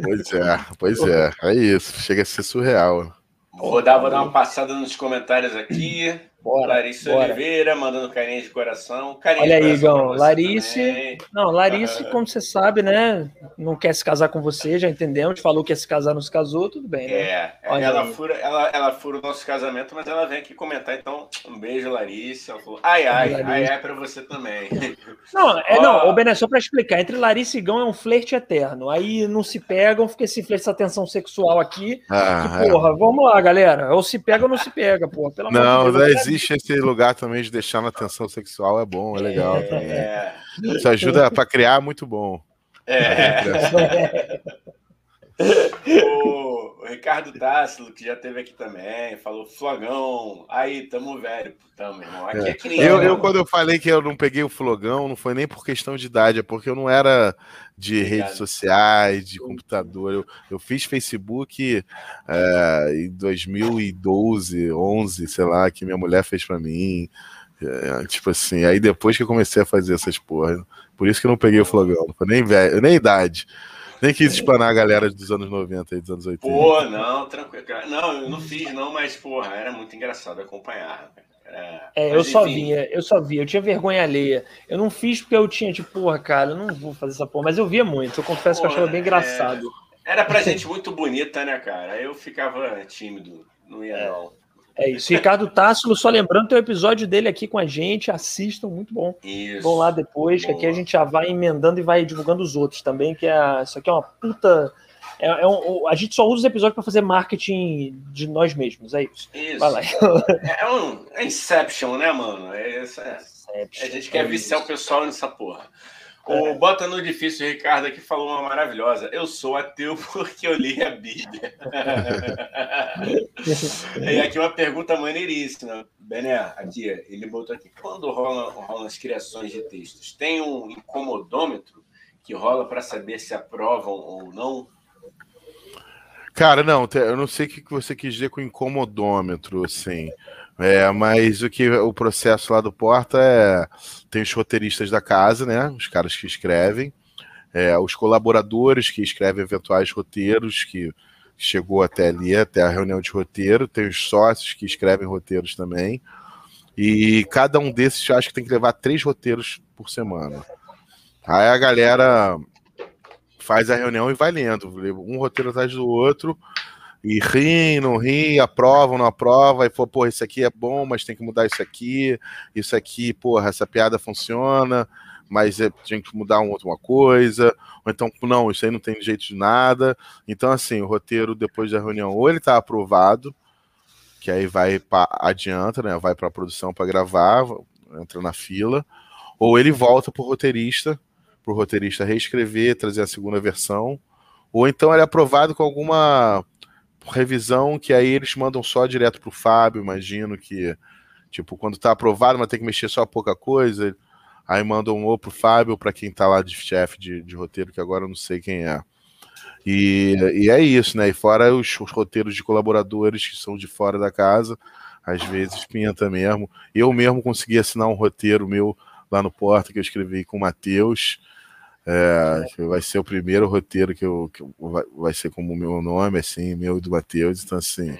Speaker 3: Pois é, pois é. É isso. Chega a ser surreal.
Speaker 2: Vou dar, vou dar uma passada nos comentários aqui. Bora, Larissa bora. Oliveira mandando carinha de coração. Carinha
Speaker 1: Olha aí, Igão. Larice. Não, Larice, como você sabe, né? Não quer se casar com você, já entendemos. Falou que ia se casar, não se casou, tudo bem, né?
Speaker 2: É, Olha ela fura, ela, ela fura o nosso casamento, mas ela vem aqui comentar. Então, um beijo, Larice. Ela falou: ai, ai, Larice. ai, ai pra você também.
Speaker 1: Não, é, oh. não, o Bené, só pra explicar: entre Larice e Igão é um flerte eterno. Aí não se pegam, fica esse flerte, essa tensão sexual aqui. Ah, que, porra, é. vamos lá, galera. Ou se pega ou não se pega, porra.
Speaker 3: Pelo não, amor de Deus, não existe esse lugar também de deixar na tensão sexual, é bom, é legal. É. Isso ajuda para criar, muito bom.
Speaker 2: É. o Ricardo Tássilo, que já teve aqui também, falou flogão. Aí, tamo velho, tamo, irmão. Aqui é, é criança.
Speaker 3: Eu, eu, quando eu falei que eu não peguei o flogão, não foi nem por questão de idade, é porque eu não era de Obrigado. redes sociais, de computador. Eu, eu fiz Facebook é, em 2012, 11, sei lá, que minha mulher fez para mim. É, tipo assim, aí depois que eu comecei a fazer essas porras, por isso que eu não peguei o flogão, nem velho, nem idade. Nem quis espanar a galera dos anos 90 e dos anos 80.
Speaker 2: Pô, não, tranquilo. Não, eu não fiz, não, mas, porra, era muito engraçado acompanhar.
Speaker 1: é, eu só via, eu só via, eu tinha vergonha alheia. Eu não fiz porque eu tinha, tipo, porra, cara, eu não vou fazer essa porra, mas eu via muito. Eu confesso porra, que eu achava bem engraçado.
Speaker 2: É... Era pra gente muito bonita, né, cara? Eu ficava tímido, não ia, é. não.
Speaker 1: É isso. Ricardo Tássilo, só lembrando, tem o um episódio dele aqui com a gente. Assistam, muito bom. Isso. Vão lá depois, Boa. que aqui a gente já vai emendando e vai divulgando os outros também, que é, isso aqui é uma puta. É, é um, a gente só usa os episódios para fazer marketing de nós mesmos, é isso.
Speaker 2: Isso. Vai lá. É, é um é Inception, né, mano? É, é, Inception, a gente quer é viciar o pessoal nessa porra. O. Bota no Difícil Ricardo aqui falou uma maravilhosa. Eu sou ateu porque eu li a Bíblia. e aqui uma pergunta maneiríssima. Bené, aqui, ele botou aqui. Quando rolam, rolam as criações de textos, tem um incomodômetro que rola para saber se aprovam ou não?
Speaker 3: Cara, não, eu não sei o que você quis dizer com incomodômetro, assim. É, mas o que o processo lá do Porta é tem os roteiristas da casa, né? Os caras que escrevem, é, os colaboradores que escrevem eventuais roteiros que chegou até ali, até a reunião de roteiro, tem os sócios que escrevem roteiros também. E cada um desses eu acho que tem que levar três roteiros por semana. Aí a galera faz a reunião e vai lendo, um roteiro atrás do outro e ri, não ri, aprova, não aprova, e pô, isso aqui é bom, mas tem que mudar isso aqui, isso aqui, porra, essa piada funciona, mas é, tem que mudar uma outra coisa, ou então, não, isso aí não tem jeito de nada. Então, assim, o roteiro depois da reunião, ou ele tá aprovado, que aí vai pra, adianta, né, vai para a produção para gravar, entra na fila, ou ele volta pro roteirista, pro roteirista reescrever, trazer a segunda versão, ou então ele é aprovado com alguma revisão que aí eles mandam só direto pro Fábio, imagino que, tipo, quando tá aprovado, mas tem que mexer só pouca coisa, aí mandam um ou pro Fábio, para quem tá lá de chefe de, de, roteiro, que agora eu não sei quem é. E, e é isso, né? E fora os, os, roteiros de colaboradores que são de fora da casa, às vezes pinta mesmo. Eu mesmo consegui assinar um roteiro meu lá no Porta que eu escrevi com o Matheus. É, vai ser o primeiro roteiro que, eu, que vai, vai ser como o meu nome, assim, meu e do Matheus. Então, assim,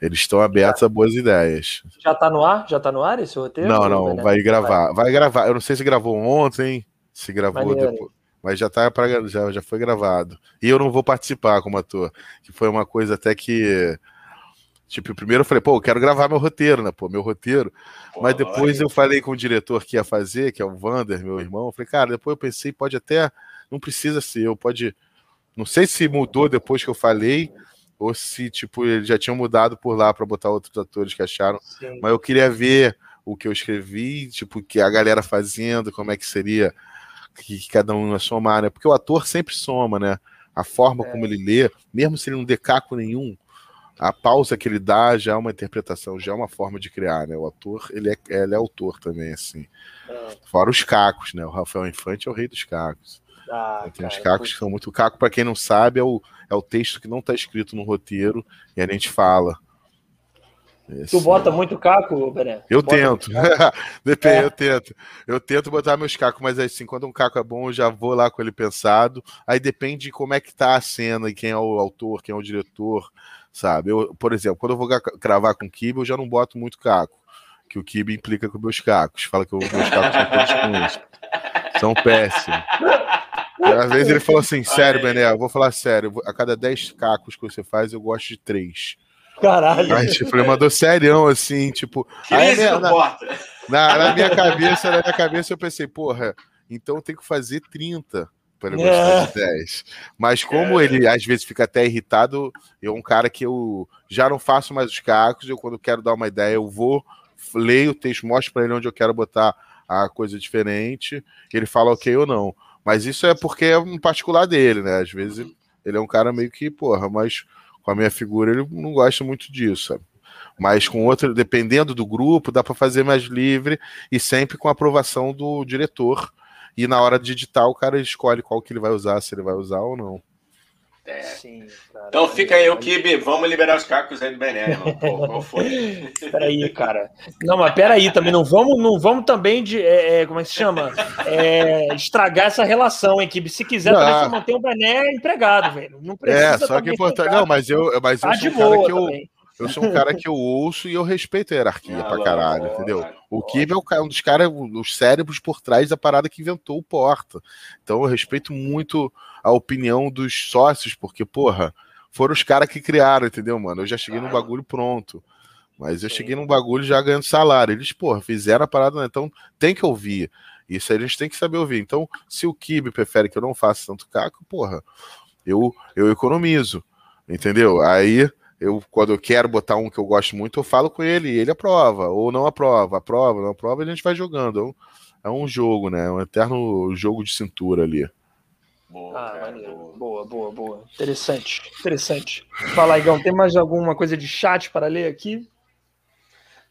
Speaker 3: eles estão abertos a boas ideias.
Speaker 1: Já tá no ar? Já tá no ar esse roteiro?
Speaker 3: Não, não, vai gravar. Vai gravar. Eu não sei se gravou ontem, se gravou Maneiro. depois. Mas já, tá pra, já, já foi gravado. E eu não vou participar como ator. Que foi uma coisa até que Tipo, primeiro eu falei, pô, eu quero gravar meu roteiro, né? Pô, meu roteiro. Pô, Mas depois eu falei com o diretor que ia fazer, que é o Vander, meu irmão. Eu falei, cara, depois eu pensei, pode até. Não precisa ser eu, pode. Não sei se mudou depois que eu falei, ou se, tipo, eles já tinham mudado por lá para botar outros atores que acharam. Sim. Mas eu queria ver o que eu escrevi, tipo, que a galera fazendo, como é que seria que, cada um ia somar, né? Porque o ator sempre soma, né? A forma é. como ele lê, mesmo se ele não dê caco nenhum, a pausa que ele dá já é uma interpretação, já é uma forma de criar, né? O ator, ele é, ele é autor também, assim. É. Fora os cacos, né? O Rafael Infante é o rei dos cacos. Ah, tem cara, os cacos que são muito. Caco, para quem não sabe, é o, é o texto que não está escrito no roteiro e a gente fala.
Speaker 1: Esse... Tu bota muito caco, Bené?
Speaker 3: Eu tento. Depende, é. eu tento. Eu tento botar meus cacos, mas assim, quando um caco é bom, eu já vou lá com ele pensado. Aí depende de como é que tá a cena e quem é o autor, quem é o diretor, sabe? Eu, por exemplo, quando eu vou gravar com o Kibe, eu já não boto muito caco. Que o Kibe implica com meus cacos. Fala que os meus cacos são todos com isso. São péssimos. E às vezes ele falou assim: sério, Bené, eu vou falar sério. A cada 10 cacos que você faz, eu gosto de 3.
Speaker 1: Caralho.
Speaker 3: Aí, tipo, ele mandou serião, assim, tipo.
Speaker 2: Aí, minha,
Speaker 3: na, na, na, minha cabeça, na minha cabeça, eu pensei, porra, então tem que fazer 30 para ele gostar é. de 10. Mas como é. ele às vezes fica até irritado, eu um cara que eu já não faço mais os cacos, eu quando quero dar uma ideia, eu vou, leio o texto, mostro para ele onde eu quero botar a coisa diferente, ele fala ok ou não. Mas isso é porque é um particular dele, né? Às vezes ele é um cara meio que, porra, mas com a minha figura, ele não gosta muito disso, sabe? Mas com outro, dependendo do grupo, dá para fazer mais livre e sempre com a aprovação do diretor. E na hora de editar, o cara escolhe qual que ele vai usar, se ele vai usar ou não.
Speaker 2: É. Sim, cara, então fica aí o Kibe, vamos liberar os cacos aí do Bené, irmão. qual foi?
Speaker 1: Peraí, cara. Não, mas peraí também, não vamos, não vamos também de. É, é como é que se chama? É, estragar essa relação, hein, Kibe? Se quiser, não. também você manter o Bené empregado, velho. Não precisa.
Speaker 3: É, só que é importante. Não, mas eu, mas eu tá sou um cara que eu. Também. Eu sou um cara que eu ouço e eu respeito a hierarquia pra caralho, entendeu? O Kibe é um dos caras, os cérebros por trás da parada que inventou o Porta. Então eu respeito muito a opinião dos sócios, porque, porra, foram os caras que criaram, entendeu, mano? Eu já cheguei no bagulho pronto. Mas eu cheguei num bagulho já ganhando salário. Eles, porra, fizeram a parada, né? então tem que ouvir. Isso aí a gente tem que saber ouvir. Então, se o Kibe prefere que eu não faça tanto caco, porra, eu, eu economizo, entendeu? Aí eu, quando eu quero botar um que eu gosto muito, eu falo com ele e ele aprova, ou não aprova, aprova, não aprova, e a gente vai jogando. É um, é um jogo, né? É um eterno jogo de cintura ali.
Speaker 1: Boa, ah, cara, boa. boa, boa, boa. Interessante, interessante. Fala, Igão, tem mais alguma coisa de chat para ler aqui?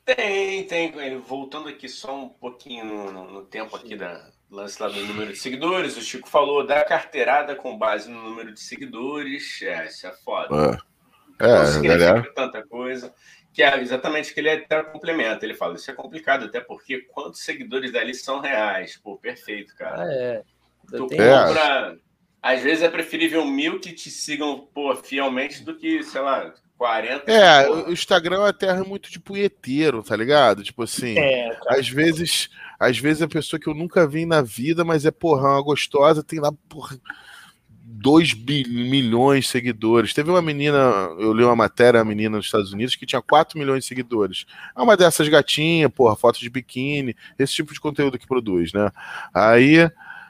Speaker 2: Tem, tem. Voltando aqui só um pouquinho no, no, no tempo aqui da lance lá do número de seguidores, o Chico falou da carteirada com base no número de seguidores. É, isso é foda.
Speaker 3: É. É, não significa galera.
Speaker 2: tanta coisa. Que é exatamente que ele até complementa. Ele fala: Isso é complicado, até porque quantos seguidores dali são reais? Pô, perfeito, cara.
Speaker 1: Ah, é.
Speaker 2: Tu compra. Às vezes é preferível mil que te sigam pô, fielmente do que, sei lá, 40.
Speaker 3: É, o Instagram é uma terra muito de punheteiro, tá ligado? Tipo assim, é, às vezes, às vezes a pessoa que eu nunca vi na vida, mas é porra, uma gostosa, tem lá, porra, 2 milhões de seguidores. Teve uma menina, eu li uma matéria, uma menina nos Estados Unidos, que tinha 4 milhões de seguidores. É uma dessas gatinhas, porra, fotos de biquíni, esse tipo de conteúdo que produz, né? Aí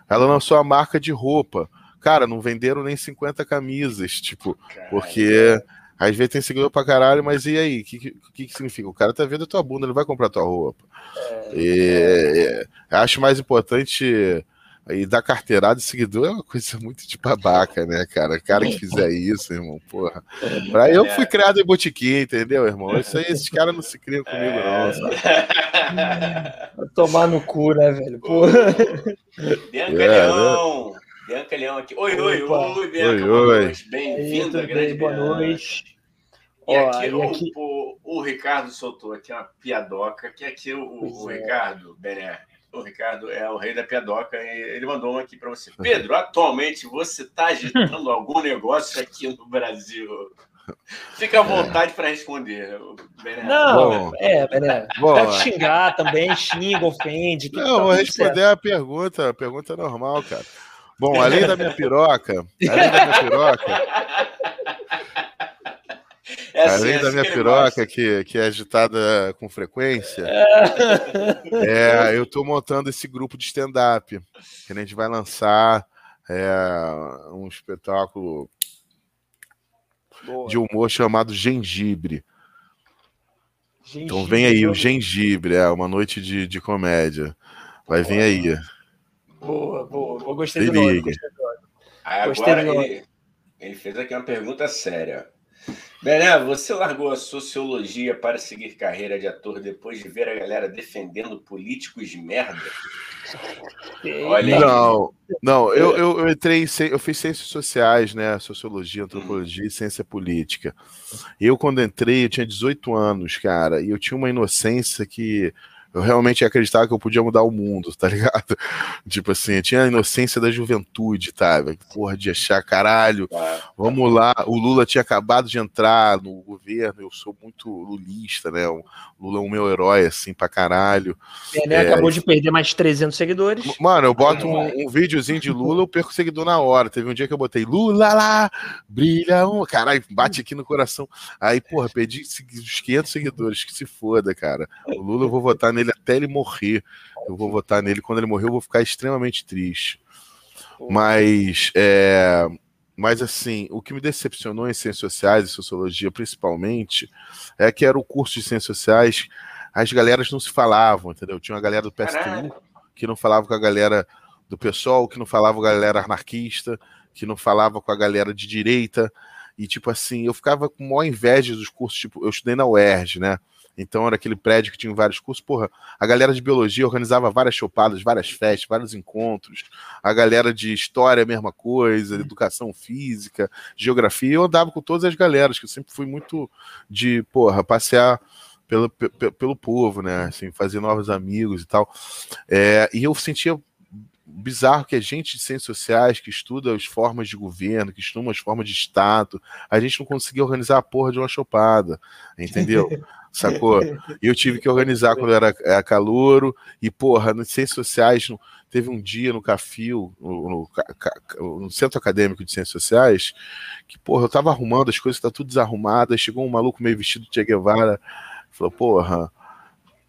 Speaker 3: ela lançou a marca de roupa. Cara, não venderam nem 50 camisas, tipo, porque às vezes tem seguidor pra caralho, mas e aí? O que, que, que, significa? O cara tá vendo a tua bunda, ele vai comprar tua roupa. É, e, é. acho mais importante e dar carteirada de seguidor é uma coisa muito de babaca, né, cara? O cara que fizer isso, irmão, porra. Pra, eu fui criado em botiquim, entendeu, irmão? Isso aí, esses caras não se criam comigo, não, sabe?
Speaker 1: Vai tomar no cu, né, velho? Porra.
Speaker 2: Bianca é, Leão. Né? Bianca Leão aqui. Oi, oi, oi, Bianca. Oi, oi. Bem-vinda, grande
Speaker 1: Boa noite.
Speaker 2: E aqui, oh, aqui... O, o, o, Ricardo soltou aqui uma piadoca, que aqui o, o é. Ricardo Bené o Ricardo é o rei da piadoca e ele mandou uma aqui para você. Pedro, atualmente você está agitando algum negócio aqui no Brasil? Fica à vontade para responder.
Speaker 1: Não, Bom, é, Bené. Pode xingar também, xinga, ofende.
Speaker 3: Não, tá vou responder certo. a pergunta, a pergunta é normal, cara. Bom, além da minha piroca, além da minha piroca, é assim, Além é da assim minha piroca, que, que é agitada com frequência, é, eu estou montando esse grupo de stand-up, que a gente vai lançar é, um espetáculo Boa. de humor chamado Gengibre. Gengibre. Então vem aí o Gengibre, é uma noite de, de comédia. Vai vir aí.
Speaker 1: Boa, boa. Eu gostei do nome.
Speaker 2: Gostei do nome. Agora, ele, ele fez aqui uma pergunta séria. Bené, você largou a sociologia para seguir carreira de ator depois de ver a galera defendendo políticos de merda?
Speaker 3: Olha não, não, eu, eu, eu entrei em, eu fiz ciências sociais, né? Sociologia, antropologia e ciência política. Eu, quando entrei, eu tinha 18 anos, cara, e eu tinha uma inocência que eu realmente acreditava que eu podia mudar o mundo, tá ligado? Tipo assim, eu tinha a inocência da juventude, tá? Porra, de achar, caralho, vamos lá. O Lula tinha acabado de entrar no governo, eu sou muito lulista, né? O Lula é o meu herói, assim, pra caralho.
Speaker 1: É, né? Acabou é, de perder mais 300 seguidores.
Speaker 3: Mano, eu boto um, um videozinho de Lula, eu perco seguidor na hora. Teve um dia que eu botei Lula lá, brilha um. Caralho, bate aqui no coração. Aí, porra, perdi os 500 seguidores, que se foda, cara. O Lula eu vou votar nele até ele morrer. Eu vou votar nele. Quando ele morrer, eu vou ficar extremamente triste. Mas, é, mas assim, o que me decepcionou em ciências sociais e sociologia, principalmente, é que era o curso de ciências sociais, as galeras não se falavam, entendeu? Tinha uma galera do PSTU que não falava com a galera do pessoal, que não falava com a galera anarquista, que não falava com a galera de direita. E, tipo assim, eu ficava com maior inveja dos cursos, tipo, eu estudei na UERJ, né? Então era aquele prédio que tinha vários cursos. Porra, a galera de biologia organizava várias chopadas, várias festas, vários encontros. A galera de história, a mesma coisa, educação física, geografia. Eu andava com todas as galeras, que eu sempre fui muito de, porra, passear pelo, pelo, pelo povo, né? Assim, fazer novos amigos e tal. É, e eu sentia bizarro que a gente de ciências sociais, que estuda as formas de governo, que estuda as formas de Estado, a gente não conseguia organizar a porra de uma chopada, entendeu? sacou? E eu tive que organizar quando era, calouro, e porra, nas ciências sociais, teve um dia no CAFIL, no, no, no, Centro Acadêmico de Ciências Sociais, que porra, eu tava arrumando as coisas, tá tudo desarrumado, chegou um maluco meio vestido de Che Guevara, falou, porra,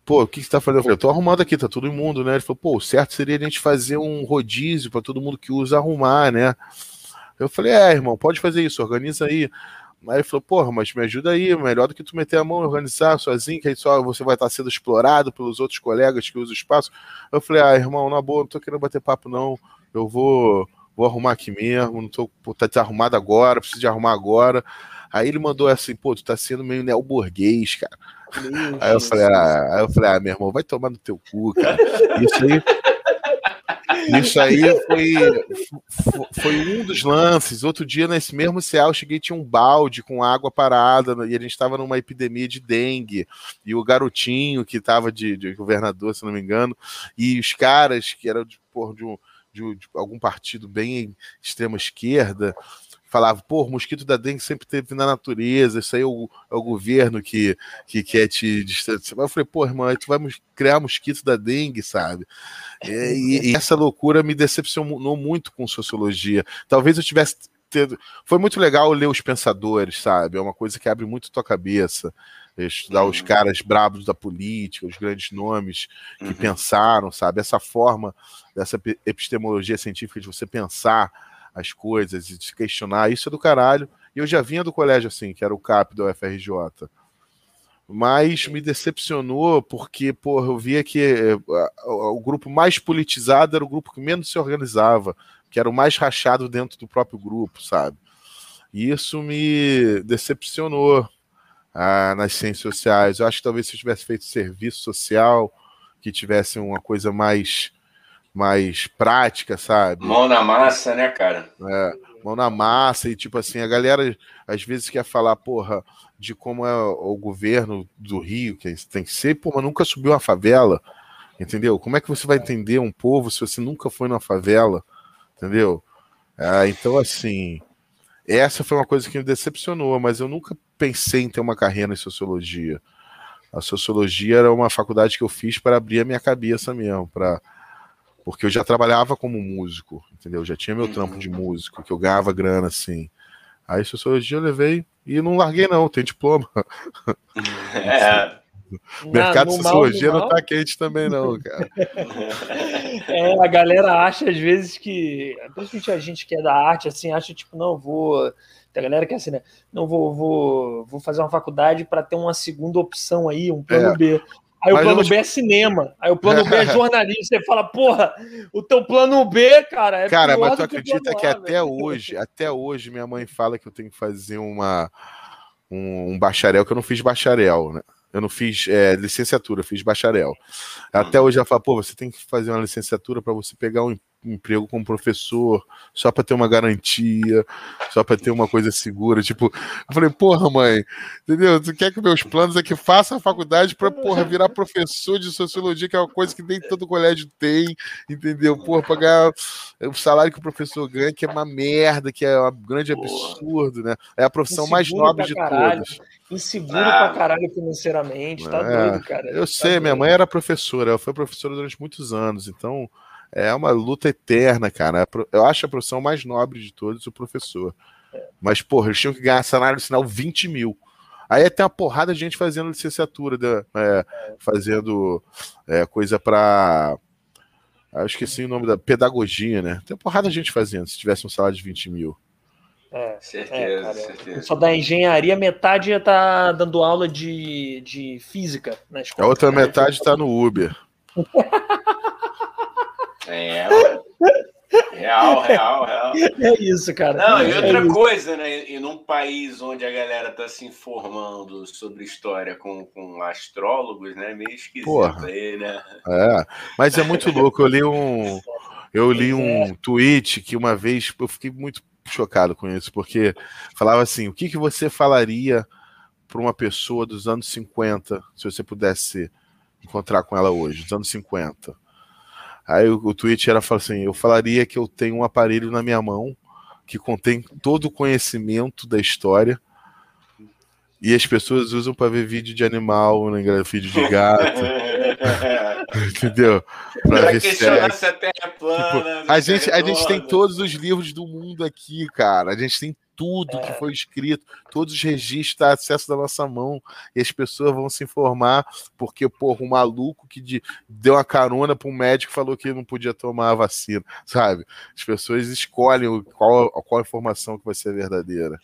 Speaker 3: pô, o que, você tá fazendo? Eu falei, eu tô arrumando aqui, tá tudo imundo, né? Ele falou, pô, o certo seria a gente fazer um rodízio para todo mundo que usa arrumar, né? Eu falei, é, irmão, pode fazer isso, organiza aí. Aí ele falou, porra, mas me ajuda aí, melhor do que tu meter a mão e organizar sozinho, que aí só você vai estar sendo explorado pelos outros colegas que usam o espaço. Eu falei, ah, irmão, na boa, não tô querendo bater papo, não. Eu vou, vou arrumar aqui mesmo, não tô tá desarrumado agora, preciso de arrumar agora. Aí ele mandou assim, pô, tu tá sendo meio neoburguês, cara. aí eu falei, ah, aí eu falei, ah, meu irmão, vai tomar no teu cu, cara. Isso aí. Isso aí foi, foi um dos lances. Outro dia, nesse mesmo céu, cheguei tinha um balde com água parada e a gente estava numa epidemia de dengue. E o garotinho que estava de, de, governador, se não me engano, e os caras que eram de, porra, de, um, de, de algum partido bem extrema esquerda falava, pô, o mosquito da dengue sempre teve na natureza, isso aí é o, é o governo que, que quer te distanciar. Eu falei, pô, irmão, aí tu vai criar mosquito da dengue, sabe? E, e, essa loucura me decepcionou muito com sociologia. Talvez eu tivesse tido. Foi muito legal ler os pensadores, sabe? É uma coisa que abre muito tua cabeça. Estudar os uhum. caras brabos da política, os grandes nomes que uhum. pensaram, sabe? Essa forma dessa epistemologia científica de você pensar as coisas e se questionar, isso é do caralho. E eu já vinha do colégio assim, que era o CAP do UFRJ. Mas me decepcionou porque, porra, eu via que eh, o grupo mais politizado era o grupo que menos se organizava, que era o mais rachado dentro do próprio grupo, sabe? E isso me decepcionou ah, nas ciências sociais. Eu acho que talvez se eu tivesse feito serviço social, que tivesse uma coisa mais mais prática, sabe?
Speaker 2: Mão na massa, né, cara?
Speaker 3: É, mão na massa e tipo assim, a galera às vezes quer falar, porra, de como é o governo do Rio, que tem que ser, pô, mas nunca subiu uma favela, entendeu? Como é que você vai entender um povo se você nunca foi numa favela, entendeu? É, então, assim, essa foi uma coisa que me decepcionou, mas eu nunca pensei em ter uma carreira em sociologia. A sociologia era uma faculdade que eu fiz para abrir a minha cabeça mesmo, para porque eu já trabalhava como músico, entendeu? Eu já tinha meu trampo de uhum. músico, que eu ganhava grana assim. Aí sociologia eu levei e não larguei não, tem diploma. É. Mercado de sociologia mal, não tá quente também, não, cara.
Speaker 1: É, a galera acha às vezes que, principalmente a gente que é da arte, assim, acha tipo, não, vou. Tem a galera que é assim, né? Não vou, vou, vou fazer uma faculdade para ter uma segunda opção aí, um plano é. B. Aí Mas o plano B é cinema. Aí o plano B é jornalismo. Você fala, porra, o teu plano B, cara, é
Speaker 3: Cara, mas tu acredita que, que até hoje, até hoje, minha mãe fala que eu tenho que fazer uma um, um bacharel que eu não fiz bacharel, né? Eu não fiz é, licenciatura, fiz bacharel. Até hoje ela fala, pô, você tem que fazer uma licenciatura para você pegar um emprego como professor, só para ter uma garantia, só para ter uma coisa segura. Tipo, eu falei, porra, mãe, entendeu? Tu quer que meus planos é que faça a faculdade para porra virar professor de sociologia, que é uma coisa que nem todo colégio tem, entendeu? Porra, pagar o salário que o professor ganha, que é uma merda, que é um grande absurdo, né? É a profissão mais nobre de
Speaker 1: caralho.
Speaker 3: todas.
Speaker 1: Inseguro ah, pra caralho financeiramente, tá é, doido, cara.
Speaker 3: Eu
Speaker 1: tá
Speaker 3: sei,
Speaker 1: doido.
Speaker 3: minha mãe era professora, ela foi professora durante muitos anos, então é uma luta eterna, cara. Eu acho a profissão mais nobre de todos o professor. Mas, porra, eles tinham que ganhar salário sinal 20 mil. Aí tem uma porrada de gente fazendo licenciatura, de, é, fazendo é, coisa para. Eu esqueci o nome da pedagogia, né? Tem uma porrada de gente fazendo, se tivesse um salário de 20 mil.
Speaker 1: É, certeza, é, certeza. Só da engenharia, metade ia estar tá dando aula de, de física na escola.
Speaker 3: A outra metade está no Uber.
Speaker 2: É, real, real, real.
Speaker 1: É isso, cara.
Speaker 2: Não, e
Speaker 1: é
Speaker 2: outra
Speaker 1: é
Speaker 2: coisa, né? E num país onde a galera tá se informando sobre história com, com astrólogos, né? Meio esquisito Porra. aí, né?
Speaker 3: É, mas é muito louco. Eu li um. Eu li um tweet que uma vez eu fiquei muito chocado com isso, porque falava assim: o que, que você falaria para uma pessoa dos anos 50, se você pudesse encontrar com ela hoje, dos anos 50? Aí o, o tweet era assim: eu falaria que eu tenho um aparelho na minha mão que contém todo o conhecimento da história. E as pessoas usam para ver vídeo de animal, né, vídeo de gato. Entendeu?
Speaker 2: Pra, pra ver questionar se a Terra é plana.
Speaker 3: Tipo, a, gente, a gente tem todos os livros do mundo aqui, cara. A gente tem tudo é. que foi escrito, todos os registros tá acesso da nossa mão e as pessoas vão se informar porque, porra, um maluco que de, deu uma carona para um médico falou que não podia tomar a vacina, sabe? As pessoas escolhem qual, qual informação que vai ser verdadeira.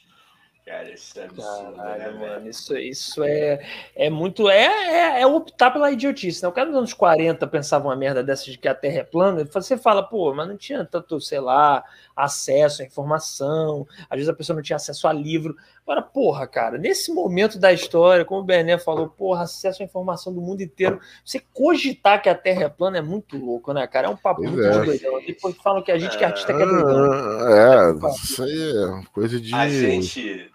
Speaker 2: Cara, isso é absurdo, Caralho,
Speaker 1: né, mano, isso, isso é, é muito. É, é, é, optar pela idiotice, né? O cara dos anos 40 pensava uma merda dessa de que a Terra é plana. Você fala, pô, mas não tinha tanto, sei lá, acesso à informação. Às vezes a pessoa não tinha acesso a livro. Agora, porra, cara, nesse momento da história, como o Bené falou, porra, acesso à informação do mundo inteiro. Você cogitar que a Terra é plana é muito louco, né, cara? É um papo muito é. doidão. Depois falam que a gente que é artista que é doidão.
Speaker 3: É, é isso aí é coisa de.
Speaker 2: A gente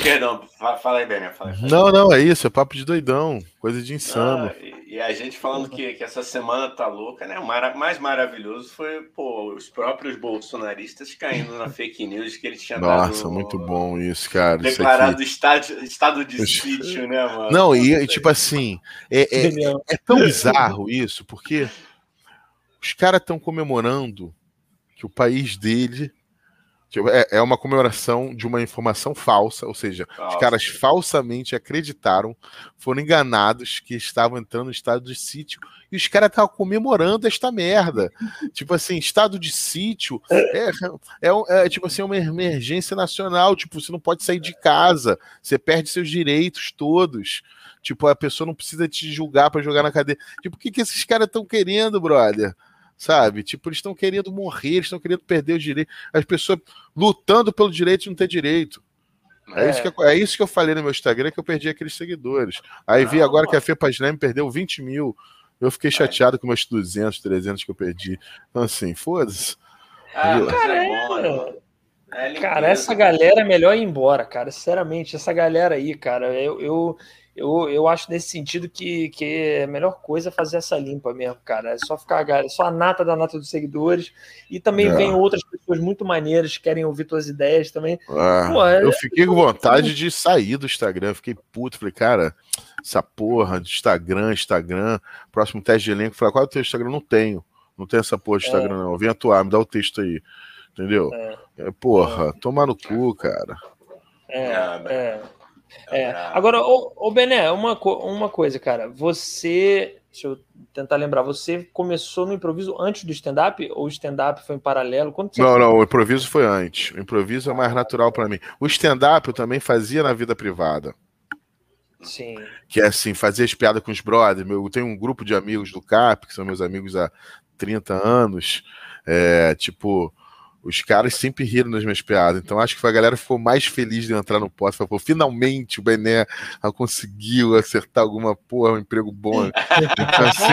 Speaker 2: Perdão, fala aí, Bené.
Speaker 3: Não, não, é isso, é papo de doidão, coisa de insano. Ah,
Speaker 2: e, e, a gente falando que, que essa semana tá louca, né? O mara, mais maravilhoso foi pô, os próprios bolsonaristas caindo na fake news que ele tinha
Speaker 3: Nossa, dado, muito bom isso, cara.
Speaker 2: Declarado isso estado, estado de sítio, né, mano?
Speaker 3: Não, e, e tipo assim, é, é, é tão bizarro isso, porque os caras estão comemorando que o país dele é, é uma comemoração de uma informação falsa, ou seja, os caras falsamente acreditaram, foram enganados que estavam entrando no estado de sítio e os caras estavam comemorando esta merda. tipo assim, estado de sítio é, é, é, tipo assim, uma emergência nacional. Tipo, você não pode sair de casa, você perde seus direitos todos. Tipo, a pessoa não precisa te julgar para jogar na cadeia. Tipo, o que, que esses caras estão querendo, brother? Sabe? Tipo, eles estão querendo morrer, eles estão querendo perder o direito. As pessoas lutando pelo direito de não ter direito. É. é. isso que, é isso que eu falei no meu Instagram, que eu perdi aqueles seguidores. Aí não, vi agora que a FEPA Slam perdeu 20 mil. Eu fiquei é. chateado com meus 200, 300 que eu perdi. Então, assim, foda-se.
Speaker 1: Ah, cara, é bom, né? é cara, essa galera é melhor ir embora, cara. Sinceramente, essa galera aí, cara, eu, eu, eu, eu acho nesse sentido que, que é a melhor coisa é fazer essa limpa mesmo, cara. É só ficar é só a nata da nata dos seguidores. E também é. vem outras pessoas muito maneiras que querem ouvir tuas ideias também.
Speaker 3: É. Pô, eu é fiquei com vontade de sair do Instagram. Fiquei puto. Falei, cara, essa porra de Instagram, Instagram. Próximo teste de elenco. Falei, qual é o teu Instagram? Não tenho. Não tenho essa porra de Instagram, não. Vem atuar, me dá o texto aí. Entendeu? É. porra, tomar no cu, cara.
Speaker 1: É, é. É. Agora, ô, ô Bené, uma, uma coisa, cara. Você. Deixa eu tentar lembrar. Você começou no improviso antes do stand-up? Ou o stand-up foi em paralelo?
Speaker 3: Quando não, não, o improviso foi antes. O improviso é mais natural para mim. O stand-up eu também fazia na vida privada.
Speaker 1: Sim.
Speaker 3: Que é assim, fazer as piadas com os brothers. Eu tenho um grupo de amigos do CAP, que são meus amigos há 30 anos. É, tipo, os caras sempre riram nas minhas piadas. Então acho que a galera ficou mais feliz de entrar no posto. Falou, finalmente o Bené conseguiu acertar alguma porra, um emprego bom. Então, assim,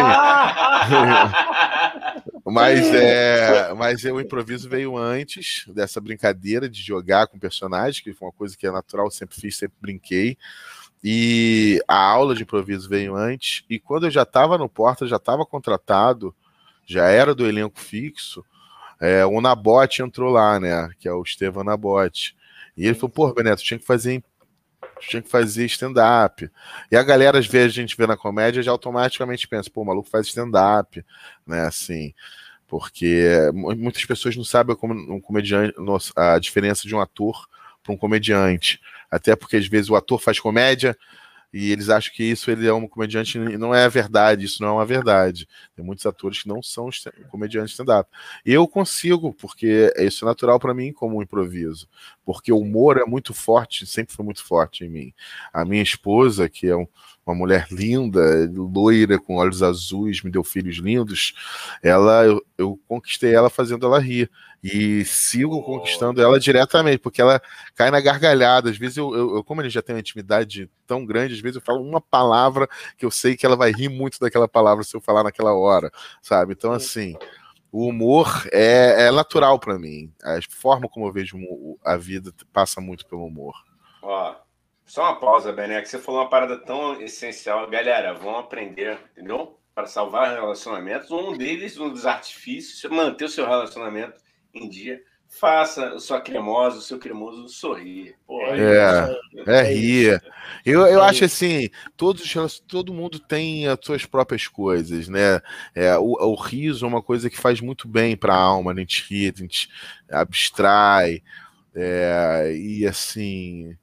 Speaker 3: mas é, mas o improviso veio antes dessa brincadeira de jogar com personagens, que foi uma coisa que é natural, sempre fiz, sempre brinquei. E a aula de improviso veio antes. E quando eu já estava no Porta, já estava contratado, já era do elenco fixo é, o Nabote entrou lá, né? Que é o Estevam Nabote. E ele falou, pô, Beneto, tinha que fazer tinha que fazer stand-up. E a galera, às vezes, a gente vê na comédia, já automaticamente pensa, pô, o maluco faz stand-up, né? Assim, porque muitas pessoas não sabem como um comediante, a diferença de um ator para um comediante. Até porque, às vezes, o ator faz comédia, e eles acham que isso ele é um comediante e não é verdade, isso não é uma verdade. Tem muitos atores que não são comediantes stand-up. Eu consigo, porque isso é natural para mim como um improviso, porque o humor é muito forte, sempre foi muito forte em mim. A minha esposa, que é um, uma mulher linda, loira, com olhos azuis, me deu filhos lindos, ela eu, eu conquistei ela fazendo ela rir e sigo conquistando ela diretamente, porque ela cai na gargalhada. Às vezes, eu, eu, eu, como ele já tem uma intimidade tão grande, às vezes eu falo uma palavra que eu sei que ela vai rir muito daquela palavra se eu falar naquela hora, sabe? Então, assim, o humor é, é natural para mim. A forma como eu vejo a vida passa muito pelo humor.
Speaker 2: Ó, só uma pausa, Bené, que você falou uma parada tão essencial. Galera, vão aprender, entendeu? Para salvar relacionamentos. Um deles, um dos artifícios, é manter o seu relacionamento em dia, faça o sua cremosa, o seu cremoso sorrir.
Speaker 3: é, é, é rir. Eu, eu acho assim, todos, todo mundo tem as suas próprias coisas, né? É, o, o riso é uma coisa que faz muito bem para a alma, né? a gente ri, a gente abstrai. É, e assim,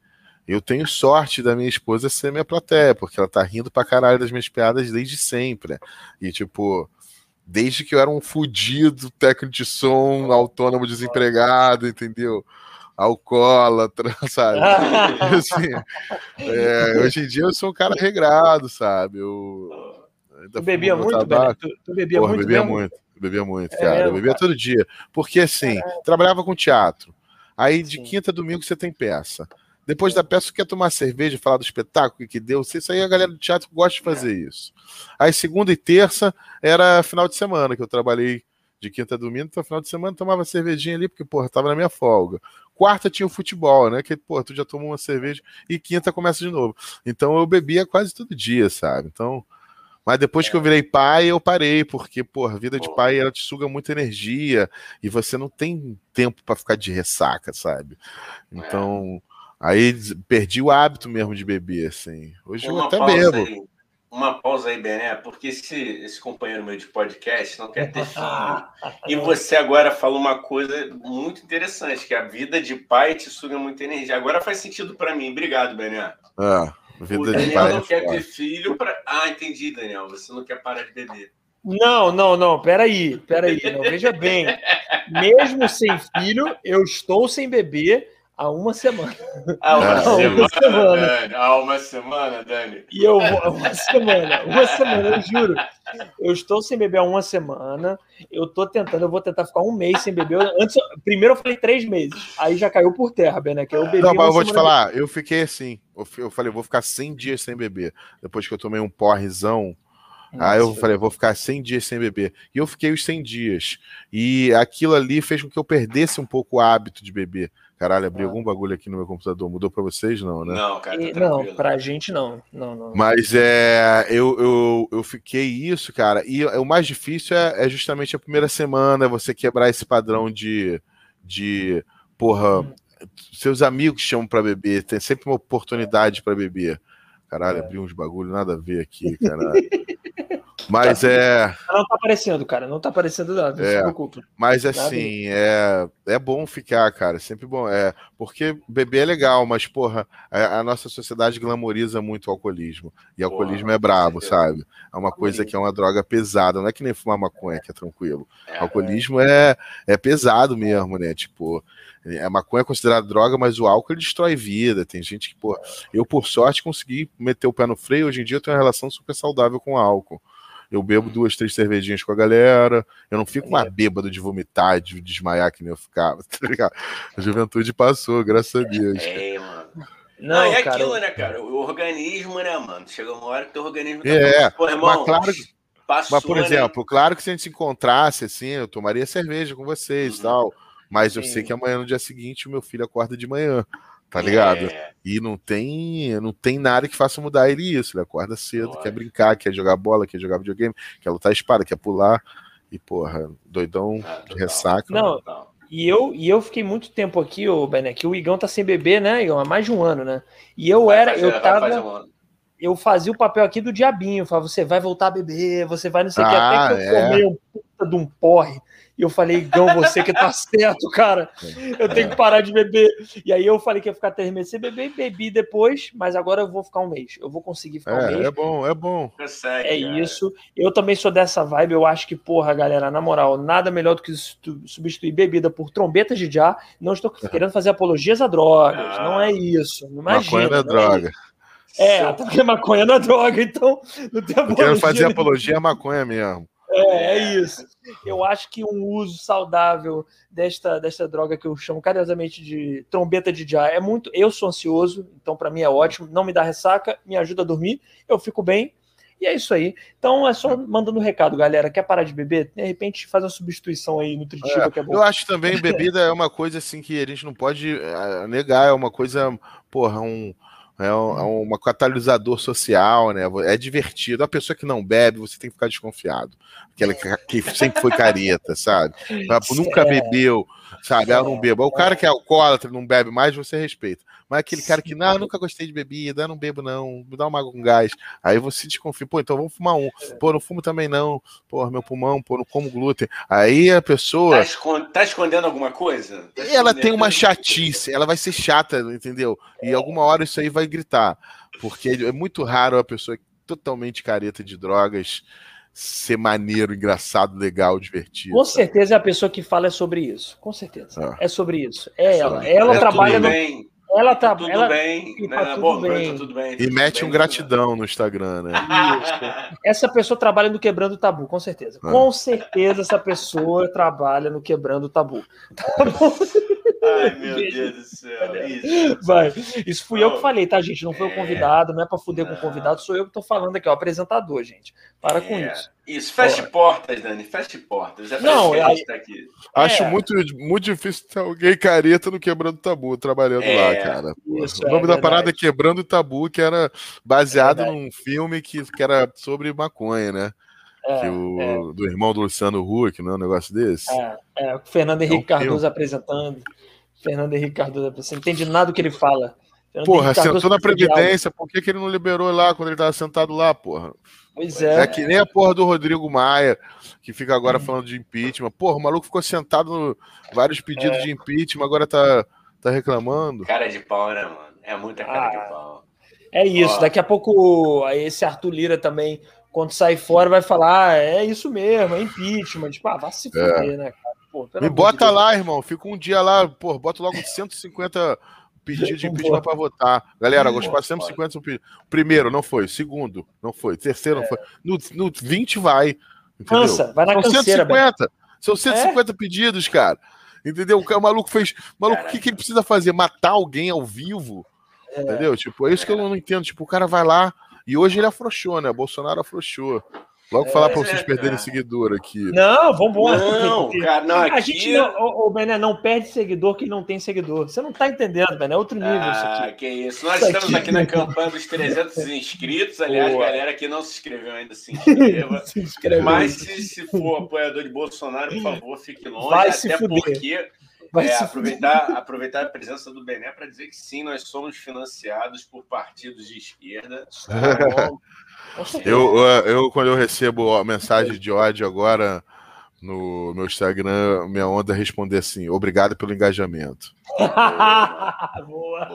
Speaker 3: eu tenho sorte da minha esposa ser minha plateia, porque ela tá rindo pra caralho das minhas piadas desde sempre. E tipo, desde que eu era um fudido técnico de som, autônomo desempregado, entendeu? Alcoólatra, sabe? assim, é, hoje em dia eu sou um cara regrado, sabe? Eu
Speaker 1: tu bebia muito, tu, tu, bebia Porra, muito?
Speaker 3: Bebia mesmo? muito, bebia muito, é cara. eu bebia todo dia. Porque assim, trabalhava com teatro. Aí de Sim. quinta a domingo você tem peça. Depois da peça, quer tomar cerveja, falar do espetáculo que deu. Isso aí a galera do teatro gosta de fazer isso. Aí segunda e terça era final de semana, que eu trabalhei de quinta a domingo, então final de semana tomava cervejinha ali, porque, porra, tava na minha folga. Quarta tinha o futebol, né? Que, porra, tu já tomou uma cerveja e quinta começa de novo. Então eu bebia quase todo dia, sabe? Então. Mas depois que eu virei pai, eu parei, porque, porra, a vida de pai ela te suga muita energia e você não tem tempo para ficar de ressaca, sabe? Então. Aí perdi o hábito mesmo de beber, assim. Hoje uma eu até bebo.
Speaker 2: Aí, uma pausa aí, Bené, porque esse, esse companheiro meu de podcast não quer ter filho. e você agora falou uma coisa muito interessante, que a vida de pai te suga muita energia. Agora faz sentido para mim. Obrigado, Bené.
Speaker 3: Ah, vida
Speaker 2: o Daniel pai não é quer ter filho para. Ah, entendi, Daniel. Você não quer parar de beber.
Speaker 1: Não, não, não. Peraí, peraí. Não, veja bem. Mesmo sem filho, eu estou sem beber Há uma semana.
Speaker 2: Há uma, semana, uma semana. Dani. Há uma semana, Dani.
Speaker 1: E eu vou. Uma semana. Uma semana, eu juro. Eu estou sem beber há uma semana. Eu estou tentando, eu vou tentar ficar um mês sem beber. Antes, primeiro eu falei três meses. Aí já caiu por terra, né? Que eu bebi
Speaker 3: Não, mas eu vou te falar, eu fiquei assim. Eu falei, vou ficar 100 dias sem beber. Depois que eu tomei um porrezão. Nossa, aí eu falei, vou ficar 100 dias sem beber. E eu fiquei os 100 dias. E aquilo ali fez com que eu perdesse um pouco o hábito de beber. Caralho, abri ah. algum bagulho aqui no meu computador. Mudou para vocês, não, né?
Speaker 1: Não, cara. Tá não, pra gente não. não, não.
Speaker 3: Mas é, eu, eu, eu fiquei isso, cara. E o mais difícil é, é justamente a primeira semana, você quebrar esse padrão de, de porra, hum. seus amigos chamam para beber, tem sempre uma oportunidade para beber. Caralho, é. abri uns bagulho, nada a ver aqui, caralho. Mas tá, é.
Speaker 1: Não tá aparecendo, cara. Não tá aparecendo nada. Não é, se preocupe.
Speaker 3: Mas assim, é, é bom ficar, cara. Sempre bom. É, porque beber é legal, mas, porra, a, a nossa sociedade glamoriza muito o alcoolismo. E o alcoolismo é brabo, sabe? É uma coisa que é uma droga pesada. Não é que nem fumar maconha, que é tranquilo. É, alcoolismo é, é pesado mesmo, né? Tipo, a maconha é considerada droga, mas o álcool destrói vida. Tem gente que, pô, eu por sorte consegui meter o pé no freio. Hoje em dia eu tenho uma relação super saudável com o álcool. Eu bebo duas, três cervejinhas com a galera. Eu não fico mais bêbado de vomitar, de desmaiar que nem eu ficava, tá ligado? A juventude passou, graças a Deus.
Speaker 2: É, mano. Não, não é cara, aquilo, né, cara? O organismo, né, mano? Chega uma hora que teu organismo tá
Speaker 3: É, Pô, irmão, mas claro Passou, mas, por né? exemplo, né? claro que se a gente se encontrasse assim, eu tomaria cerveja com vocês e uhum. tal. Mas Sim. eu sei que amanhã, no dia seguinte, o meu filho acorda de manhã. Tá ligado? É. E não tem, não tem nada que faça mudar ele isso. Ele acorda cedo, Nossa. quer brincar, quer jogar bola, quer jogar videogame, quer lutar espada, quer pular. E, porra, doidão ah, de ressaca.
Speaker 1: Não, não, e eu, e eu fiquei muito tempo aqui, ô Bené, que o Igão tá sem bebê, né, Igão? Há mais de um ano, né? E eu vai era, eu tava. Um eu fazia o papel aqui do diabinho, falava, você vai voltar a beber, você vai não sei o ah, que, até que eu é. tomei um puta de um porre e eu falei, Gão, você que tá certo, cara. Eu tenho que parar de beber. E aí eu falei que ia ficar três meses sem beber, bebi depois, mas agora eu vou ficar um mês. Eu vou conseguir ficar
Speaker 3: é,
Speaker 1: um mês.
Speaker 3: É bom, é bom.
Speaker 1: É isso. Eu também sou dessa vibe. Eu acho que, porra, galera, na moral, nada melhor do que substituir bebida por trombetas de já. Não estou querendo fazer apologias a drogas. Não é isso. Imagina.
Speaker 3: Maconha não é, é droga.
Speaker 1: É, até porque maconha não é droga, então não tem apologia.
Speaker 3: Quero fazer apologia à maconha mesmo.
Speaker 1: É, é isso. Eu acho que um uso saudável desta, desta droga que eu chamo carinhosamente de trombeta de já é muito. Eu sou ansioso, então para mim é ótimo. Não me dá ressaca, me ajuda a dormir, eu fico bem. E é isso aí. Então é só mandando um recado, galera. Quer parar de beber? De repente faz uma substituição aí nutritiva
Speaker 3: é,
Speaker 1: que é bom.
Speaker 3: Eu acho também bebida é uma coisa assim que a gente não pode eh, negar, é uma coisa, porra, um é, um, é um catalisador social, né? É divertido. A pessoa que não bebe, você tem que ficar desconfiado. Aquela que sempre foi careta, sabe? Nunca bebeu, sabe? Ela não bebe. O cara que é alcoólatra, não bebe mais, você respeita. Mas aquele cara que, não, nunca gostei de bebida, não bebo não, me dá uma água com gás. Aí você desconfia, pô, então vamos fumar um. Pô, não fumo também não. Pô, meu pulmão, pô, não como glúten. Aí a pessoa. Tá,
Speaker 2: escond... tá escondendo alguma coisa?
Speaker 3: Tá ela tem uma chatice, ela vai ser chata, entendeu? E alguma hora isso aí vai gritar. Porque é muito raro a pessoa totalmente careta de drogas ser maneiro, engraçado, legal, divertido.
Speaker 1: Com certeza é a pessoa que fala é sobre isso. Com certeza. É, é sobre isso. É ela. Ela é trabalha no. Bem. Ela tá,
Speaker 2: tudo
Speaker 1: ela,
Speaker 2: bem,
Speaker 1: e
Speaker 2: tá, tudo, bom, bem. Tá tudo bem.
Speaker 3: E mete bem, um gratidão no Instagram, né?
Speaker 1: Isso. Essa pessoa trabalha no Quebrando o Tabu, com certeza. Ah. Com certeza essa pessoa trabalha no Quebrando o Tabu. Tá bom?
Speaker 2: Ai, meu Deus do céu.
Speaker 1: Isso. Vai. Isso fui eu que falei, tá, gente? Não foi o é. convidado, não é pra fuder com o convidado, sou eu que tô falando aqui, ó, apresentador, gente. Para é. com isso.
Speaker 2: Isso, feche ó. portas, Dani, feche portas. É
Speaker 1: não,
Speaker 2: é,
Speaker 1: tá
Speaker 3: aqui. Acho é. muito, muito difícil ter alguém careta no Quebrando Tabu trabalhando é. lá, cara. Isso, o nome é da parada é Quebrando Tabu, que era baseado num filme que, que era sobre maconha, né? É, que o, é. do irmão do Luciano Huck, não é um negócio desse?
Speaker 1: É, é o Fernando Henrique é um Cardoso filme. apresentando. Fernando Henrique Cardoso, você não entende nada do que ele fala.
Speaker 3: Fernando porra, sentou na Previdência, por que, que ele não liberou lá quando ele estava sentado lá, porra?
Speaker 1: Pois é.
Speaker 3: É que nem a porra do Rodrigo Maia, que fica agora falando de impeachment. Porra, o maluco ficou sentado no vários pedidos é. de impeachment, agora tá, tá reclamando.
Speaker 2: Cara de pau, né, mano? É muita cara ah, de pau.
Speaker 1: É isso, Ó. daqui a pouco esse Arthur Lira também quando sair fora, vai falar: ah, é isso mesmo, é impeachment. Tipo, ah, vai se é. fuder, é. né, cara?
Speaker 3: Pô, Me bota de lá, irmão. Fica um dia lá, pô, bota logo 150 pedidos de impeachment para votar. Galera, agora 450 pedidos. Primeiro, não foi. Segundo, não foi. Terceiro, não foi. No, no 20 vai. Entendeu? Cansa,
Speaker 1: vai na São canseira,
Speaker 3: 150. São 150 é? pedidos, cara. Entendeu? O maluco fez. O maluco, o que, que ele precisa fazer? Matar alguém ao vivo? É. Entendeu? Tipo, é isso que eu não entendo. Tipo, o cara vai lá, e hoje ele afrouxou, né? Bolsonaro afrouxou. Logo é, falar para vocês é, perderem seguidor aqui.
Speaker 1: Não, vambora.
Speaker 2: Não, cara, não, aqui...
Speaker 1: A gente não, o, o Bené, não perde seguidor que não tem seguidor. Você não tá entendendo, Bené, é outro nível ah, isso aqui.
Speaker 2: que isso. Nós isso estamos aqui... aqui na campanha dos 300 inscritos. Aliás, Boa. galera que não se inscreveu ainda, se inscreva. se inscreve. Mas se, se for apoiador de Bolsonaro, por favor, fique longe.
Speaker 1: Vai
Speaker 2: até porque... É, aproveitar, aproveitar a presença do Bené para dizer que sim, nós somos financiados por partidos de esquerda.
Speaker 3: Eu, eu, quando eu recebo mensagem de ódio agora no meu Instagram, minha onda é responder assim: obrigado pelo engajamento.
Speaker 1: Boa.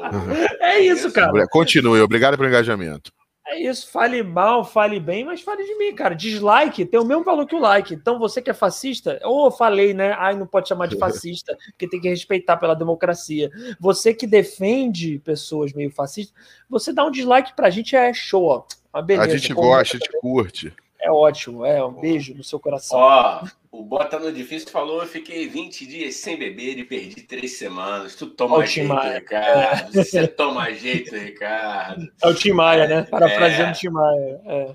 Speaker 1: É isso, cara.
Speaker 3: Continue, obrigado pelo engajamento.
Speaker 1: É isso, fale mal, fale bem, mas fale de mim, cara. Dislike tem o mesmo valor que o like. Então você que é fascista, ou oh, falei, né? Ai, não pode chamar de fascista, porque tem que respeitar pela democracia. Você que defende pessoas meio fascistas, você dá um dislike pra gente é show, ó. Uma beleza.
Speaker 3: A gente gosta, a gente curte.
Speaker 1: É ótimo. É um beijo no seu coração.
Speaker 2: Ó, o Bota no Difícil falou: eu fiquei 20 dias sem beber e perdi três semanas. Tu toma jeito,
Speaker 1: Maia.
Speaker 2: Ricardo. Você toma jeito, Ricardo.
Speaker 1: É o Tim Maia, né? Parafraseando
Speaker 2: É.
Speaker 1: o Tim Maia. É.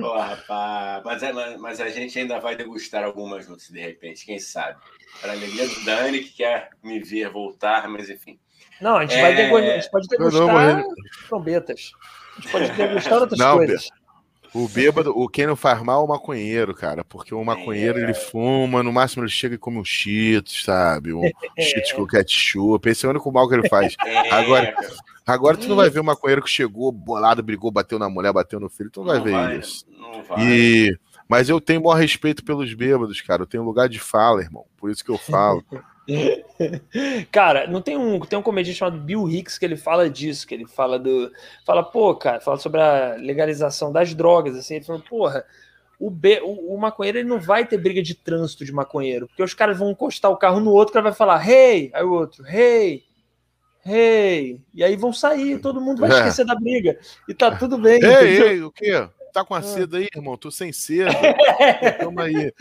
Speaker 2: Pô, rapaz. Mas, é- mas- mas a gente ainda vai degustar algumas juntos, de repente, quem sabe. Para alegria do Dani, que quer me ver voltar, mas enfim.
Speaker 1: Não, a gente,
Speaker 2: É.
Speaker 1: vai degustar, a gente pode
Speaker 3: não,
Speaker 1: degustar trombetas. A gente pode degustar outras
Speaker 3: Não,
Speaker 1: coisas.
Speaker 3: O bêbado, o quem não faz mal é o maconheiro, cara. Porque o maconheiro
Speaker 2: É.
Speaker 3: ele fuma, no máximo ele chega e come um cheetos, sabe? Um cheetos com ketchup. Esse é o único mal que ele faz.
Speaker 2: É,
Speaker 3: Agora- Agora tu não vai ver o maconheiro que chegou bolado, brigou, bateu na mulher, bateu no filho. Tu não vai
Speaker 2: não
Speaker 3: ver
Speaker 2: vai,
Speaker 3: isso.
Speaker 2: Não vai.
Speaker 3: E... Mas eu tenho maior respeito pelos bêbados, cara. Eu tenho lugar de fala, irmão. Por isso que eu falo.
Speaker 1: Cara, não tem um, tem um comediante chamado Bill Hicks que ele fala disso, que ele fala do. Fala, pô, cara, fala sobre a legalização das drogas, assim, ele fala, porra, o, be, o, o maconheiro ele não vai ter briga de trânsito de maconheiro, porque os caras vão encostar o carro no outro, o cara vai falar, hey, aí o outro, hey, hey, e aí vão sair, todo mundo vai
Speaker 3: É.
Speaker 1: esquecer da briga, e tá tudo bem.
Speaker 3: ei, ei, o quê? Tá com a seda aí, irmão? Tô sem seda. Toma aí.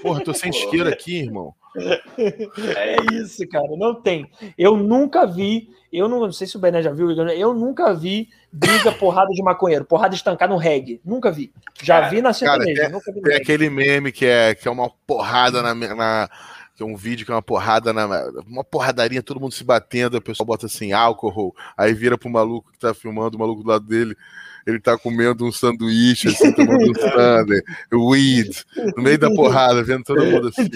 Speaker 3: Porra, tô sem isqueiro aqui, irmão.
Speaker 2: É
Speaker 1: isso, cara, não tem. Eu nunca vi, eu não, não sei se o Bené já viu, eu nunca vi briga porrada de maconheiro, porrada estancada no reggae. Nunca vi. Já
Speaker 2: Cara,
Speaker 1: vi na sertaneja,
Speaker 3: tem- Tem aquele meme que é, que é uma porrada na, na- que é um vídeo que é uma porrada na. Uma porradaria, todo mundo se batendo, a pessoa bota assim, álcool, aí vira pro maluco que tá filmando, o maluco do lado dele. Ele tá comendo um sanduíche, assim, tomando um sundae, weed, no meio da porrada, vendo todo mundo assim.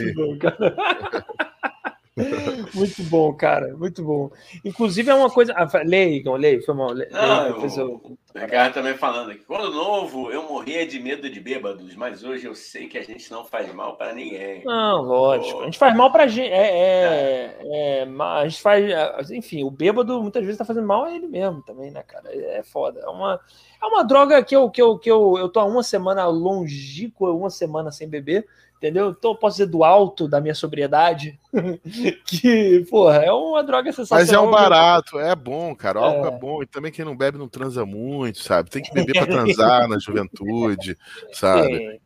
Speaker 1: Muito bom, cara. muito bom. Inclusive é uma coisa. Ah, leia, Igor, leia, foi mal. leia,
Speaker 2: Não,
Speaker 1: leia,
Speaker 2: eu- O Ricardo também falando aqui. Quando novo, eu morria de medo de bêbados, mas hoje eu sei que a gente não faz mal para ninguém.
Speaker 1: Não, lógico. A gente faz mal pra gente. É, é, é, ma- a gente faz. é, Enfim, o bêbado muitas vezes tá fazendo mal a ele mesmo também, né, cara? É foda. É uma, é uma droga que eu, que eu, que eu, eu tô há uma semana longínqua, uma semana sem beber, entendeu? Então, eu posso dizer do alto da minha sobriedade que, porra, é uma droga sensacional.
Speaker 3: Mas é um barato, é bom, cara. O álcool
Speaker 1: É.
Speaker 3: é. bom. E também quem não bebe não transa muito, sabe? Tem que beber pra transar na juventude, sabe?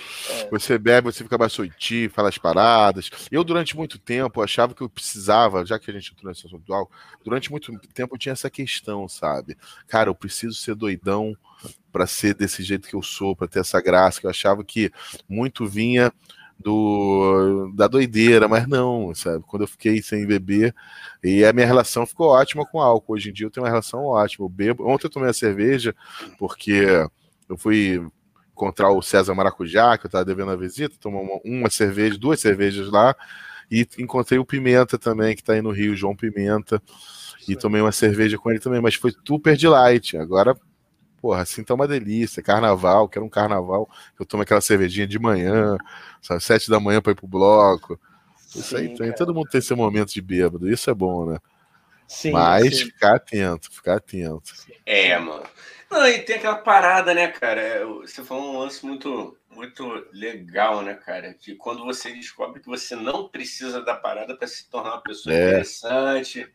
Speaker 1: Sim.
Speaker 3: Você bebe, você fica mais soitivo, fala as paradas. Eu, durante muito tempo, achava que eu precisava, já que a gente entrou nesse assunto do álcool, durante muito tempo eu tinha essa questão, sabe? Cara, eu preciso ser doidão pra ser desse jeito que eu sou, pra ter essa graça, que eu achava que muito vinha do da doideira, mas não, sabe? Quando eu fiquei sem beber, e a minha relação ficou ótima com álcool. Hoje em dia eu tenho uma relação ótima. Eu bebo. Ontem eu tomei uma cerveja, porque eu fui encontrar o César Maracujá, que eu tava devendo a visita, tomar uma, uma cerveja, duas cervejas lá, e encontrei o Pimenta também, que tá aí no Rio, João Pimenta, e tomei uma cerveja com ele também, mas foi super de light. Agora, porra, assim tá uma delícia. Carnaval, quero um carnaval, eu tomo aquela cervejinha de manhã, sabe, sete da manhã para ir pro bloco. Isso aí
Speaker 1: Sim,
Speaker 3: todo mundo tem seu momento de bêbado, isso é bom, né?
Speaker 1: Sim,
Speaker 3: Mas
Speaker 1: sim.
Speaker 3: ficar atento, ficar atento.
Speaker 2: É, mano. Não, e tem aquela parada, né, cara? É, Você falou um lance muito, muito legal, né, cara? Que quando você descobre que você não precisa da parada para se tornar uma pessoa
Speaker 3: É.
Speaker 2: interessante,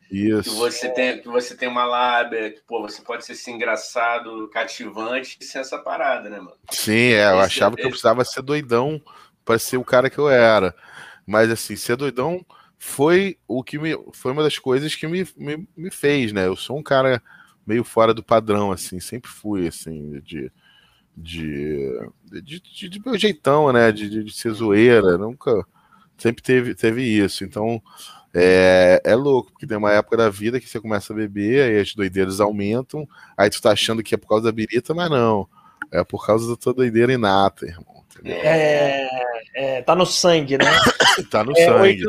Speaker 2: que
Speaker 3: Isso.
Speaker 2: você tem, que você tem uma lábia, que pô, você pode ser assim, engraçado, cativante, sem essa parada, né, mano?
Speaker 3: Sim, é, eu
Speaker 2: Esse-
Speaker 3: achava que eu
Speaker 2: esse-
Speaker 3: precisava ser doidão para ser o cara que eu era. Mas assim, ser doidão foi o que me foi uma das coisas que me, me, me fez, né? Eu sou um cara meio fora do padrão, assim, sempre fui assim, de de, de, de, de meu jeitão, né? De, de, ser zoeira, nunca sempre teve, teve isso. Então é, é louco, porque tem uma época da vida que você começa a beber, aí as doideiras aumentam, aí tu tá achando que é por causa da birita, mas não. É por causa da tua doideira inata, irmão. Entendeu?
Speaker 1: É, é, tá no sangue, né?
Speaker 3: Tá no
Speaker 1: É,
Speaker 3: sangue.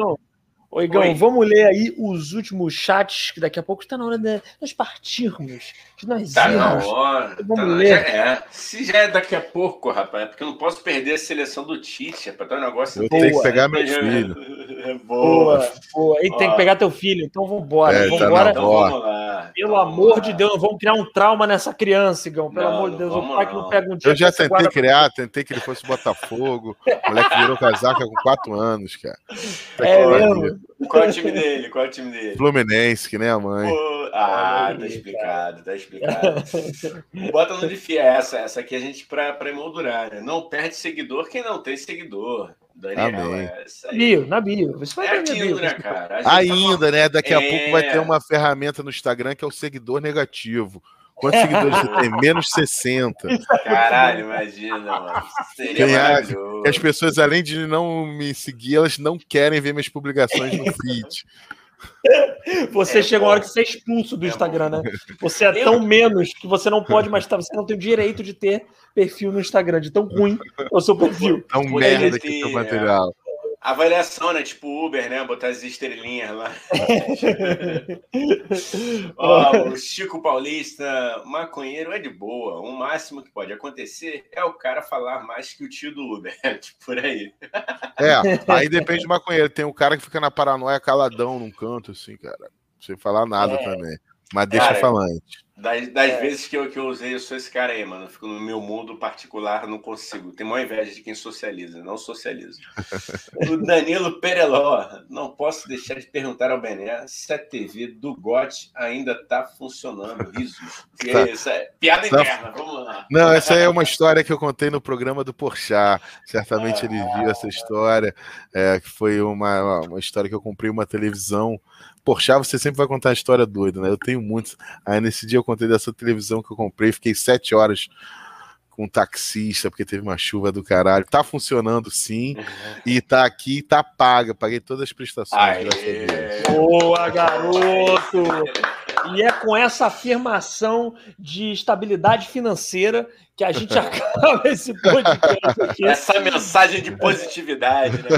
Speaker 1: Oigão,
Speaker 2: Oi.
Speaker 1: vamos ler aí os últimos chats, que daqui a pouco está na hora de nós partirmos, de nós
Speaker 2: Tá na
Speaker 1: irmos.
Speaker 2: hora.
Speaker 1: Vamos
Speaker 2: tá na-
Speaker 1: ler.
Speaker 2: já é. Se já é daqui a pouco, rapaz, é porque eu não posso perder a seleção do Tite, para dar um negócio
Speaker 3: Eu tenho que
Speaker 1: Boa.
Speaker 3: pegar meu filho.
Speaker 2: Boa.
Speaker 1: Boa, boa. E tem que pegar teu filho, então vambora.
Speaker 3: É, tá
Speaker 1: vambora.
Speaker 3: na
Speaker 2: Então vamos lá.
Speaker 1: Pelo amor de. Deus, não vamos criar um trauma nessa criança, Igão. Pelo
Speaker 2: Não,
Speaker 1: amor de Deus,
Speaker 2: vamos
Speaker 1: o pai que
Speaker 2: não.
Speaker 1: pega um dia.
Speaker 3: Eu já tentei
Speaker 1: guarda-
Speaker 3: criar, tentei que ele fosse Botafogo. O moleque virou casaca com 4 anos, cara.
Speaker 1: É mesmo?
Speaker 2: Qual é o time dele? Qual é o time dele?
Speaker 3: Fluminense, que nem a mãe.
Speaker 2: Pô, Ah, tá explicado, tá explicado. Bota no de essa, essa aqui a gente pra, pra emoldurar, né? Não perde seguidor quem não tem seguidor. Daniel,
Speaker 1: Amém. Na bio, na bio.
Speaker 2: Você vai é aquilo, né, cara?
Speaker 3: Ainda, tá né? Daqui a é... pouco vai ter uma ferramenta no Instagram que é o seguidor negativo. Quantos seguidores você tem? Menos 60.
Speaker 2: Caralho, imagina, mano. Seria
Speaker 3: maravilhoso. Que as pessoas, além de não me seguir, elas não querem ver minhas publicações no feed.
Speaker 1: Você é, chega uma hora que você é expulso do é Instagram, né? Você é tão menos que você não pode mais estar, você não tem o direito de ter perfil no Instagram, de tão ruim é o seu perfil.
Speaker 3: Tão merda que é o material.
Speaker 2: Avaliação, né? Tipo Uber, né? Botar as estrelinhas lá. Ó, o Chico Paulista, maconheiro é de boa. O máximo que pode acontecer é o cara falar mais que o tio do Uber. tipo, por aí.
Speaker 3: É, aí depende do maconheiro. Tem um cara que fica na paranoia caladão num canto, assim, cara. Sem falar nada é. também. Mas deixa cara, falante.
Speaker 2: Das, das é. vezes que eu, que eu usei, eu sou esse cara aí, mano. Eu fico no meu mundo particular, não consigo. Tem uma inveja de quem socializa, não socializa. o Danilo Pereló, não posso deixar de perguntar ao Bené se a TV do GOT ainda tá funcionando. Risos. Tá. Isso é piada tá. interna, vamos lá.
Speaker 3: Não, essa é uma história que eu contei no programa do Porchat. Certamente ele viu essa história, é, que foi uma, uma história que eu comprei uma televisão Porchat, você sempre vai contar a história doida, né? Eu tenho muitos. Aí nesse dia eu contei dessa televisão que eu comprei, fiquei sete horas com um taxista, porque teve uma chuva do caralho. Tá funcionando sim. E tá aqui, tá paga. Paguei todas as prestações.
Speaker 1: Boa, garoto! E é com essa afirmação de estabilidade financeira que a gente acaba esse podcast
Speaker 2: aqui. Essa mensagem de positividade. Né?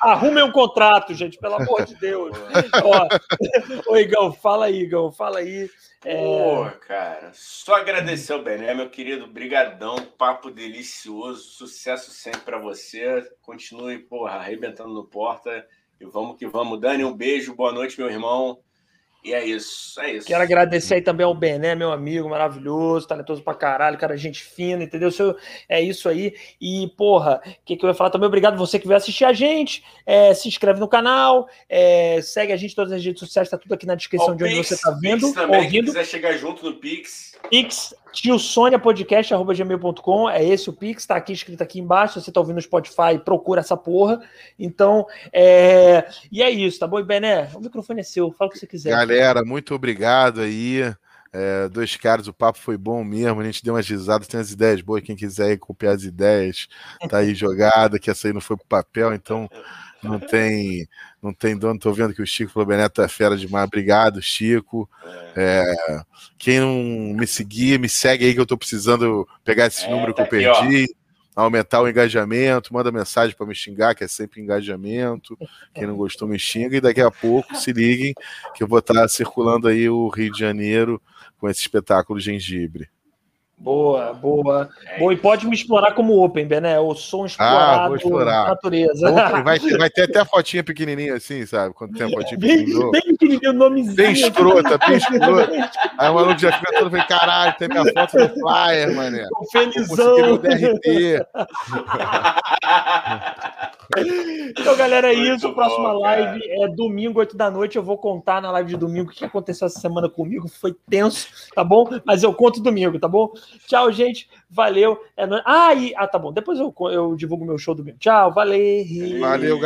Speaker 1: Arrumem um contrato, gente, pelo amor de Deus. Ó, ô, Igão, fala aí, Igão, fala aí.
Speaker 2: É... Pô, cara, só agradecer ao Bené, meu querido, brigadão, papo delicioso, sucesso sempre para você, continue, porra, arrebentando no porta e vamos que vamos. Dani, um beijo, boa noite, meu irmão. E é isso, é isso.
Speaker 1: Quero agradecer aí também ao Bené, meu amigo maravilhoso, talentoso pra caralho, cara, gente fina, entendeu? Seu, é isso aí. E, porra, o que, que eu ia falar também? Obrigado você que veio assistir a gente. É, se inscreve no canal, é, segue a gente em todas as redes sociais, tá tudo aqui na descrição de onde Pix, você tá vendo. Pix
Speaker 2: também, ouvindo. quem quiser chegar junto no Pix.
Speaker 1: Pix, tiosoniapodcast.gmail.com, é esse o Pix, tá aqui escrito aqui embaixo, você tá ouvindo no Spotify, procura essa porra. Então, é... e é isso, tá bom? E Bené, o microfone é seu, fala o que você quiser.
Speaker 3: Galera, muito obrigado aí. É, dois caras, o papo foi bom mesmo, a gente deu umas risadas, tem as ideias boas, quem quiser copiar as ideias, tá aí jogada, que essa aí não foi pro papel, então não tem não tem dono. Tô vendo que o Chico Flobeneto é fera demais. Obrigado, Chico. É. É, quem não me seguir, me segue aí que eu tô precisando pegar esse é, número tá que eu perdi. Aqui, aumentar o engajamento, manda mensagem para me xingar, que é sempre engajamento. Quem não gostou, me xinga. E daqui a pouco, se liguem, que eu vou estar circulando aí o Rio de Janeiro com esse espetáculo Gengibre.
Speaker 1: Boa, boa. É boa, e pode me explorar como Open, Bené. Eu sou um explorado ah, vou explorar. natureza.
Speaker 3: Open, vai, ter, vai ter até a fotinha pequenininha assim, sabe? Quando tem a fotinha
Speaker 1: pequenininha. Bem pequenininho, nomezinho.
Speaker 3: Bem escrota, bem escrota. Aí o maluco já fica todo, falei, caralho, tem minha foto no flyer, mané.
Speaker 1: Felizão. DRT. então, galera, é Muito isso. Bom, Próxima live é domingo, 8 da noite. Eu vou contar na live de domingo o que aconteceu essa semana comigo. Foi tenso, tá bom? Mas eu conto domingo, tá bom? Tchau, gente. Valeu. É no... ah, e... ah, tá bom. Depois eu, eu divulgo meu show do meu. Tchau, valeu.
Speaker 3: Valeu,